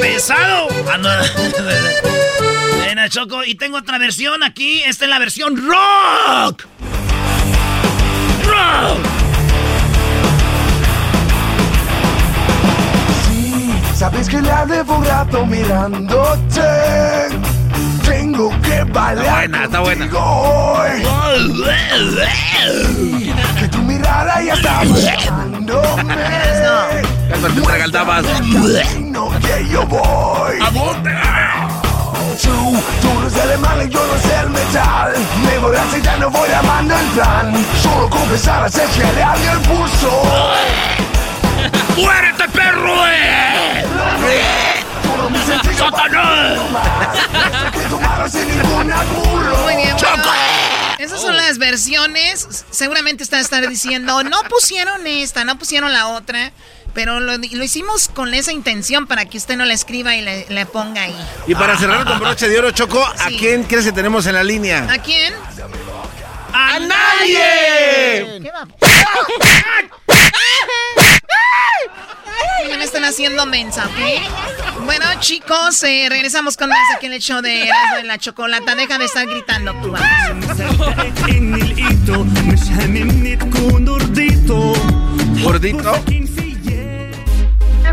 [SPEAKER 4] ¡Pesado! Ah, no. Choco, y tengo otra versión aquí. Esta es la versión rock. ¡Rock!
[SPEAKER 27] Sí, sabes que la debo un rato mirándote. Tengo que bailar
[SPEAKER 5] Está buena, está buena.
[SPEAKER 27] hoy. Que tu mirada ya está.
[SPEAKER 5] Cálmate, tragaltabas.
[SPEAKER 27] camino que yo voy.
[SPEAKER 4] ¿A dónde?
[SPEAKER 27] Tú, tú no eres el alemán y yo no sé el metal. Me voy a ya no voy amando el plan. Solo confesar a que le arde el pulso.
[SPEAKER 4] ¡Muérete, perro! eh!
[SPEAKER 27] Todo mi sentido
[SPEAKER 4] ¡Satanás!
[SPEAKER 13] Muy bien, esas son las versiones. Seguramente está a estar diciendo, no pusieron esta, no pusieron la otra. Pero lo, lo hicimos con esa intención para que usted no la escriba y le, le ponga ahí.
[SPEAKER 5] Y para cerrar con broche de oro, Choco, ¿a
[SPEAKER 13] Sí.
[SPEAKER 5] quién crees que tenemos en la línea?
[SPEAKER 13] ¿A quién?
[SPEAKER 4] ¡A
[SPEAKER 5] nadie!
[SPEAKER 13] ¿Qué va? Ya me están haciendo mensa, ¿ok? Bueno, chicos, eh, regresamos con más aquí en el show de Erasmo la Chocolata. Deja de estar gritando tú. vamos.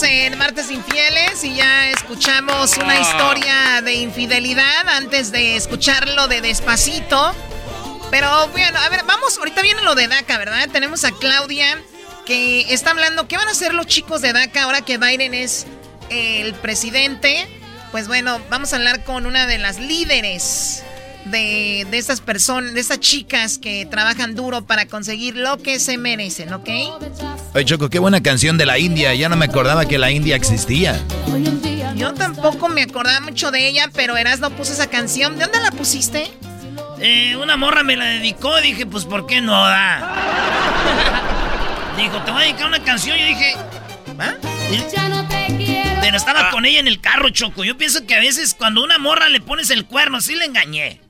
[SPEAKER 13] en Martes Infieles y ya escuchamos una historia de infidelidad antes de escucharlo de Despacito. Pero bueno, a ver, vamos, ahorita viene lo de DACA, ¿verdad? Tenemos a Claudia que está hablando, ¿qué van a hacer los chicos de DACA ahora que Biden es el presidente? Pues bueno, vamos a hablar con una de las líderes de, de estas personas, de estas chicas que trabajan duro para conseguir lo que se merecen, ¿ok?
[SPEAKER 6] Oye, Choco, qué buena canción de la India. Ya no me acordaba que la India existía.
[SPEAKER 13] Yo tampoco me acordaba mucho de ella, pero Erasmo puso esa canción. ¿De dónde la pusiste?
[SPEAKER 4] Eh, una morra me la dedicó, dije, pues ¿por qué no da? Dijo, te voy a dedicar una canción. Yo dije, ¿ah? Pero estaba con ella en el carro, Choco. Yo pienso que a veces cuando una morra le pones el cuerno, sí le engañé.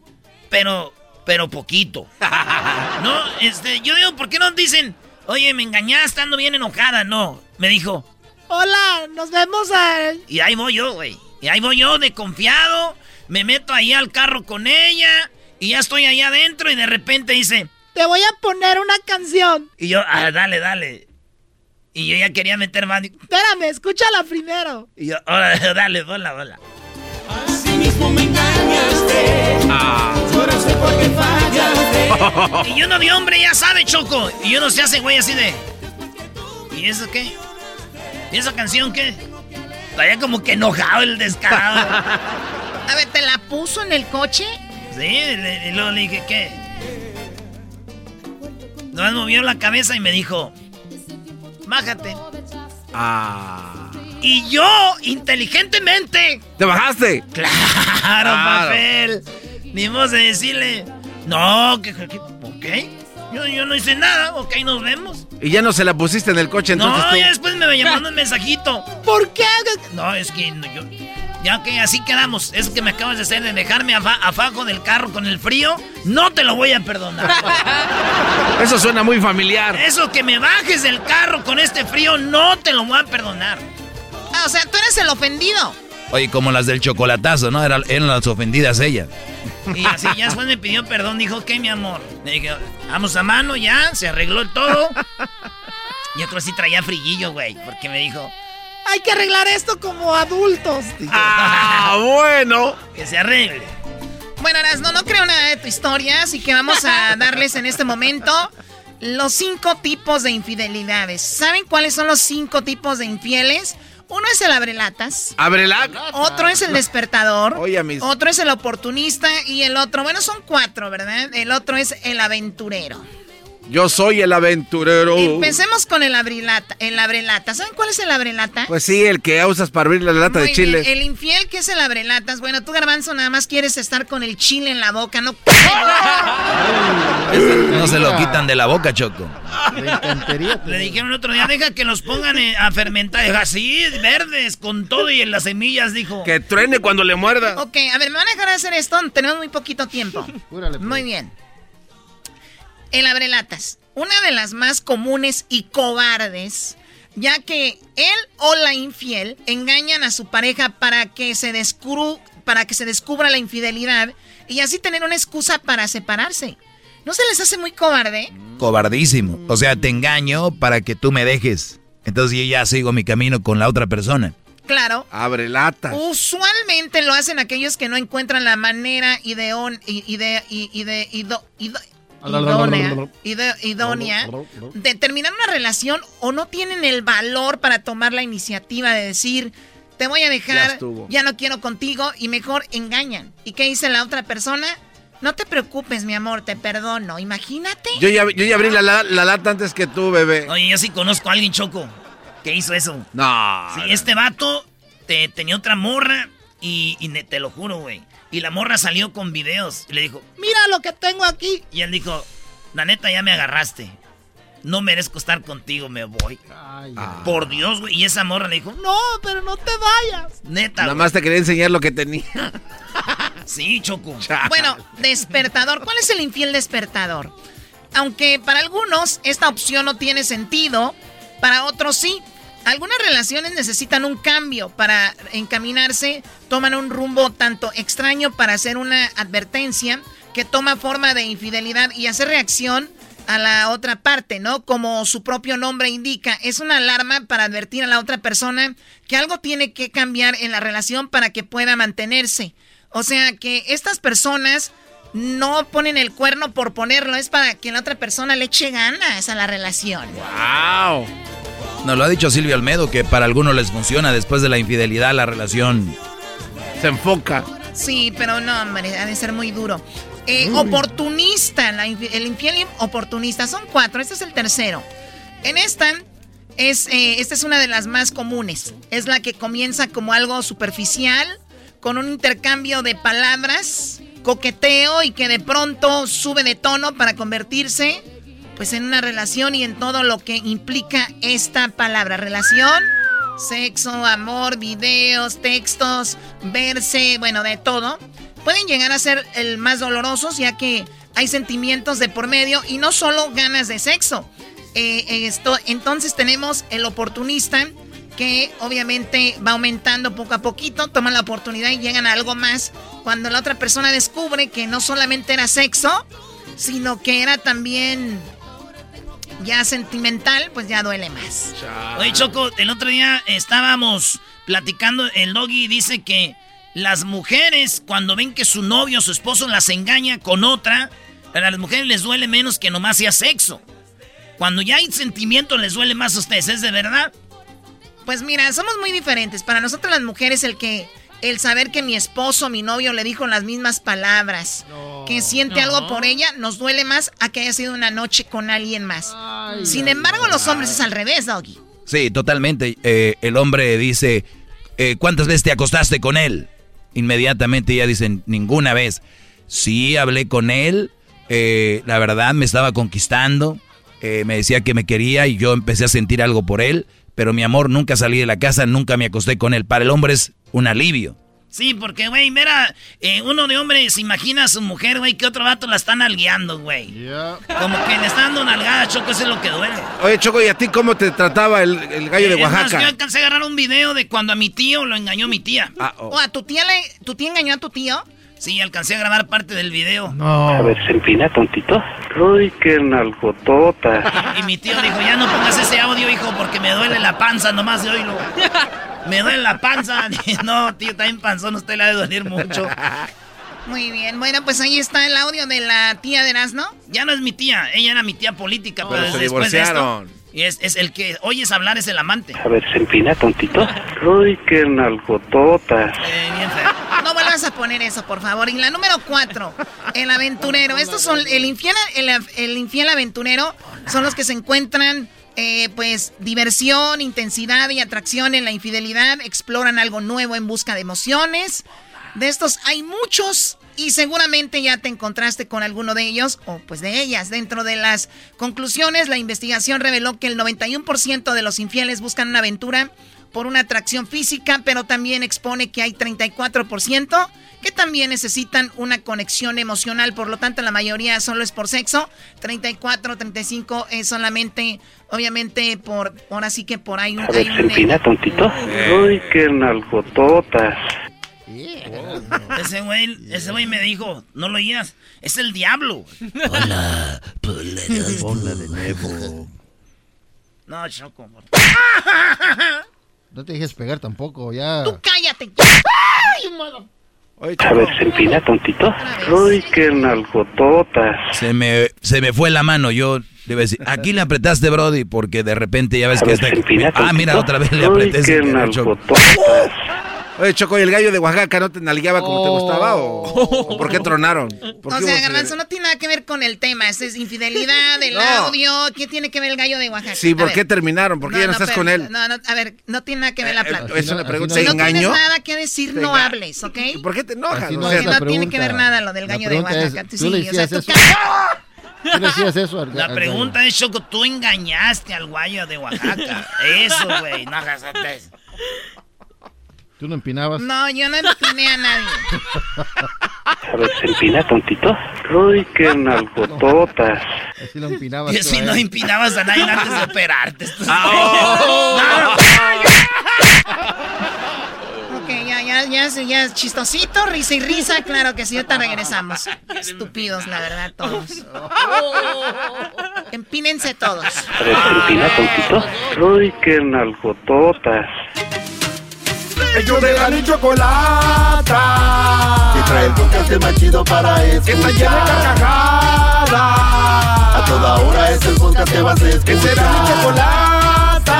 [SPEAKER 4] Pero, pero poquito. No, este, yo digo, ¿por qué no dicen, oye, me engañaste, ando bien enojada? No, me dijo,
[SPEAKER 13] Hola, nos vemos a...
[SPEAKER 4] y ahí voy yo, güey. Y ahí voy yo de confiado. Me meto ahí al carro con ella. Y ya estoy ahí adentro y de repente dice...
[SPEAKER 13] Te voy a poner una canción.
[SPEAKER 4] Y yo, ah, dale, dale. Y yo ya quería meter más.
[SPEAKER 13] Espérame, escúchala primero.
[SPEAKER 4] Y yo, ahora, dale, hola, hola.
[SPEAKER 31] Así mismo me engañaste. Ahora sé por qué fallaste.
[SPEAKER 4] Y uno de hombre ya sabe, Choco. Y uno se hace güey así de... ¿Y eso qué? ¿Y esa canción qué? Todavía como que enojado el descarado.
[SPEAKER 13] A ver, ¿te la puso en el coche?
[SPEAKER 4] Sí, y luego le dije, ¿qué? Nomás movió la cabeza y me dijo, bájate.
[SPEAKER 5] Ah.
[SPEAKER 4] Y yo, inteligentemente,
[SPEAKER 5] ¿Te bajaste?
[SPEAKER 4] claro, papel, ni modo de decirle, no, que, que- ok, yo, yo no hice nada, ok, nos vemos.
[SPEAKER 5] Y ya no se la pusiste en el coche entonces
[SPEAKER 4] no,
[SPEAKER 5] tú.
[SPEAKER 4] ya después me llamó un mensajito.
[SPEAKER 13] ¿Por qué?
[SPEAKER 4] No, es que no, yo, ya que así quedamos, es que me acabas de hacer de dejarme afa- abajo del carro con el frío, no te lo voy a perdonar.
[SPEAKER 5] Eso suena muy familiar.
[SPEAKER 4] Eso que me bajes del carro con este frío, no te lo voy a perdonar.
[SPEAKER 13] Ah, o sea, tú eres el ofendido.
[SPEAKER 6] Oye, como las del chocolatazo, ¿no? Eran, eran las ofendidas ella.
[SPEAKER 4] Y así ya después me pidió perdón, dijo, ok, mi amor. Le dije, vamos a mano ya, se arregló todo. Y otro sí traía frillillo, güey, porque me dijo,
[SPEAKER 13] Hay que arreglar esto como adultos.
[SPEAKER 5] Ah, bueno.
[SPEAKER 4] que se arregle.
[SPEAKER 13] Bueno, Erasmo, no creo nada de tu historia, así que vamos a darles en este momento los cinco tipos de infidelidades. ¿Saben cuáles son los cinco tipos de infieles? Uno es el abrelatas.
[SPEAKER 5] Ábrela.
[SPEAKER 13] Otro es el despertador.
[SPEAKER 5] Oye, a mis-
[SPEAKER 13] Otro es el oportunista. Y el otro, bueno, son cuatro, ¿verdad? El otro es el aventurero.
[SPEAKER 5] Yo soy el aventurero.
[SPEAKER 13] Empecemos con el abrilata, el abrelata. ¿Saben cuál es el abrelata?
[SPEAKER 5] Pues sí, el que usas para abrir la lata
[SPEAKER 13] Muy
[SPEAKER 5] de chiles.
[SPEAKER 13] bien, El infiel, que es el abrelatas? Bueno, tú, Garbanzo, nada más quieres estar con el chile en la boca, ¿no?
[SPEAKER 6] No se lo quitan de la boca, Choco.
[SPEAKER 4] Le dijeron el otro día, deja que los pongan eh, a fermentar. Así, verdes, con todo y en las semillas, dijo.
[SPEAKER 5] Que truene cuando le muerda.
[SPEAKER 13] Ok, a ver, ¿me van a dejar hacer esto? Tenemos muy poquito tiempo. Muy bien. El abrelatas. Una de las más comunes y cobardes, ya que él o la infiel engañan a su pareja para que se, descubru- para que se descubra la infidelidad y así tener una excusa para separarse. ¿No se les hace muy cobarde?
[SPEAKER 6] Cobardísimo. O sea, te engaño para que tú me dejes. Entonces yo ya sigo mi camino con la otra persona.
[SPEAKER 13] Claro.
[SPEAKER 5] Abre latas.
[SPEAKER 13] Usualmente lo hacen aquellos que no encuentran la manera ideon, i- ide- ide- ido- idónea, idónea de terminar una relación o no tienen el valor para tomar la iniciativa de decir, te voy a dejar, ya no quiero contigo y mejor engañan. ¿Y qué dice la otra persona? No te preocupes, mi amor, te perdono. Imagínate.
[SPEAKER 5] Yo ya, yo ya abrí la, la- la lata antes que tú, bebé.
[SPEAKER 4] Oye, yo sí conozco a alguien, Choco, que hizo eso.
[SPEAKER 5] No.
[SPEAKER 4] Sí, este vato te, tenía otra morra y, y ne- te lo juro, güey. Y la morra salió con videos y le dijo,
[SPEAKER 13] Mira lo que tengo aquí.
[SPEAKER 4] y él dijo, la neta ya me agarraste. No merezco estar contigo, me voy. Por Dios, güey. Y esa morra le dijo,
[SPEAKER 13] No, pero no te vayas.
[SPEAKER 4] neta.
[SPEAKER 5] Nada
[SPEAKER 4] güey".
[SPEAKER 5] más te quería enseñar lo que tenía.
[SPEAKER 4] Sí, Choco.
[SPEAKER 13] Bueno, despertador. ¿Cuál es el infiel despertador? Aunque para algunos esta opción no tiene sentido, para otros sí. Algunas relaciones necesitan un cambio para encaminarse, toman un rumbo tanto extraño para hacer una advertencia que toma forma de infidelidad y hacer reacción a la otra parte, ¿no? Como su propio nombre indica, es una alarma para advertir a la otra persona que algo tiene que cambiar en la relación para que pueda mantenerse. O sea que estas personas no ponen el cuerno por ponerlo, es para que la otra persona le eche ganas a la relación.
[SPEAKER 6] ¡Wow! Nos lo ha dicho Silvio Almedo que para algunos les funciona después de la infidelidad la relación
[SPEAKER 5] se enfoca.
[SPEAKER 13] Sí, pero no, hombre, ha de ser muy duro. Eh, oportunista, el infiel oportunista. Son cuatro, este es el tercero. En esta, es, eh, esta es una de las más comunes. Es la que comienza como algo superficial, con un intercambio de palabras, coqueteo y que de pronto sube de tono para convertirse pues en una relación y en todo lo que implica esta palabra. Relación, sexo, amor, videos, textos, verse, bueno, de todo. Pueden llegar a ser el más dolorosos ya que hay sentimientos de por medio y no solo ganas de sexo. Eh, esto, entonces tenemos el oportunista que obviamente va aumentando poco a poquito, toman la oportunidad y llegan a algo más cuando la otra persona descubre que no solamente era sexo, sino que era también ya sentimental, pues ya duele más.
[SPEAKER 4] Oye, Choco, el otro día estábamos platicando, el doggy dice que las mujeres cuando ven que su novio o su esposo las engaña con otra, a las mujeres les duele menos que nomás sea sexo. Cuando ya hay sentimiento les duele más a ustedes, ¿es de verdad?
[SPEAKER 13] Pues mira, somos muy diferentes. Para nosotros las mujeres el que el saber que mi esposo, mi novio le dijo las mismas palabras, que siente algo por ella, nos duele más a que haya sido una noche con alguien más. Sin embargo, los hombres es al revés, Doggy.
[SPEAKER 6] Sí, totalmente. Eh, el hombre dice, eh, ¿cuántas veces te acostaste con él? Inmediatamente ya dicen, ninguna vez. Sí, hablé con él, eh, la verdad me estaba conquistando, me decía que me quería y yo empecé a sentir algo por él pero mi amor, nunca salí de la casa, nunca me acosté con él. Para el hombre es un alivio.
[SPEAKER 4] Sí, porque, güey, mira, eh, uno de hombres se imagina a su mujer, güey, que otro vato la están algueando, güey. Como que le está dando una algada, Choco, eso es lo que duele.
[SPEAKER 5] Oye, Choco, ¿y a ti cómo te trataba el, gallo de Oaxaca? Más,
[SPEAKER 4] yo alcancé a agarrar un video de cuando a mi tío lo engañó mi tía.
[SPEAKER 13] Ah, oh. ¿O a tu tía le, tu tía engañó a tu tío?
[SPEAKER 4] Sí, alcancé a grabar parte del video.
[SPEAKER 23] No. A ver, se empina, tontito. Uy, qué nalgotota.
[SPEAKER 4] y mi tío dijo, ya no pongas ese audio, hijo, porque me duele la panza nomás de oírlo. me duele la panza. no, tío, también panzón, usted le ha de doler mucho.
[SPEAKER 13] Muy bien, bueno, pues ahí está el audio de la tía de ¿no?
[SPEAKER 4] Ya no es mi tía, ella era mi tía política, pero, se después divorciaron. Y es, es, el que oyes hablar, es el amante.
[SPEAKER 23] A ver, se empina, tontito. Uy, qué nalgototas.
[SPEAKER 13] Eh, bien No vuelvas a poner eso, por favor. Y la número cuatro, el aventurero. Estos son, el infiel, el, infiel aventurero son los que se encuentran, eh, pues, diversión, intensidad y atracción en la infidelidad. Exploran algo nuevo en busca de emociones. De estos hay muchos y seguramente ya te encontraste con alguno de ellos o pues de ellas. Dentro de las conclusiones, la investigación reveló que el 91% de los infieles buscan una aventura por una atracción física, pero también expone que hay 34% que también necesitan una conexión emocional, por lo tanto la mayoría solo es por sexo, 34, 35 es solamente, obviamente, por, ahora sí que por ahí un...
[SPEAKER 23] A ver, tontito. Uy, qué nalgototas.
[SPEAKER 4] Ese güey, ese güey me dijo, no lo oías, es el diablo. Hola,
[SPEAKER 5] Hola de nuevo.
[SPEAKER 4] No, Choco.
[SPEAKER 32] No te dejes pegar tampoco, ya.
[SPEAKER 13] Tú cállate.
[SPEAKER 23] Ay, a ver, se empina, tontito. Uy, qué nalgototas.
[SPEAKER 6] Se me, se me fue la mano, yo le decir, aquí le apretaste, Brody, porque de repente ya ves que está... Ah, mira, otra vez le apreté. Uy,
[SPEAKER 23] qué nalgototas.
[SPEAKER 5] Oye, Choco, ¿y el gallo de Oaxaca no te nalgueaba como te gustaba o, por qué tronaron?
[SPEAKER 13] o sea, Garbanzo, no tiene nada que ver con el tema. Es infidelidad, el audio. ¿Qué tiene que ver el gallo de Oaxaca?
[SPEAKER 5] Sí, ¿por qué terminaron? ¿Por qué ya no, estás con él?
[SPEAKER 13] No, no, a ver, no tiene nada que ver la eh, plata.
[SPEAKER 5] eso le pregunto.
[SPEAKER 13] Si no tienes nada que decir, no hables, ¿ok?
[SPEAKER 5] ¿Por qué te enojas?
[SPEAKER 13] No, no tiene que ver nada lo del gallo de Oaxaca.
[SPEAKER 32] tú, le decías eso. ¿Tú le decías eso
[SPEAKER 4] La pregunta es, Choco, tú engañaste al gallo de Oaxaca. Eso, güey, no hagas.
[SPEAKER 32] ¿Tú no empinabas?
[SPEAKER 13] No, yo no empiné a nadie.
[SPEAKER 23] A ver, ¿se empina tontito? Uy, qué nalgototas.
[SPEAKER 32] Así lo empinabas. Y
[SPEAKER 4] así no empinabas a nadie antes de operarte. Ah,
[SPEAKER 13] ok, ya, ya, ya, ya, chistosito, risa y risa, claro que sí, ahorita regresamos. Estúpidos, la verdad, todos. Empínense todos.
[SPEAKER 23] A ver, ¿se empina tontito? Uy, qué nalgototas.
[SPEAKER 21] Ellos de la ni chocolata. Y trae el podcast
[SPEAKER 2] más chido para escuchar.
[SPEAKER 33] Que está llena de carcajadas.
[SPEAKER 2] A toda hora es el podcast que vas a escuchar.
[SPEAKER 33] Que será mi chocolata.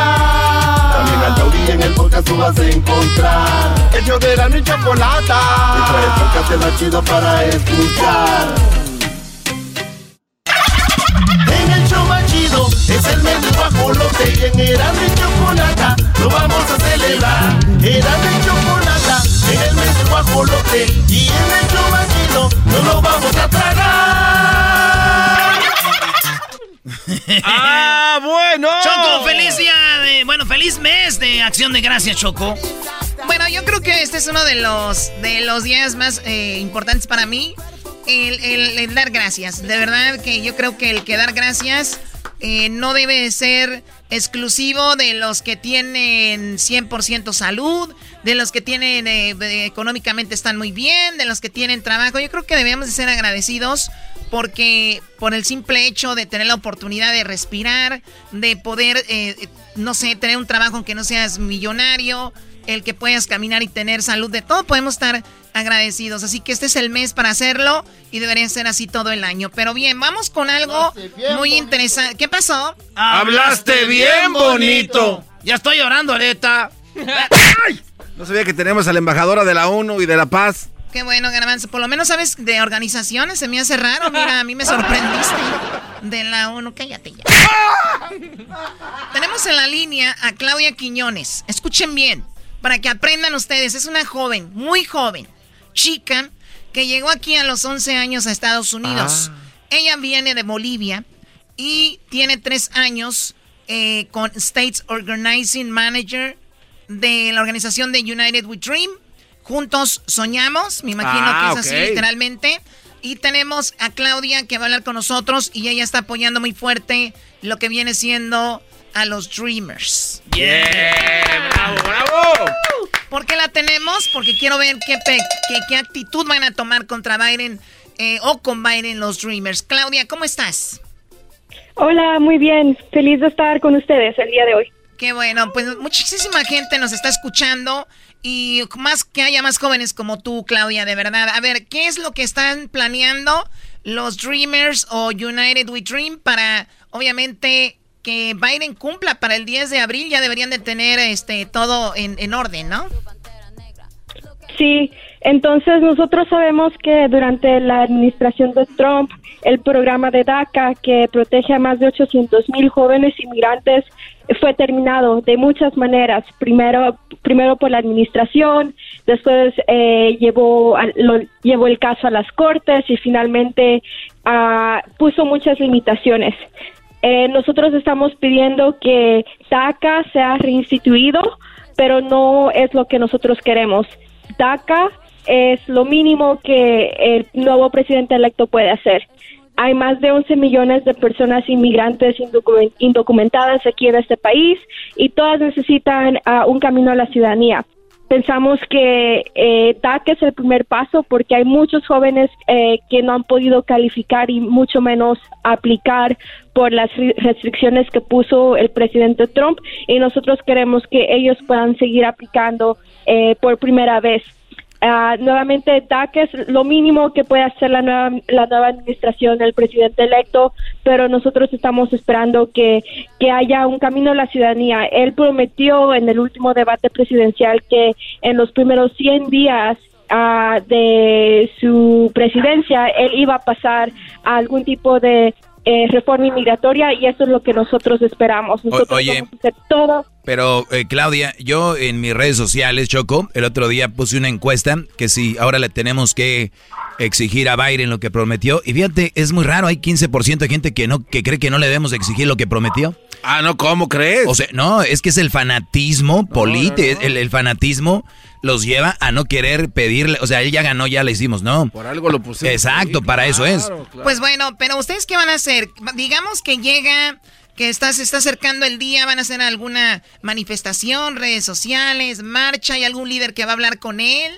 [SPEAKER 2] También al taurí en el podcast tú vas a encontrar.
[SPEAKER 33] El yo de la mi chocolata.
[SPEAKER 2] Y trae el podcast más chido para escuchar. En el show más chido es el mes guajolote y en Erasmo y Chocolata lo vamos a celebrar. Erasmo y Chocolata en el mes del guajolote y en el chido no lo vamos a tragar.
[SPEAKER 4] ¡Ah, bueno! Choco, feliz día de. Bueno, feliz mes de acción de gracias, Choco.
[SPEAKER 13] Bueno, yo creo que este es uno de los, de los días más eh, importantes para mí. El, el- el dar gracias. De verdad que yo creo que el que dar gracias eh, no debe ser exclusivo de los que tienen 100% salud, de los que tienen eh, económicamente están muy bien, de los que tienen trabajo. Yo creo que debemos de ser agradecidos porque por el simple hecho de tener la oportunidad de respirar, de poder, eh, no sé, tener un trabajo aunque no seas millonario, el que puedas caminar y tener salud, de todo podemos estar agradecidos. Así que este es el mes para hacerlo y debería ser así todo el año. Pero bien, vamos con algo muy interesante. ¿Qué pasó?
[SPEAKER 5] Hablaste bien bonito.
[SPEAKER 4] Ya estoy llorando, Areta.
[SPEAKER 5] No sabía que tenemos a la embajadora de la ONU y de la Paz.
[SPEAKER 13] Qué bueno, Garbanzo. Por lo menos sabes de organizaciones. Se me hace raro. Mira, a mí me sorprendiste. De la ONU. Cállate ya. Tenemos en la línea a Claudia Quiñones. Escuchen bien. Para que aprendan ustedes. Es una joven, muy joven, chica, que llegó aquí a los 11 años a Estados Unidos. Ella viene de Bolivia y tiene tres años eh, con States Organizing Manager de la organización de United We Dream. Juntos soñamos, me imagino
[SPEAKER 5] Ah,
[SPEAKER 13] que es así literalmente. Y tenemos a Claudia que va a hablar con nosotros y ella está apoyando muy fuerte lo que viene siendo a los Dreamers.
[SPEAKER 5] ¡Bravo, bravo!
[SPEAKER 13] ¿Por qué la tenemos? Porque quiero ver qué, pe- qué, qué actitud van a tomar contra Biden eh, o con Biden los Dreamers. Claudia, ¿cómo estás?
[SPEAKER 34] Hola, muy bien. Feliz de estar con ustedes el día de hoy.
[SPEAKER 13] Qué bueno, pues muchísima gente nos está escuchando y más que haya más jóvenes como tú, Claudia, de verdad. A ver, ¿qué es lo que están planeando los Dreamers o United We Dream para, obviamente, que Biden cumpla para el 10 de abril? Ya deberían de tener este todo en, en orden, ¿no?
[SPEAKER 34] Sí, entonces nosotros sabemos que durante la administración de Trump, el programa de DACA, que protege a más de 800 mil jóvenes inmigrantes, fue terminado de muchas maneras. Primero, primero por la administración, después eh, llevó, al- lo- llevó el caso a las cortes y finalmente ah, puso muchas limitaciones. Eh, nosotros estamos pidiendo que DACA sea reinstituido, pero no es lo que nosotros queremos. DACA es lo mínimo que el nuevo presidente electo puede hacer. Hay más de 11 millones de personas inmigrantes indocumen- indocumentadas aquí en este país y todas necesitan ah, un camino a la ciudadanía. Pensamos que eh, DACA es el primer paso porque hay muchos jóvenes eh, que no han podido calificar y mucho menos aplicar por las ri- restricciones que puso el presidente Trump y nosotros queremos que ellos puedan seguir aplicando eh, por primera vez. Ah, nuevamente, DACA es lo mínimo que puede hacer la nueva, la nueva administración del presidente electo, pero nosotros estamos esperando que, que haya un camino a la ciudadanía. Él prometió en el último debate presidencial que en los primeros 100 días ah, de su presidencia, él iba a pasar a algún tipo de eh, reforma inmigratoria y eso es lo que nosotros esperamos. Nosotros
[SPEAKER 6] oye.
[SPEAKER 34] vamos a hacer todo
[SPEAKER 6] Pero, eh, Claudia, yo en mis redes sociales, Choco, el otro día puse una encuesta que si ahora le tenemos que exigir a Biden lo que prometió. Y fíjate, es muy raro, hay 15% de gente que no que cree que no le debemos exigir lo que prometió.
[SPEAKER 5] Ah, no, ¿cómo crees?
[SPEAKER 6] O sea, no, es que es el fanatismo político, El, el fanatismo los lleva a no querer pedirle, o sea, él ya ganó, ya le hicimos, ¿no?
[SPEAKER 5] Por algo lo pusimos.
[SPEAKER 6] Exacto, para eso es.
[SPEAKER 13] Pues bueno, pero ustedes qué van a hacer? Digamos que llega, que está, se está acercando el día, van a hacer alguna manifestación, redes sociales, marcha, ¿hay algún líder que va a hablar con él?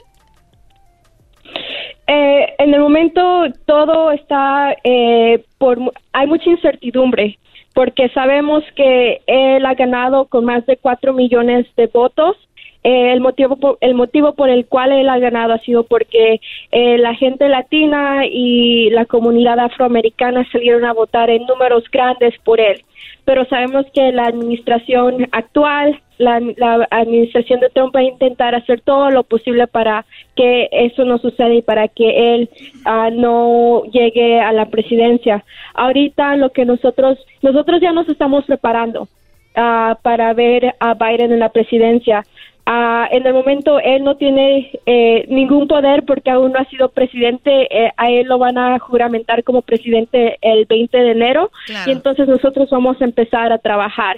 [SPEAKER 34] Eh, en el momento todo está eh, por mu- hay mucha incertidumbre porque sabemos que él ha ganado con más de cuatro millones de votos eh, el motivo por, el motivo por el cual él ha ganado ha sido porque eh, la gente latina y la comunidad afroamericana salieron a votar en números grandes por él. Pero sabemos que la administración actual, la, la administración de Trump va a intentar hacer todo lo posible para que eso no suceda y para que él ah, no llegue a la presidencia. Ahorita lo que nosotros nosotros ya nos estamos preparando ah, para ver a Biden en la presidencia. Ah, en el momento él no tiene eh, ningún poder porque aún no ha sido presidente. eh, a él lo van a juramentar como presidente el 20 de enero
[SPEAKER 13] Claro.
[SPEAKER 34] y entonces nosotros vamos a empezar a trabajar.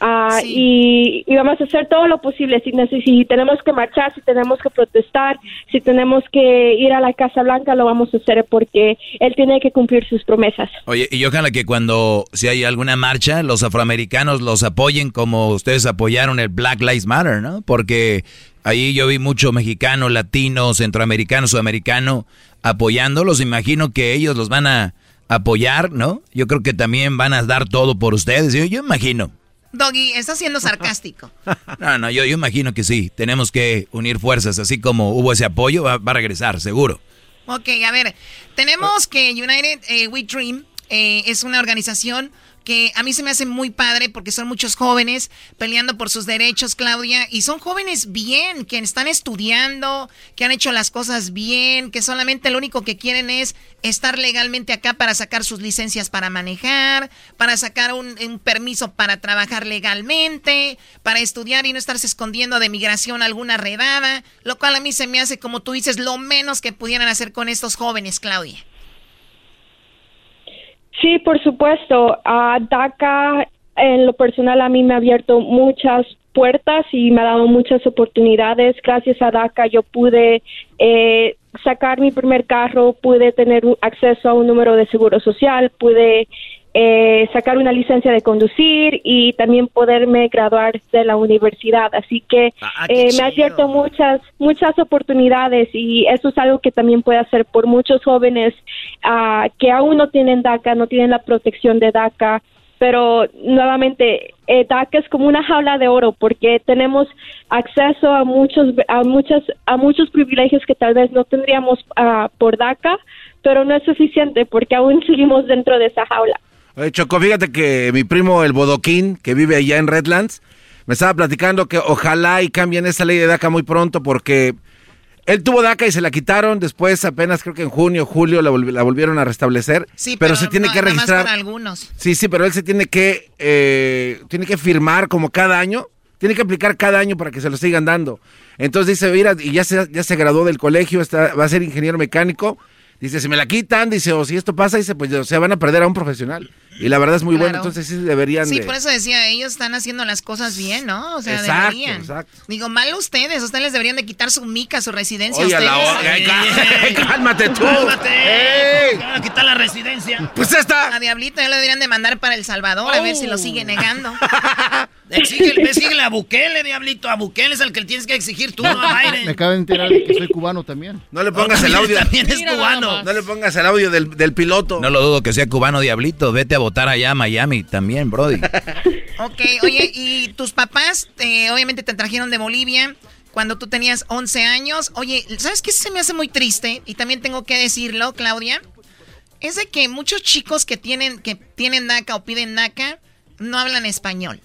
[SPEAKER 34] Ah, y, y vamos a hacer todo lo posible. Si, si tenemos que marchar, si tenemos que protestar, si tenemos que ir a la Casa Blanca, lo vamos a hacer porque él tiene que cumplir sus promesas.
[SPEAKER 6] Oye, y ojalá que cuando si hay alguna marcha, los afroamericanos los apoyen como ustedes apoyaron el Black Lives Matter, ¿no? Porque ahí yo vi mucho mexicano, latino, centroamericano, sudamericano apoyándolos. Imagino que ellos los van a apoyar, ¿no? Yo creo que también van a dar todo por ustedes. Yo, yo imagino.
[SPEAKER 13] Doggy, estás siendo sarcástico.
[SPEAKER 6] No, no, yo, yo imagino que sí. Tenemos que unir fuerzas. Así como hubo ese apoyo, va, va a regresar, seguro.
[SPEAKER 13] Ok, a ver, tenemos que United eh, We Dream eh, es una organización que a mí se me hace muy padre porque son muchos jóvenes peleando por sus derechos, Claudia, y son jóvenes bien, que están estudiando, que han hecho las cosas bien, que solamente lo único que quieren es estar legalmente acá para sacar sus licencias para manejar, para sacar un, un permiso para trabajar legalmente, para estudiar y no estarse escondiendo de migración alguna redada, lo cual a mí se me hace, como tú dices, lo menos que pudieran hacer con estos jóvenes, Claudia.
[SPEAKER 34] Sí, por supuesto. A DACA, en lo personal, a mí me ha abierto muchas puertas y me ha dado muchas oportunidades. Gracias a DACA yo pude eh, sacar mi primer carro, pude tener acceso a un número de seguro social, pude eh, sacar una licencia de conducir y también poderme graduar de la universidad. Así que eh, me ha abierto muchas, muchas oportunidades y eso es algo que también puede hacer por muchos jóvenes ah, que aún no tienen DACA, no tienen la protección de DACA. Pero nuevamente, eh, DACA es como una jaula de oro porque tenemos acceso a muchos, a muchas, a muchos privilegios que tal vez no tendríamos ah, por DACA, pero no es suficiente porque aún seguimos dentro de esa jaula.
[SPEAKER 5] Oye, Choco, fíjate que mi primo, el Bodoquín, que vive allá en Redlands, me estaba platicando que ojalá y cambien esa ley de DACA muy pronto porque él tuvo DACA y se la quitaron. Después, apenas creo que en junio, julio, la, volvi- la volvieron a restablecer.
[SPEAKER 13] Sí,
[SPEAKER 5] pero, se tiene
[SPEAKER 13] no-
[SPEAKER 5] que registrar.
[SPEAKER 13] para algunos.
[SPEAKER 5] Sí, sí, pero él se tiene que, eh, tiene que firmar como cada año. Tiene que aplicar cada año para que se lo sigan dando. Entonces dice, mira, y ya se, ya se graduó del colegio, está, va a ser ingeniero mecánico. Dice, si me la quitan, dice, o si esto pasa, dice, pues o sea, van a perder a un profesional. Y la verdad es muy bueno,
[SPEAKER 13] Claro.
[SPEAKER 5] entonces sí deberían
[SPEAKER 13] Sí,
[SPEAKER 5] de...
[SPEAKER 13] por eso decía, ellos están haciendo las cosas bien, ¿no? O sea,
[SPEAKER 5] Exacto,
[SPEAKER 13] deberían.
[SPEAKER 5] exacto.
[SPEAKER 13] Digo, mal ustedes, ustedes les deberían de quitar su mica, su residencia.
[SPEAKER 5] Oye, a
[SPEAKER 13] ustedes.
[SPEAKER 5] la cálmate tú.
[SPEAKER 4] Cálmate.
[SPEAKER 5] ¡Ey!
[SPEAKER 4] Van a quitar la residencia.
[SPEAKER 5] Pues esta.
[SPEAKER 13] A Diablito ya lo deberían de mandar para El Salvador, a ver si lo sigue negando.
[SPEAKER 4] Exíguele, exíguele a Bukele, diablito. A Bukele es el que le tienes que exigir tú, no a Biden.
[SPEAKER 32] Me acabo de enterar de que soy cubano también.
[SPEAKER 5] No le pongas el audio.
[SPEAKER 4] También es cubano.
[SPEAKER 5] No le pongas el audio del, del piloto.
[SPEAKER 6] No lo dudo que sea cubano diablito. Vete a votar allá a Miami también, Brody.
[SPEAKER 13] Ok, oye, y tus papás eh, obviamente te trajeron de Bolivia cuando tú tenías 11 años. Oye, ¿sabes qué se me hace muy triste? Y también tengo que decirlo, Claudia. Es de que muchos chicos que tienen, que tienen DACA o piden DACA no hablan español.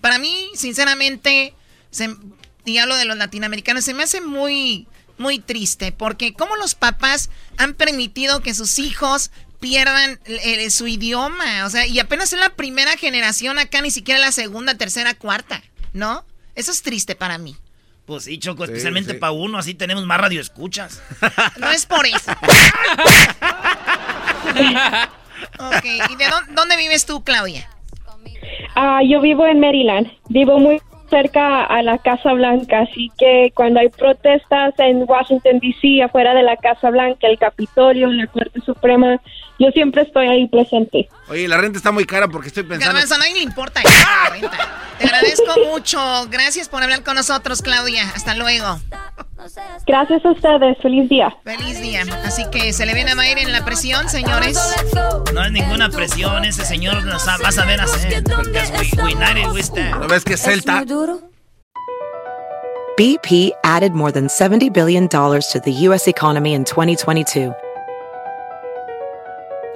[SPEAKER 13] Para mí, sinceramente, se- y hablo de los latinoamericanos, se me hace muy, muy triste. Porque como los papás han permitido que sus hijos pierdan eh, su idioma. O sea, y apenas es la primera generación acá, ni siquiera la segunda, tercera, cuarta. ¿No? Eso es triste para mí.
[SPEAKER 4] Pues sí, Choco, especialmente para uno, así tenemos más radioescuchas.
[SPEAKER 13] No es por eso. ok, ¿y de dónde, dónde vives tú, Claudia?
[SPEAKER 34] Ah, yo vivo en Maryland, vivo muy cerca a la Casa Blanca, así que cuando hay protestas en Washington, D.C., afuera de la Casa Blanca, el Capitolio, la Corte Suprema, yo siempre estoy ahí presente.
[SPEAKER 5] Oye, la renta está muy cara porque estoy pensando...
[SPEAKER 13] Garbanzo, a nadie le importa eso, la renta. Te agradezco mucho. Gracias por hablar con nosotros, Claudia. Hasta luego.
[SPEAKER 34] Gracias a ustedes, feliz día.
[SPEAKER 13] Feliz día. Así que se le viene a Mayra en la presión, señores.
[SPEAKER 4] No es ninguna presión, ese señor nos va a saber hacer.
[SPEAKER 5] ¿No ves que es Celta?
[SPEAKER 1] BP added more than $70 billion to the U.S. economy in 2022.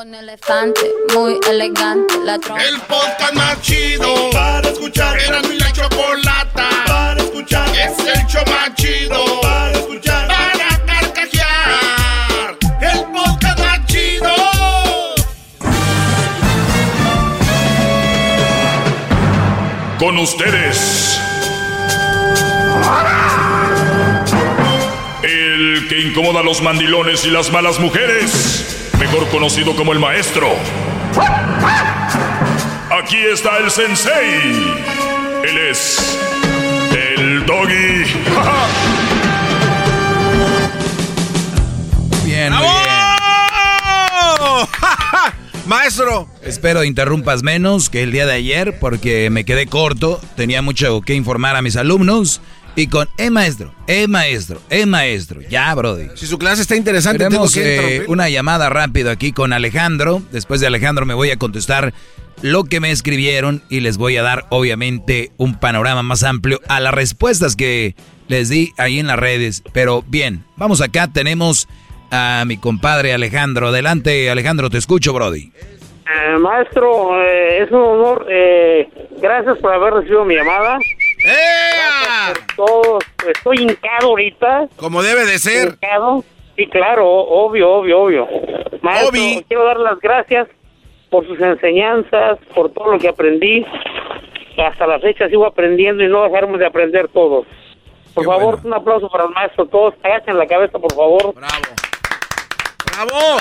[SPEAKER 35] Un elefante muy elegante, la trompa.
[SPEAKER 2] El podcast más chido para escuchar. Era mi la chocolata para escuchar. Es el show más chido para escuchar. Para carcajear. El podcast más chido.
[SPEAKER 15] Con ustedes. El que incomoda a los mandilones y las malas mujeres. Mejor conocido como el maestro. Aquí está el sensei. Él es el doggy.
[SPEAKER 6] Bien, muy bien.
[SPEAKER 5] Maestro.
[SPEAKER 6] Espero interrumpas menos que el día de ayer porque me quedé corto, tenía mucho que informar a mis alumnos y con eh maestro, eh maestro, eh maestro, ya brody.
[SPEAKER 5] Si su clase está interesante,
[SPEAKER 6] Tenemos
[SPEAKER 5] tengo que
[SPEAKER 6] eh, una llamada rápido aquí con Alejandro. Después de Alejandro me voy a contestar lo que me escribieron y les voy a dar obviamente un panorama más amplio a las respuestas que les di ahí en las redes. Pero bien, vamos acá, tenemos a mi compadre Alejandro. Adelante Alejandro, te escucho Brody.
[SPEAKER 25] Eh, maestro, eh, es un honor. eh, gracias por haber recibido mi llamada. Gracias por todo. Estoy hincado ahorita.
[SPEAKER 5] Como debe de ser.
[SPEAKER 25] Hincado. Sí, claro, obvio, obvio, obvio. Maestro,
[SPEAKER 5] Obvi.
[SPEAKER 25] quiero dar las gracias por sus enseñanzas, por todo lo que aprendí. Hasta la fecha sigo aprendiendo y no dejaremos de aprender todos. Por favor, un aplauso para el maestro. Todos agachen la cabeza, por favor.
[SPEAKER 5] ¡Bravo!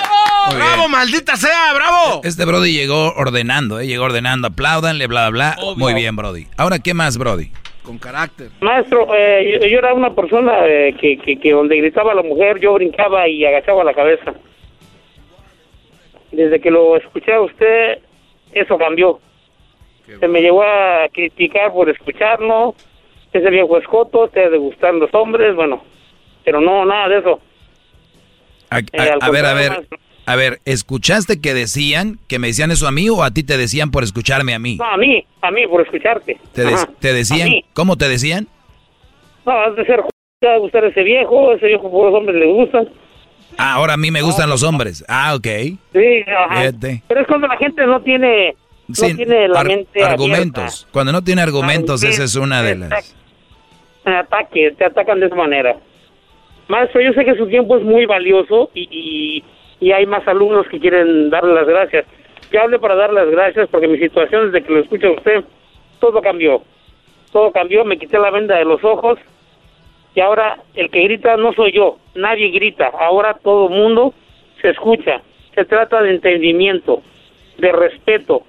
[SPEAKER 5] ¡Bravo, maldita sea! ¡Bravo!
[SPEAKER 6] Este Brody llegó ordenando, ¿eh? llegó ordenando, apláudanle, bla, bla, bla. Muy bien, Brody. Ahora, ¿qué más, Brody?
[SPEAKER 5] Con carácter.
[SPEAKER 25] Maestro, eh, yo, yo era una persona eh, que, que, que donde gritaba la mujer, yo brincaba y agachaba la cabeza. Desde que lo escuché a usted, eso cambió. Se me llegó a criticar por escucharlo. Ese viejo escoto, te de gustar los hombres, bueno. Pero no, nada de eso.
[SPEAKER 6] A, a-
[SPEAKER 25] Eh,
[SPEAKER 6] a ver, a ver,
[SPEAKER 25] maestro.
[SPEAKER 6] A ver, ¿escuchaste que decían, que me decían eso a mí o a ti te decían por escucharme a mí?
[SPEAKER 25] No, a mí, a mí, por escucharte.
[SPEAKER 6] ¿Te, de- te
[SPEAKER 25] A
[SPEAKER 6] decían? ¿Cómo te decían?
[SPEAKER 25] No, has de ser te ha de gustar ese viejo, ese viejo por los hombres le gustan.
[SPEAKER 6] Ah, ahora a mí me gustan los hombres. Ah, ok.
[SPEAKER 25] Sí, ajá.
[SPEAKER 6] Fíjate.
[SPEAKER 25] Pero es cuando la gente no tiene, no
[SPEAKER 6] Sí,
[SPEAKER 25] tiene la
[SPEAKER 6] ar-
[SPEAKER 25] mente
[SPEAKER 6] argumentos. Cuando no tiene argumentos,
[SPEAKER 25] Ah,
[SPEAKER 6] esa es una de las...
[SPEAKER 25] ataque, te atacan de esa manera. Maestro, yo sé que su tiempo es muy valioso y, y, y hay más alumnos que quieren darle las gracias. Yo hablé para dar las gracias porque mi situación desde que lo escucho a usted, todo cambió. Todo cambió, me quité la venda de los ojos y ahora el que grita no soy yo, nadie grita, ahora todo mundo se escucha. Se trata de entendimiento, de respeto.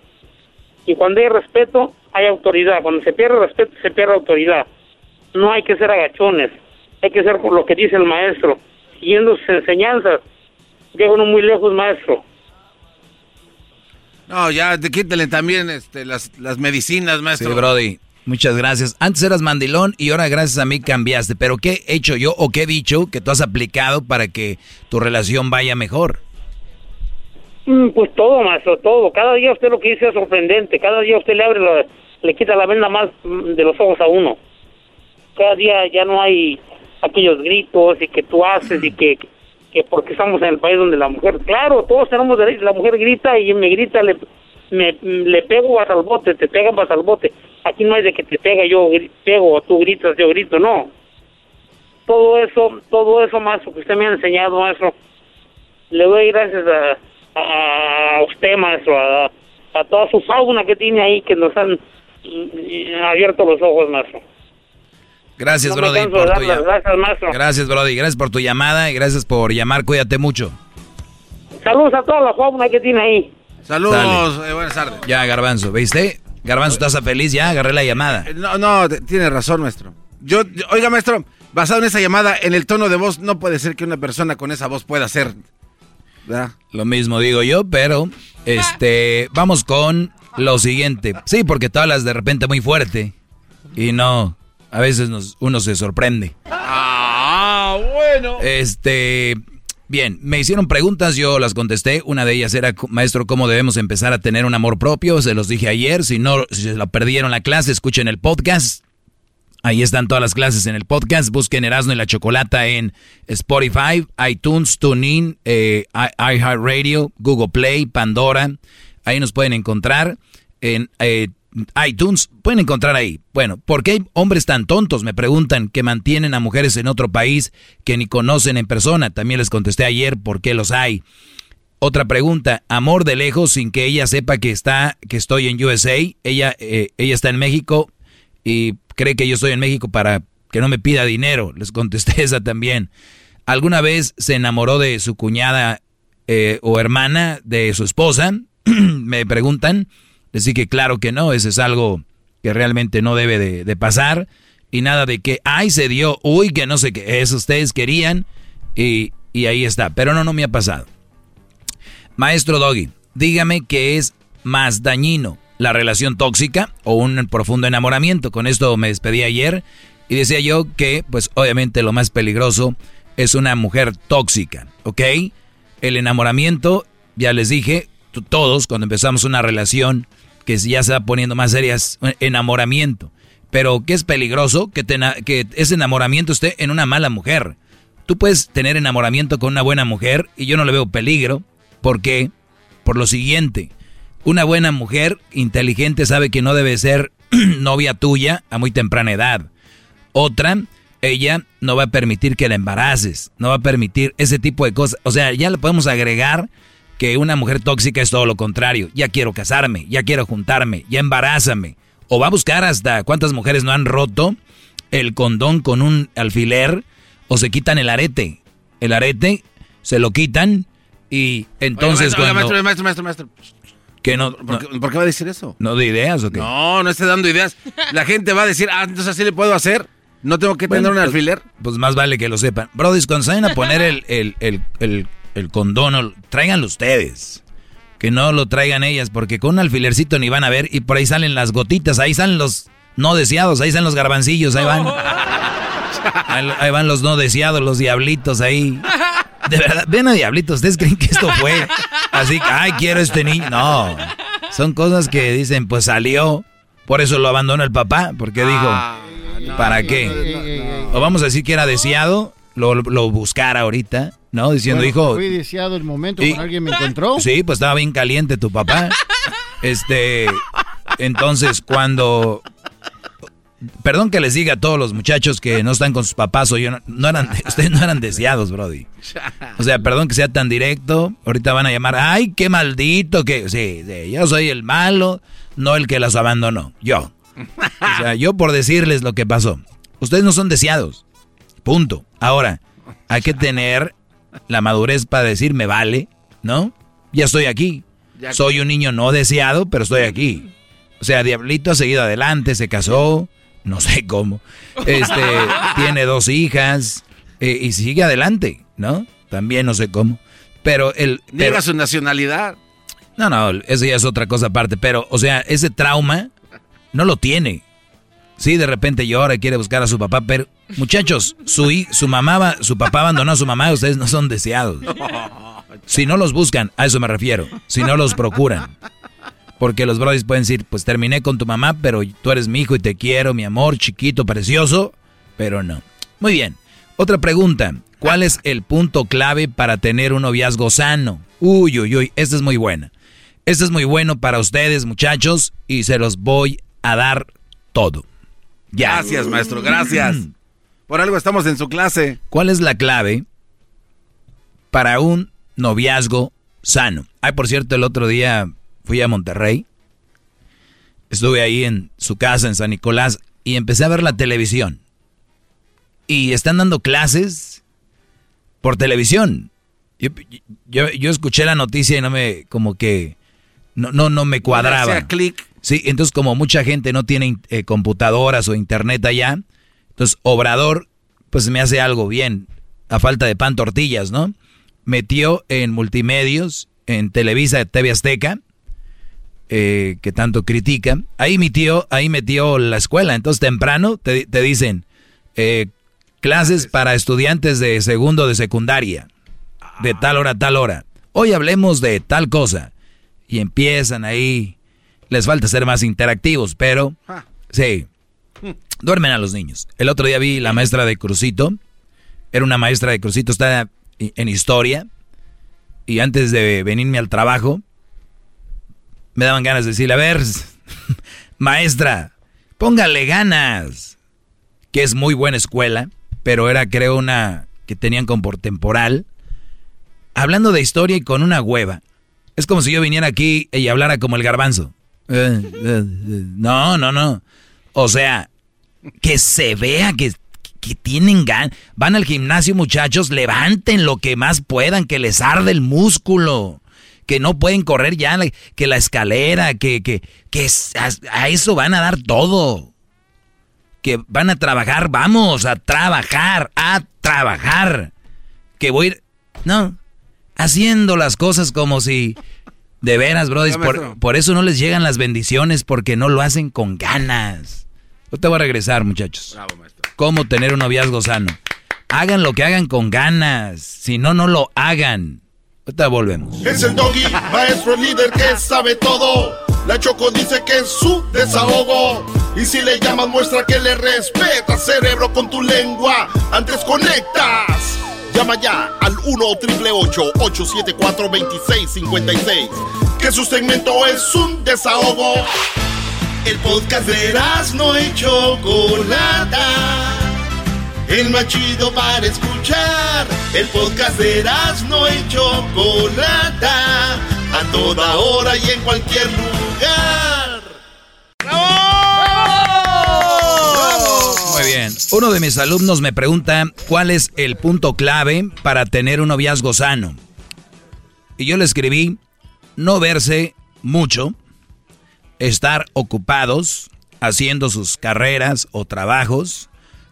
[SPEAKER 25] Y cuando hay respeto, hay autoridad. Cuando se pierde respeto, se pierde autoridad. No hay que ser agachones, hay que ser por lo que dice el maestro, siguiendo sus enseñanzas. Llega uno muy lejos, maestro.
[SPEAKER 5] No, ya, te quítale también este, las, las medicinas,
[SPEAKER 6] Sí,
[SPEAKER 5] maestro.
[SPEAKER 6] Brody. Muchas gracias. Antes eras mandilón y ahora gracias a mí cambiaste. Pero ¿qué he hecho yo o qué he dicho que tú has aplicado para que tu relación vaya mejor?
[SPEAKER 25] Mm, Pues todo, maestro, todo. Cada día usted lo que dice es sorprendente. Cada día usted le abre, la- le quita la venda más mm, de los ojos a uno. Cada día ya no hay aquellos gritos y que tú haces y que, que porque estamos en el país donde la mujer, claro, todos tenemos derecho, la mujer grita y me grita, le, le pego vas al bote, te pegan vas al bote. Aquí no hay de que te pega, yo pego, o tú gritas, yo grito, no. Todo eso, todo eso, maestro, que usted me ha enseñado, maestro, le doy gracias a, a usted, maestro, a, a toda su fauna que tiene ahí, que nos han mm, abierto los ojos, maestro.
[SPEAKER 6] Gracias,
[SPEAKER 25] No
[SPEAKER 6] Brody, por tu llamada.
[SPEAKER 25] gracias, maestro.
[SPEAKER 6] Gracias, Brody. Gracias por tu llamada y gracias por llamar. Cuídate mucho.
[SPEAKER 25] Saludos a toda la fauna que tiene ahí.
[SPEAKER 5] Saludos, eh, buenas tardes.
[SPEAKER 6] Ya, Garbanzo, ¿viste? Garbanzo, ¿estás feliz? Ya, agarré la llamada.
[SPEAKER 5] Eh, No, no, tiene razón, maestro. Yo, yo- oiga, maestro, basado en esa llamada, en el tono de voz, no puede ser que una persona con esa voz pueda ser.
[SPEAKER 6] Lo mismo digo yo, pero este, vamos con lo siguiente. Sí, porque tú hablas de repente muy fuerte y no, a veces nos, uno se sorprende.
[SPEAKER 5] Ah, bueno.
[SPEAKER 6] Este, bien, me hicieron preguntas, yo las contesté. Una de ellas era, maestro, ¿cómo debemos empezar a tener un amor propio? Se los dije ayer. Si no, si se lo perdieron la clase, escuchen el podcast. Ahí están todas las clases en el podcast. Busquen Erasmo y la Chocolata en Spotify, iTunes, TuneIn, eh, iHeartRadio, Google Play, Pandora. Ahí nos pueden encontrar. En eh, iTunes, pueden encontrar ahí. Bueno, ¿por qué hay hombres tan tontos? Me preguntan que mantienen a mujeres en otro país que ni conocen en persona. También les contesté ayer por qué los hay. Otra pregunta, amor de lejos sin que ella sepa que está, que estoy en USA. Ella, eh, ella está en México y cree que yo estoy en México para que no me pida dinero. Les contesté esa también. ¿Alguna vez se enamoró de su cuñada eh, o hermana de su esposa? me preguntan. Dije que claro que no, eso es algo que realmente no debe de, pasar. Y nada de que, ay, se dio, uy, que no sé qué, eso ustedes querían y, y ahí está. Pero no, no me ha pasado. Maestro Doggy, dígame qué es más dañino, la relación tóxica o un profundo enamoramiento. Con esto me despedí ayer y decía yo que, pues obviamente lo más peligroso es una mujer tóxica, ¿ok? El enamoramiento, ya les dije, todos cuando empezamos una relación que ya se va poniendo más serias, enamoramiento. Pero ¿qué es peligroso? Que, te que ese enamoramiento esté en una mala mujer. Tú puedes tener enamoramiento con una buena mujer y yo no le veo peligro. ¿Por qué? Por lo siguiente. Una buena mujer inteligente sabe que no debe ser novia tuya a muy temprana edad. Otra, ella no va a permitir que la embaraces, no va a permitir ese tipo de cosas. O sea, ya le podemos agregar que una mujer tóxica es todo lo contrario. Ya quiero casarme, ya quiero juntarme, ya embarázame. O va a buscar hasta cuántas mujeres no han roto el condón con un alfiler o se quitan el arete. El arete se lo quitan y entonces
[SPEAKER 5] maestro,
[SPEAKER 6] cuando...
[SPEAKER 5] maestro, maestro, maestro, maestro.
[SPEAKER 6] que no,
[SPEAKER 5] ¿Por, qué, por qué va a decir eso?
[SPEAKER 6] no de ideas o qué?
[SPEAKER 5] No, no esté dando ideas. La gente va a decir, ah, entonces así le puedo hacer. No tengo que
[SPEAKER 6] Bueno,
[SPEAKER 5] tener un
[SPEAKER 6] pues-
[SPEAKER 5] alfiler.
[SPEAKER 6] Pues más vale que lo sepan. Brody, cuando a poner el, el, el, el, el condón, o- tráiganlo ustedes. Que no lo traigan ellas, porque con un alfilercito ni van a ver y por ahí salen las gotitas, ahí salen los no deseados, ahí salen los garbancillos, ahí van. Ahí, ahí van los no deseados, los diablitos ahí. De verdad, ven a diablitos, ¿ustedes creen que esto fue así? Ay, quiero este niño. No, son cosas que dicen, pues salió, por eso lo abandonó el papá, porque dijo, ¿para qué? O vamos a decir que era deseado, lo, lo buscara ahorita, ¿no? Diciendo,
[SPEAKER 32] Bueno,
[SPEAKER 6] hijo,
[SPEAKER 32] Fui deseado el momento
[SPEAKER 6] Y-
[SPEAKER 32] cuando alguien me encontró.
[SPEAKER 6] Sí, pues estaba bien caliente tu papá. Este, entonces cuando Perdón que les diga a todos los muchachos que no están con sus papás o yo no, no eran ustedes no eran deseados, brody. O sea, perdón que sea tan directo. Ahorita van a llamar, "Ay, qué maldito que sí, sí, yo soy el malo, no el que los abandonó, yo." O sea, yo por decirles lo que pasó. Ustedes no son deseados. Punto. Ahora, hay que tener la madurez para decir, me vale, ¿no? Ya estoy aquí.
[SPEAKER 5] Ya-
[SPEAKER 6] Soy un niño no deseado, pero estoy aquí. O sea, Diablito ha seguido adelante, se casó, no sé cómo. Este, tiene dos hijas eh, y sigue adelante, ¿no? También no sé cómo. Pero el...
[SPEAKER 5] Niega
[SPEAKER 6] pero-
[SPEAKER 5] su nacionalidad.
[SPEAKER 6] no, no, eso ya es otra cosa aparte, pero, o sea, ese trauma no lo tiene. Sí, de repente llora y quiere buscar a su papá, pero, muchachos, su, su mamá, va- su papá abandonó a su mamá, ustedes no son deseados. Si no los buscan, a eso me refiero, si no los procuran. Porque los brothers pueden decir, pues terminé con tu mamá, pero tú eres mi hijo y te quiero, mi amor, chiquito, precioso, pero no. Muy bien. Otra pregunta. ¿Cuál es el punto clave para tener un noviazgo sano? Uy, uy, uy, esta es muy buena. Este es muy bueno para ustedes, muchachos, y se los voy a dar todo. Ya.
[SPEAKER 5] Gracias, maestro, gracias. Por algo estamos en su clase.
[SPEAKER 6] ¿Cuál es la clave para un noviazgo sano? Ay, por cierto, el otro día fui a Monterrey. Estuve ahí en su casa, en San Nicolás, y empecé a ver la televisión. Y están dando clases por televisión. Yo, yo, yo escuché la noticia y no me, como que, no, no, no me cuadraba.
[SPEAKER 5] Clic.
[SPEAKER 6] Sí, entonces como mucha gente no tiene eh, computadoras o internet allá, entonces Obrador, pues me hace algo bien, a falta de pan tortillas, ¿no? metió en multimedios, en Televisa, TV Azteca, eh, que tanto critica. Ahí metió, ahí metió la escuela. Entonces temprano te, te dicen eh, clases para estudiantes de segundo de secundaria, de tal hora a tal hora. Hoy hablemos de tal cosa. Y empiezan ahí. Les falta ser más interactivos, pero sí. Duermen a los niños. El otro día vi la maestra de Crucito. Era una maestra de Crucito, está en historia. Y antes de venirme al trabajo, me daban ganas de decirle, a ver, maestra, póngale ganas. Que es muy buena escuela, pero era creo una que tenían como por temporal. Hablando de historia y con una hueva. Es como si yo viniera aquí y hablara como el garbanzo. No, no, no. O sea, que se vea que, que tienen ganas. Van al gimnasio, muchachos, levanten lo que más puedan, que les arde el músculo. Que no pueden correr ya, que la escalera, que, que, que a eso van a dar todo. Que van a trabajar, vamos a trabajar, a trabajar. Que voy a ir, no, haciendo las cosas como si de veras, bro, por, por, eso no les llegan las bendiciones porque no lo hacen con ganas. Yo te voy a regresar, muchachos. Bravo, maestro. ¿Cómo tener un noviazgo sano? Hagan lo que hagan con ganas. Si no, no lo hagan. Ahorita volvemos.
[SPEAKER 2] Es el doggy, maestro líder que sabe todo. La Choco dice que es su desahogo. Y si le llamas, muestra que le respeta, cerebro, con tu lengua. Antes conectas. Llama ya al 1-888-874-2656. Que su segmento es un desahogo. El podcast de no y Chocolata. El más chido para escuchar. El podcast de no y Chocolata. A toda hora y en cualquier lugar.
[SPEAKER 6] Muy bien. Uno de mis alumnos me pregunta cuál es el punto clave para tener un noviazgo sano. Y yo le escribí, no verse mucho, estar ocupados haciendo sus carreras o trabajos,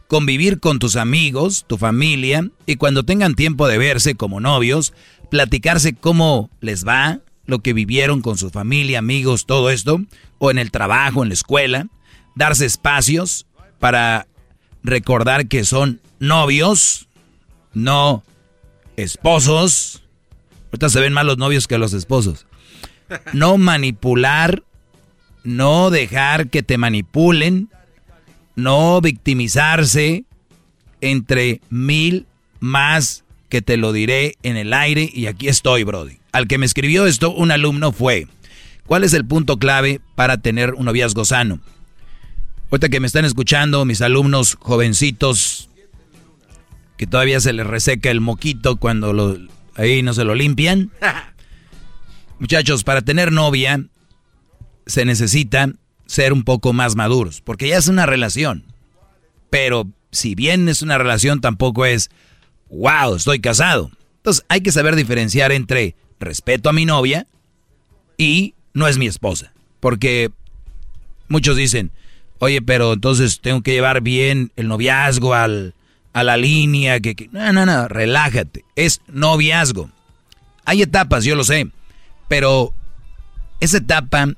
[SPEAKER 6] convivir con tus amigos, tu familia, y cuando tengan tiempo de verse como novios, platicarse cómo les va, lo que vivieron con su familia, amigos, todo esto, o en el trabajo, en la escuela, darse espacios para recordar que son novios, no esposos. Ahorita se ven más los novios que los esposos. No manipular, no dejar que te manipulen, no victimizarse, entre mil más que te lo diré en el aire y aquí estoy, Brody. Al que me escribió esto, un alumno fue, ¿cuál es el punto clave para tener un noviazgo sano? Ahorita que me están escuchando, mis alumnos jovencitos, que todavía se les reseca el moquito cuando lo, ahí no se lo limpian. Muchachos, para tener novia se necesita ser un poco más maduros, porque ya es una relación. Pero si bien es una relación, tampoco es, wow, estoy casado. Entonces hay que saber diferenciar entre respeto a mi novia y no es mi esposa. Porque muchos dicen, Oye, pero entonces tengo que llevar bien el noviazgo al, a la línea. Que, No, no, no, relájate. Es noviazgo. Hay etapas, yo lo sé. Pero esa etapa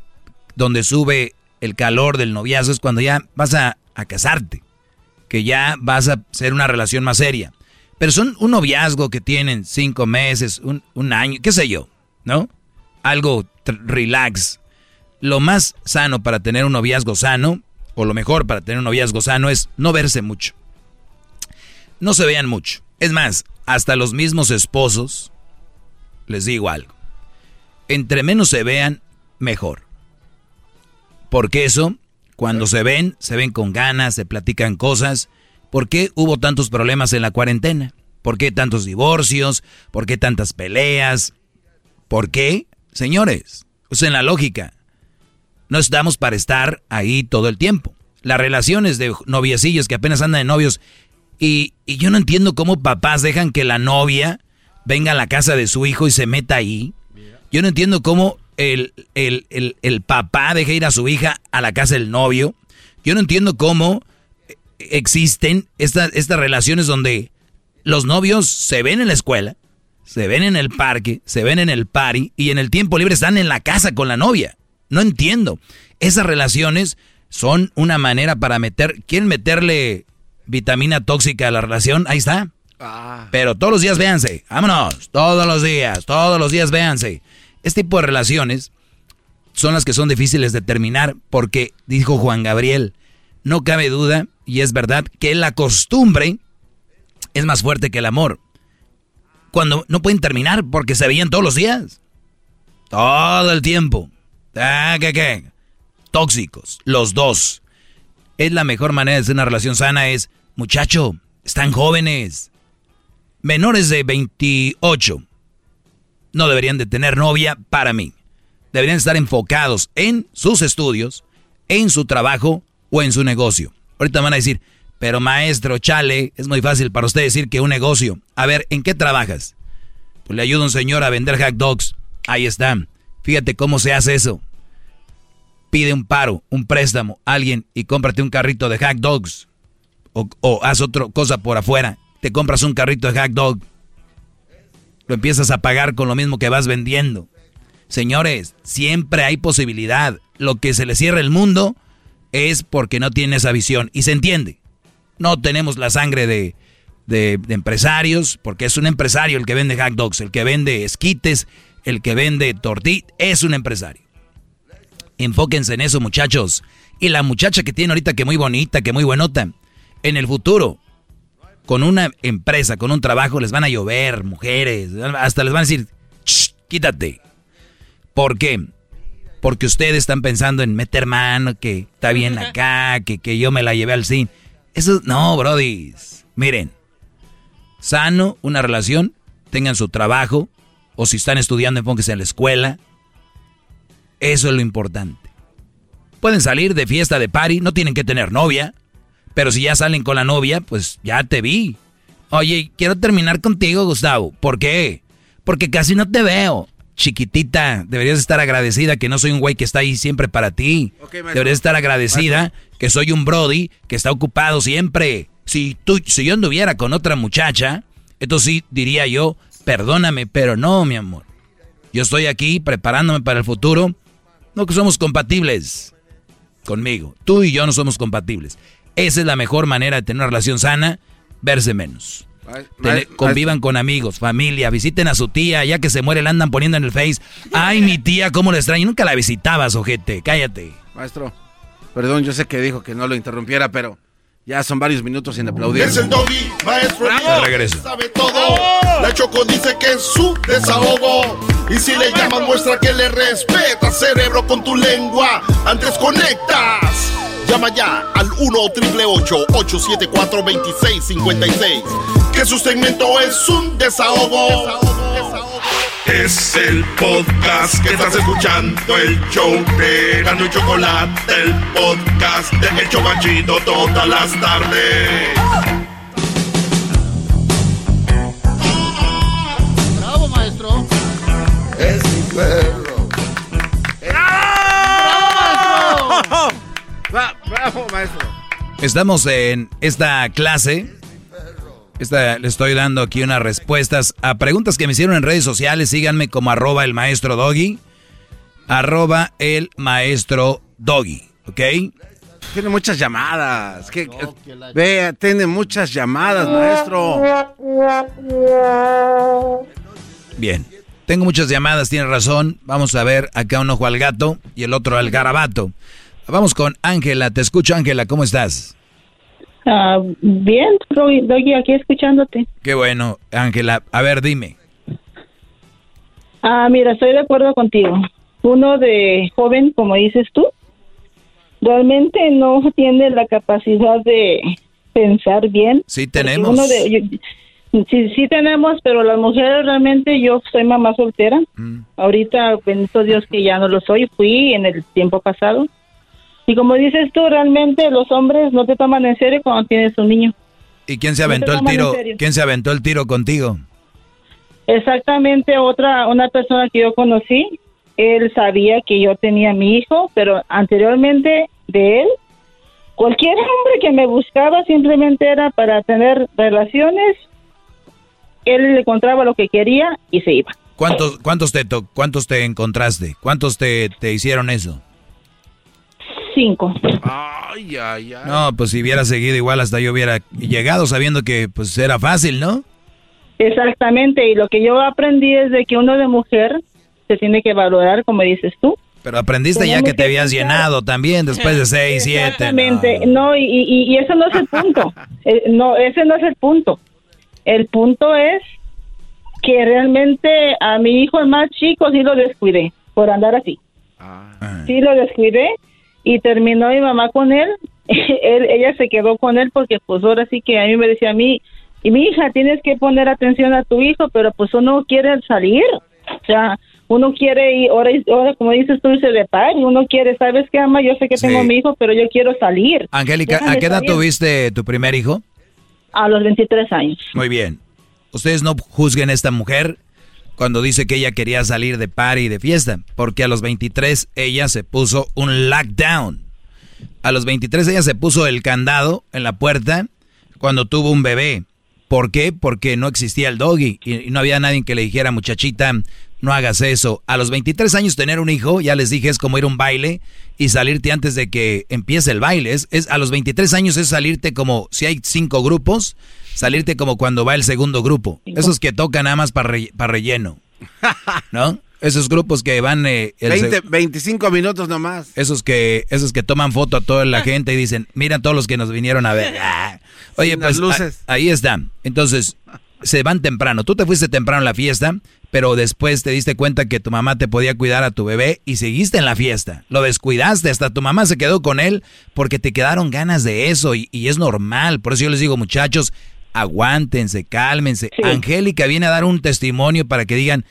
[SPEAKER 6] donde sube el calor del noviazgo es cuando ya vas a, casarte. Que ya vas a ser una relación más seria. Pero son un noviazgo que tienen cinco meses, un año, qué sé yo, ¿no? Algo relax. Lo más sano para tener un noviazgo sano o lo mejor para tener un noviazgo sano es no verse mucho. No se vean mucho. Es más, hasta los mismos esposos, les digo algo. Entre menos se vean, mejor. Porque eso, cuando se ven, se ven con ganas, se platican cosas. ¿Por qué hubo tantos problemas en la cuarentena? ¿Por qué tantos divorcios? ¿Por qué tantas peleas? ¿Por qué? Señores, usen la lógica no estamos para estar ahí todo el tiempo. Las relaciones de noviecillos que apenas andan de novios. Y, yo no entiendo cómo papás dejan que la novia venga a la casa de su hijo y se meta ahí. Yo no entiendo cómo el, el, papá deja ir a su hija a la casa del novio. Yo no entiendo cómo existen estas, estas relaciones donde los novios se ven en la escuela, se ven en el parque, se ven en el party y en el tiempo libre están en la casa con la novia. No entiendo. Esas relaciones son una manera para meter, quieren meterle vitamina tóxica a la relación, ahí está. Pero todos los días véanse, vámonos, todos los días, todos los días véanse. Este tipo de relaciones son las que son difíciles de terminar porque, dijo Juan Gabriel, no cabe duda, y es verdad, que la costumbre es más fuerte que el amor. Cuando no pueden terminar porque se veían todos los días. Todo el tiempo. Ah, ¿Qué, qué? Tóxicos, los dos. Es la mejor manera de hacer una relación sana es, muchacho, están jóvenes. Menores de 28 no deberían de tener novia para mí. Deberían estar enfocados en sus estudios, en su trabajo o en su negocio. Ahorita van a decir, pero maestro, chale, es muy fácil para usted decir que un negocio. A ver, ¿en qué trabajas? Pues le ayuda un señor a vender hot dogs. Ahí está. Fíjate cómo se hace eso. Pide un paro, un préstamo, alguien y cómprate un carrito de hot dogs. O, o haz otra cosa por afuera. Te compras un carrito de hot dog. Lo empiezas a pagar con lo mismo que vas vendiendo. Señores, siempre hay posibilidad. Lo que se le cierra el mundo es porque no tiene esa visión. Y se entiende. No tenemos la sangre de, de, empresarios, porque es un empresario el que vende hot dogs, el que vende esquites, el que vende tortillas, es un empresario. Enfóquense en eso, muchachos. Y la muchacha que tiene ahorita que muy bonita, que muy buenota, en el futuro, con una empresa, con un trabajo, les van a llover mujeres, hasta les van a decir, quítate. ¿Por qué? Porque ustedes están pensando en meter mano, que está bien acá, que, que yo me la llevé al cine. Eso, no, Brody. Miren, sano, una relación, tengan su trabajo, o si están estudiando, enfóquense en la escuela. Eso es lo importante. Pueden salir de fiesta, de party, no tienen que tener novia, pero si ya salen con la novia, pues ya te vi. Oye, quiero terminar contigo, Gustavo. ¿Por qué? Porque casi no te veo. Chiquitita, deberías estar agradecida que no soy un güey que está ahí siempre para ti. deberías estar agradecida que soy un Brody que está ocupado siempre. Si, tú, si yo anduviera con otra muchacha, entonces sí diría yo, perdóname, pero no, mi amor. Yo estoy aquí preparándome para el futuro. No que somos compatibles conmigo. Tú y yo no somos compatibles. Esa es la mejor manera de tener una relación sana, verse menos. convivan con amigos, familia, visiten a su tía, ya que se muere la andan poniendo en el face. Ay, mi tía, cómo le extraño. Nunca la visitabas, ojete, cállate.
[SPEAKER 5] Maestro, perdón, yo sé que dijo que no lo interrumpiera, pero ya son varios minutos sin aplaudir.
[SPEAKER 2] Es el doggy, maestro.
[SPEAKER 6] Bravo. Regreso.
[SPEAKER 2] Sabe todo. La Choco dice que es su desahogo. Y si le llamas, muestra que le respeta, cerebro, con tu lengua. Antes conectas. Llama ya al 1-888-874-2656. Que su segmento es un desahogo. Es el podcast que estás escuchando, el show de Gano y Chocolate, el podcast de El Chobachito todas las tardes.
[SPEAKER 32] Bravo, maestro.
[SPEAKER 2] Es mi
[SPEAKER 5] bravo, maestro.
[SPEAKER 6] Estamos en esta clase. Esta, le estoy dando aquí unas respuestas a preguntas que me hicieron en redes sociales. Síganme como arroba el maestro doggy. Arroba el maestro doggy. ¿Ok?
[SPEAKER 5] Tiene muchas llamadas. Que, Vea, tiene muchas llamadas, maestro.
[SPEAKER 6] Bien. Tengo muchas llamadas, tiene razón. Vamos a ver acá un ojo al gato y el otro al garabato. Vamos con Ángela. Te escucho, Ángela. ¿Cómo estás?
[SPEAKER 36] Ah, bien, estoy estoy aquí escuchándote.
[SPEAKER 6] Qué bueno, Ángela. A ver, dime.
[SPEAKER 36] Ah, mira, estoy de acuerdo contigo. Uno de joven, como dices tú, realmente no tiene la capacidad de pensar bien.
[SPEAKER 6] Sí tenemos.
[SPEAKER 36] Uno de, yo- sí, sí tenemos, pero las mujeres realmente, yo soy mamá soltera. Ahorita, bendito Dios que ya no lo soy, fui en el tiempo pasado. Y como dices tú, realmente los hombres no te toman en serio cuando tienes un niño.
[SPEAKER 6] ¿Y quién se
[SPEAKER 36] No
[SPEAKER 6] aventó el tiro? ¿Quién se aventó el tiro contigo?
[SPEAKER 36] Exactamente, otra, una persona que yo conocí, él sabía que yo tenía mi hijo, pero anteriormente de él, cualquier hombre que me buscaba simplemente era para tener relaciones él le encontraba lo que quería y se iba.
[SPEAKER 6] ¿Cuántos, cuántos, te, to- cuántos te encontraste? ¿Cuántos te, te hicieron eso?
[SPEAKER 36] Cinco.
[SPEAKER 5] Ay, ay, ay.
[SPEAKER 6] No, pues si hubiera seguido igual hasta yo hubiera llegado sabiendo que pues era fácil, ¿no?
[SPEAKER 36] Exactamente, y lo que yo aprendí es de que uno de mujer se tiene que valorar, como dices tú.
[SPEAKER 6] Pero aprendiste ya que te
[SPEAKER 36] que
[SPEAKER 6] habías
[SPEAKER 36] pensar-
[SPEAKER 6] llenado también después de seis, siete. ¿no?
[SPEAKER 36] Exactamente, no, y, y, y eso no es el punto. Eh, no, ese no es el punto. El punto es que realmente a mi hijo el más chico sí lo descuidé por andar así. Sí lo descuidé y terminó mi mamá con él. él. Ella se quedó con él porque pues ahora sí que a mí me decía a mí, y mi hija, tienes que poner atención a tu hijo, pero pues uno quiere salir. O sea, uno quiere ir, ahora, ahora como dices tú, irse de par, y uno quiere, ¿sabes qué, ama? Yo sé que tengo mi hijo, pero yo quiero salir.
[SPEAKER 6] Angélica, ¿a qué edad
[SPEAKER 36] salir.
[SPEAKER 6] tuviste tu primer hijo?
[SPEAKER 36] A los 23 años.
[SPEAKER 6] Muy bien. Ustedes no juzguen a esta mujer cuando dice que ella quería salir de party y de fiesta, porque a los 23 ella se puso un lockdown. A los 23 ella se puso el candado en la puerta cuando tuvo un bebé. ¿Por qué? Porque no existía el doggy y, no había nadie que le dijera, muchachita, no hagas eso. A los 23 años tener un hijo, ya les dije, es como ir a un baile y salirte antes de que empiece el baile. Es, es- a los 23 años es salirte como, si hay cinco grupos, salirte como cuando va el segundo grupo. Esos que tocan nada más para relleno. ¿No? Esos grupos que van... eh, el
[SPEAKER 5] 20,
[SPEAKER 6] se-
[SPEAKER 5] 25 minutos nomás.
[SPEAKER 6] esos que, esos que toman foto a toda la gente y dicen, mira todos los que nos vinieron a ver. Ah. Oye,
[SPEAKER 5] Sin
[SPEAKER 6] pues
[SPEAKER 5] las luces.
[SPEAKER 6] a- ahí están. Entonces, se van temprano. Tú te fuiste temprano a la fiesta, pero después te diste cuenta que tu mamá te podía cuidar a tu bebé y seguiste en la fiesta. Lo descuidaste, hasta tu mamá se quedó con él porque te quedaron ganas de eso y, y es normal. Por eso yo les digo, muchachos, aguántense, cálmense. Angélica viene a dar un testimonio para que digan,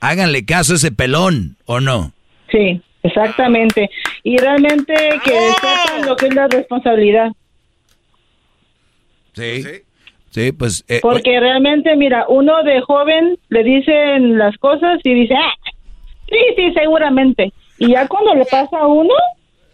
[SPEAKER 6] háganle caso a ese pelón, ¿o no?
[SPEAKER 36] Sí, exactamente. Y realmente que sepan lo que es la responsabilidad.
[SPEAKER 6] Sí. Sí, pues... eh,
[SPEAKER 36] Porque realmente, mira, uno de joven le dicen las cosas y dice, ah, sí, sí, seguramente. Y ya cuando le pasa a uno,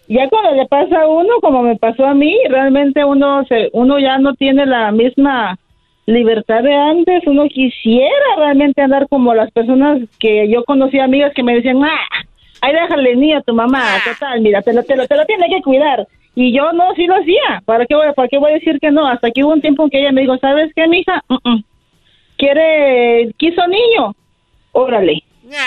[SPEAKER 36] ya cuando le pasa a uno, como me pasó a mí, realmente uno se, uno ya no tiene la misma libertad de antes. Uno quisiera realmente andar como las personas que yo conocí, amigas que me decían, ah, ahí déjale niño a tu mamá, total, mira, te lo, te lo, te lo tiene que cuidar. Y yo no, sí lo hacía. ¿Para qué, voy, ¿Para qué voy a decir que no? Hasta que hubo un tiempo en que ella me dijo, ¿sabes qué, mija? Mm. ¿Quiere, quiso niño? Órale.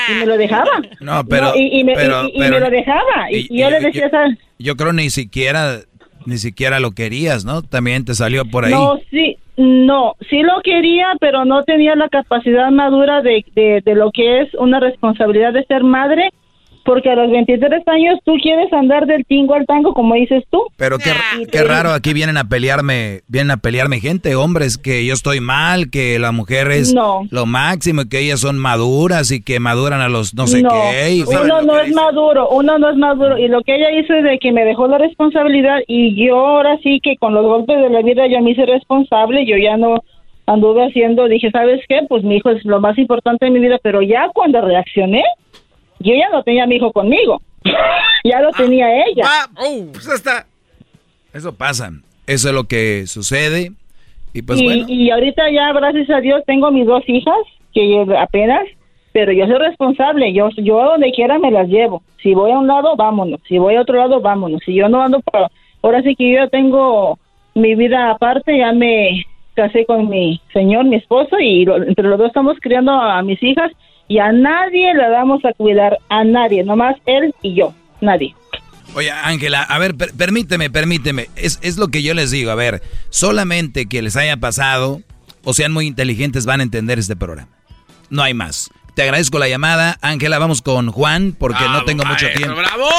[SPEAKER 36] Y me lo dejaba.
[SPEAKER 6] No, pero...
[SPEAKER 36] No, y, y me,
[SPEAKER 6] pero-
[SPEAKER 36] y- y
[SPEAKER 6] pero-
[SPEAKER 36] me lo dejaba. Y,
[SPEAKER 6] y-
[SPEAKER 36] y yo
[SPEAKER 6] y-
[SPEAKER 36] le.
[SPEAKER 6] Yo creo ni siquiera, ni siquiera lo querías, ¿no? También te salió por ahí.
[SPEAKER 36] No, sí, no, sí lo quería, pero no tenía la capacidad madura de, de, de lo que es una responsabilidad de ser madre, porque a los 23 años tú quieres andar del tingo al tango, como dices tú.
[SPEAKER 6] Pero qué,
[SPEAKER 36] Y
[SPEAKER 6] qué raro, aquí vienen a pelearme, vienen a pelearme gente, hombres, que yo estoy mal, que la mujer es
[SPEAKER 36] No.
[SPEAKER 6] lo máximo, que ellas son maduras y que maduran a los no sé
[SPEAKER 36] no,
[SPEAKER 6] qué. y-
[SPEAKER 36] uno no es maduro, uno no es maduro. Y lo que ella hizo es de que me dejó la responsabilidad y yo ahora sí que con los golpes de la vida ya me hice responsable, yo ya no anduve haciendo, dije, ¿sabes qué? Pues mi hijo es lo más importante de mi vida, pero ya cuando reaccioné, yo ya no tenía a mi hijo conmigo, ya lo tenía ella.
[SPEAKER 5] pues está.
[SPEAKER 6] Eso pasa, eso es lo que sucede. Y pues
[SPEAKER 36] y,
[SPEAKER 6] bueno,
[SPEAKER 36] y ahorita ya, gracias a Dios, tengo mis dos hijas, que yo apenas, pero yo soy responsable, yo, yo a donde quiera me las llevo. Si voy a un lado, vámonos. Si voy a otro lado, vámonos. Si yo no ando para... Ahora sí que yo ya tengo mi vida aparte, ya me casé con mi señor, mi esposo, y lo- entre los dos estamos criando a mis hijas, y a nadie la damos a cuidar, a nadie, nomás él y yo, nadie.
[SPEAKER 6] Oye, Ángela, a ver, per- permíteme, permíteme. Es, es lo que yo les digo. A ver, solamente que les haya pasado o sean muy inteligentes van a entender este programa. No hay más. Te agradezco la llamada. Ángela, vamos con Juan porque no tengo mucho tiempo.
[SPEAKER 21] ¡Bravo!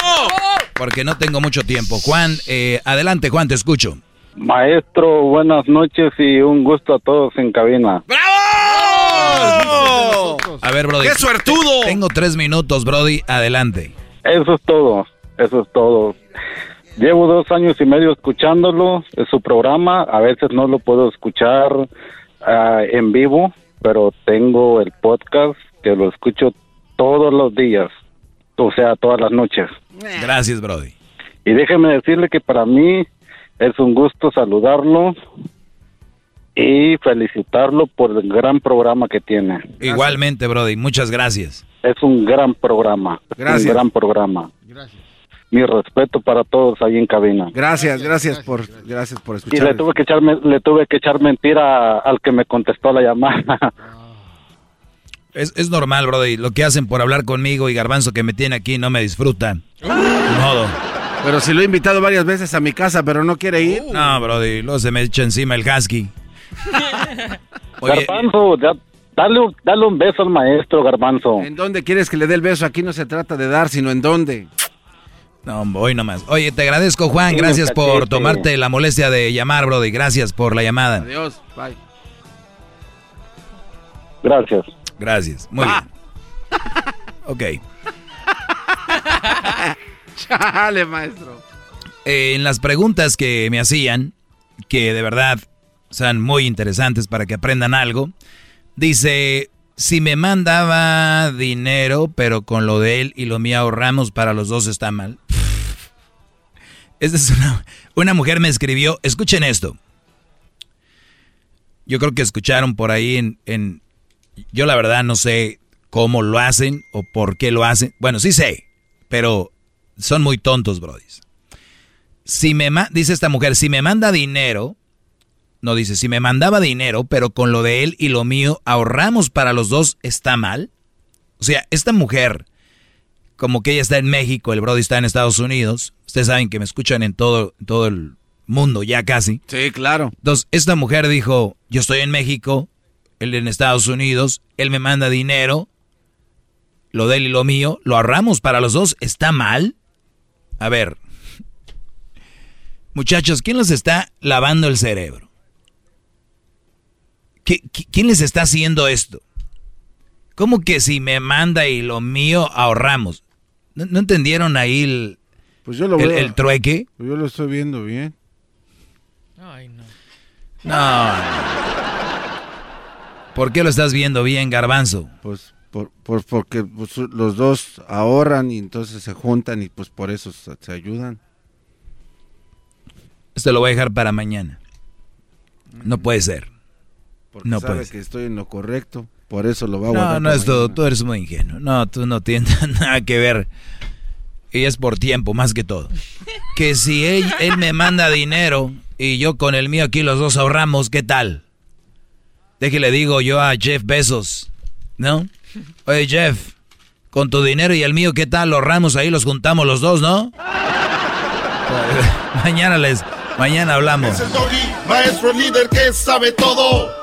[SPEAKER 6] Porque no tengo mucho tiempo. Juan, eh, adelante, Juan, te escucho.
[SPEAKER 37] Maestro, buenas noches y un gusto a todos en cabina.
[SPEAKER 6] A ver, Brody.
[SPEAKER 37] ¡Qué suertudo!
[SPEAKER 6] Tengo tres minutos, Brody. Adelante.
[SPEAKER 37] Eso es todo, eso es todo. Llevo dos años y medio escuchándolo, es su programa, a veces no lo puedo escuchar ah, en vivo, pero tengo el podcast que lo escucho todos los días, o sea, todas las noches.
[SPEAKER 6] Gracias, Brody.
[SPEAKER 37] Y déjeme decirle que para mí es un gusto saludarlo y felicitarlo por el gran programa que tiene.
[SPEAKER 6] Igualmente, Brody, muchas gracias.
[SPEAKER 37] Es un gran programa.
[SPEAKER 5] Gracias.
[SPEAKER 37] Un gran programa. Mi respeto para todos ahí en cabina.
[SPEAKER 5] Gracias, gracias por, gracias por
[SPEAKER 37] Y
[SPEAKER 5] escuchar.
[SPEAKER 37] le tuve que echar, le tuve que echar mentira al que me contestó la llamada.
[SPEAKER 6] Es, es normal, Brody. Lo que hacen por hablar conmigo y Garbanzo que me tiene aquí no me disfrutan. Modo.
[SPEAKER 5] Pero si lo he invitado varias veces a mi casa, pero no quiere ir.
[SPEAKER 6] No, Brody, luego se me echa encima el husky. Oye,
[SPEAKER 37] Garbanzo, ya- dale, un- dale un beso al maestro, Garbanzo.
[SPEAKER 5] ¿En dónde quieres que le dé el beso? Aquí no se trata de dar, sino en dónde.
[SPEAKER 6] no, hoy nomás. Oye, te agradezco, Juan.
[SPEAKER 5] Sí,
[SPEAKER 6] Gracias por tomarte la molestia de llamar, Brody. Gracias por la llamada.
[SPEAKER 5] Adiós, bye.
[SPEAKER 37] Gracias.
[SPEAKER 6] Gracias. Muy bien. Ok.
[SPEAKER 5] Chale, maestro.
[SPEAKER 6] Eh, en las preguntas que me hacían, que de verdad son muy interesantes para que aprendan algo, dice, si me mandaba dinero, pero con lo de él y lo mío ahorramos para los dos está mal. Esta es una, una mujer me escribió, escuchen esto. Yo creo que escucharon por ahí en, en- yo la verdad no sé cómo lo hacen o por qué lo hacen. Bueno, sí sé, pero son muy tontos, brodis. Si me dice esta mujer, si me manda dinero, no dice, si me mandaba dinero, pero con lo de él y lo mío ahorramos para los dos, ¿está mal? O sea, esta mujer, como que ella está en México, el Brody está en Estados Unidos, ustedes saben que me escuchan en todo, todo el mundo, ya casi.
[SPEAKER 5] Sí, claro.
[SPEAKER 6] Entonces, esta mujer dijo, yo estoy en México, él en Estados Unidos, él me manda dinero, lo de él y lo mío, lo ahorramos para los dos, ¿está mal? A ver, muchachos, ¿quién les está lavando el cerebro? ¿Qui- qui- ¿Quién les está haciendo esto? ¿Cómo que si me manda y lo mío ahorramos? ¿No, no entendieron ahí el,
[SPEAKER 5] Pues yo lo
[SPEAKER 6] el-
[SPEAKER 5] veo.
[SPEAKER 6] el trueque?
[SPEAKER 5] Pues yo lo estoy viendo bien.
[SPEAKER 6] No. ¿Por qué lo estás viendo bien, garbanzo?
[SPEAKER 5] Pues por, por- porque pues, los dos ahorran y entonces se juntan y pues por eso se, se ayudan.
[SPEAKER 6] Esto lo voy a dejar para mañana. No puede ser.
[SPEAKER 5] Porque
[SPEAKER 6] No
[SPEAKER 5] sabe
[SPEAKER 6] puede ser.
[SPEAKER 5] que estoy en lo correcto. Por eso lo va a guardar.
[SPEAKER 6] No, no es todo. Tú eres muy ingenuo. No, tú no tienes nada que ver. Y es por tiempo, más que todo. Que si él, él me manda dinero y yo con el mío aquí los dos ahorramos, ¿qué tal? Déjele digo yo a Jeff Bezos, ¿no? Oye, Jeff, con tu dinero y el mío, ¿qué tal? Los ahorramos ahí, los juntamos los dos, ¿no? mañana les, mañana hablamos.
[SPEAKER 2] Es el doggy, maestro líder que sabe todo.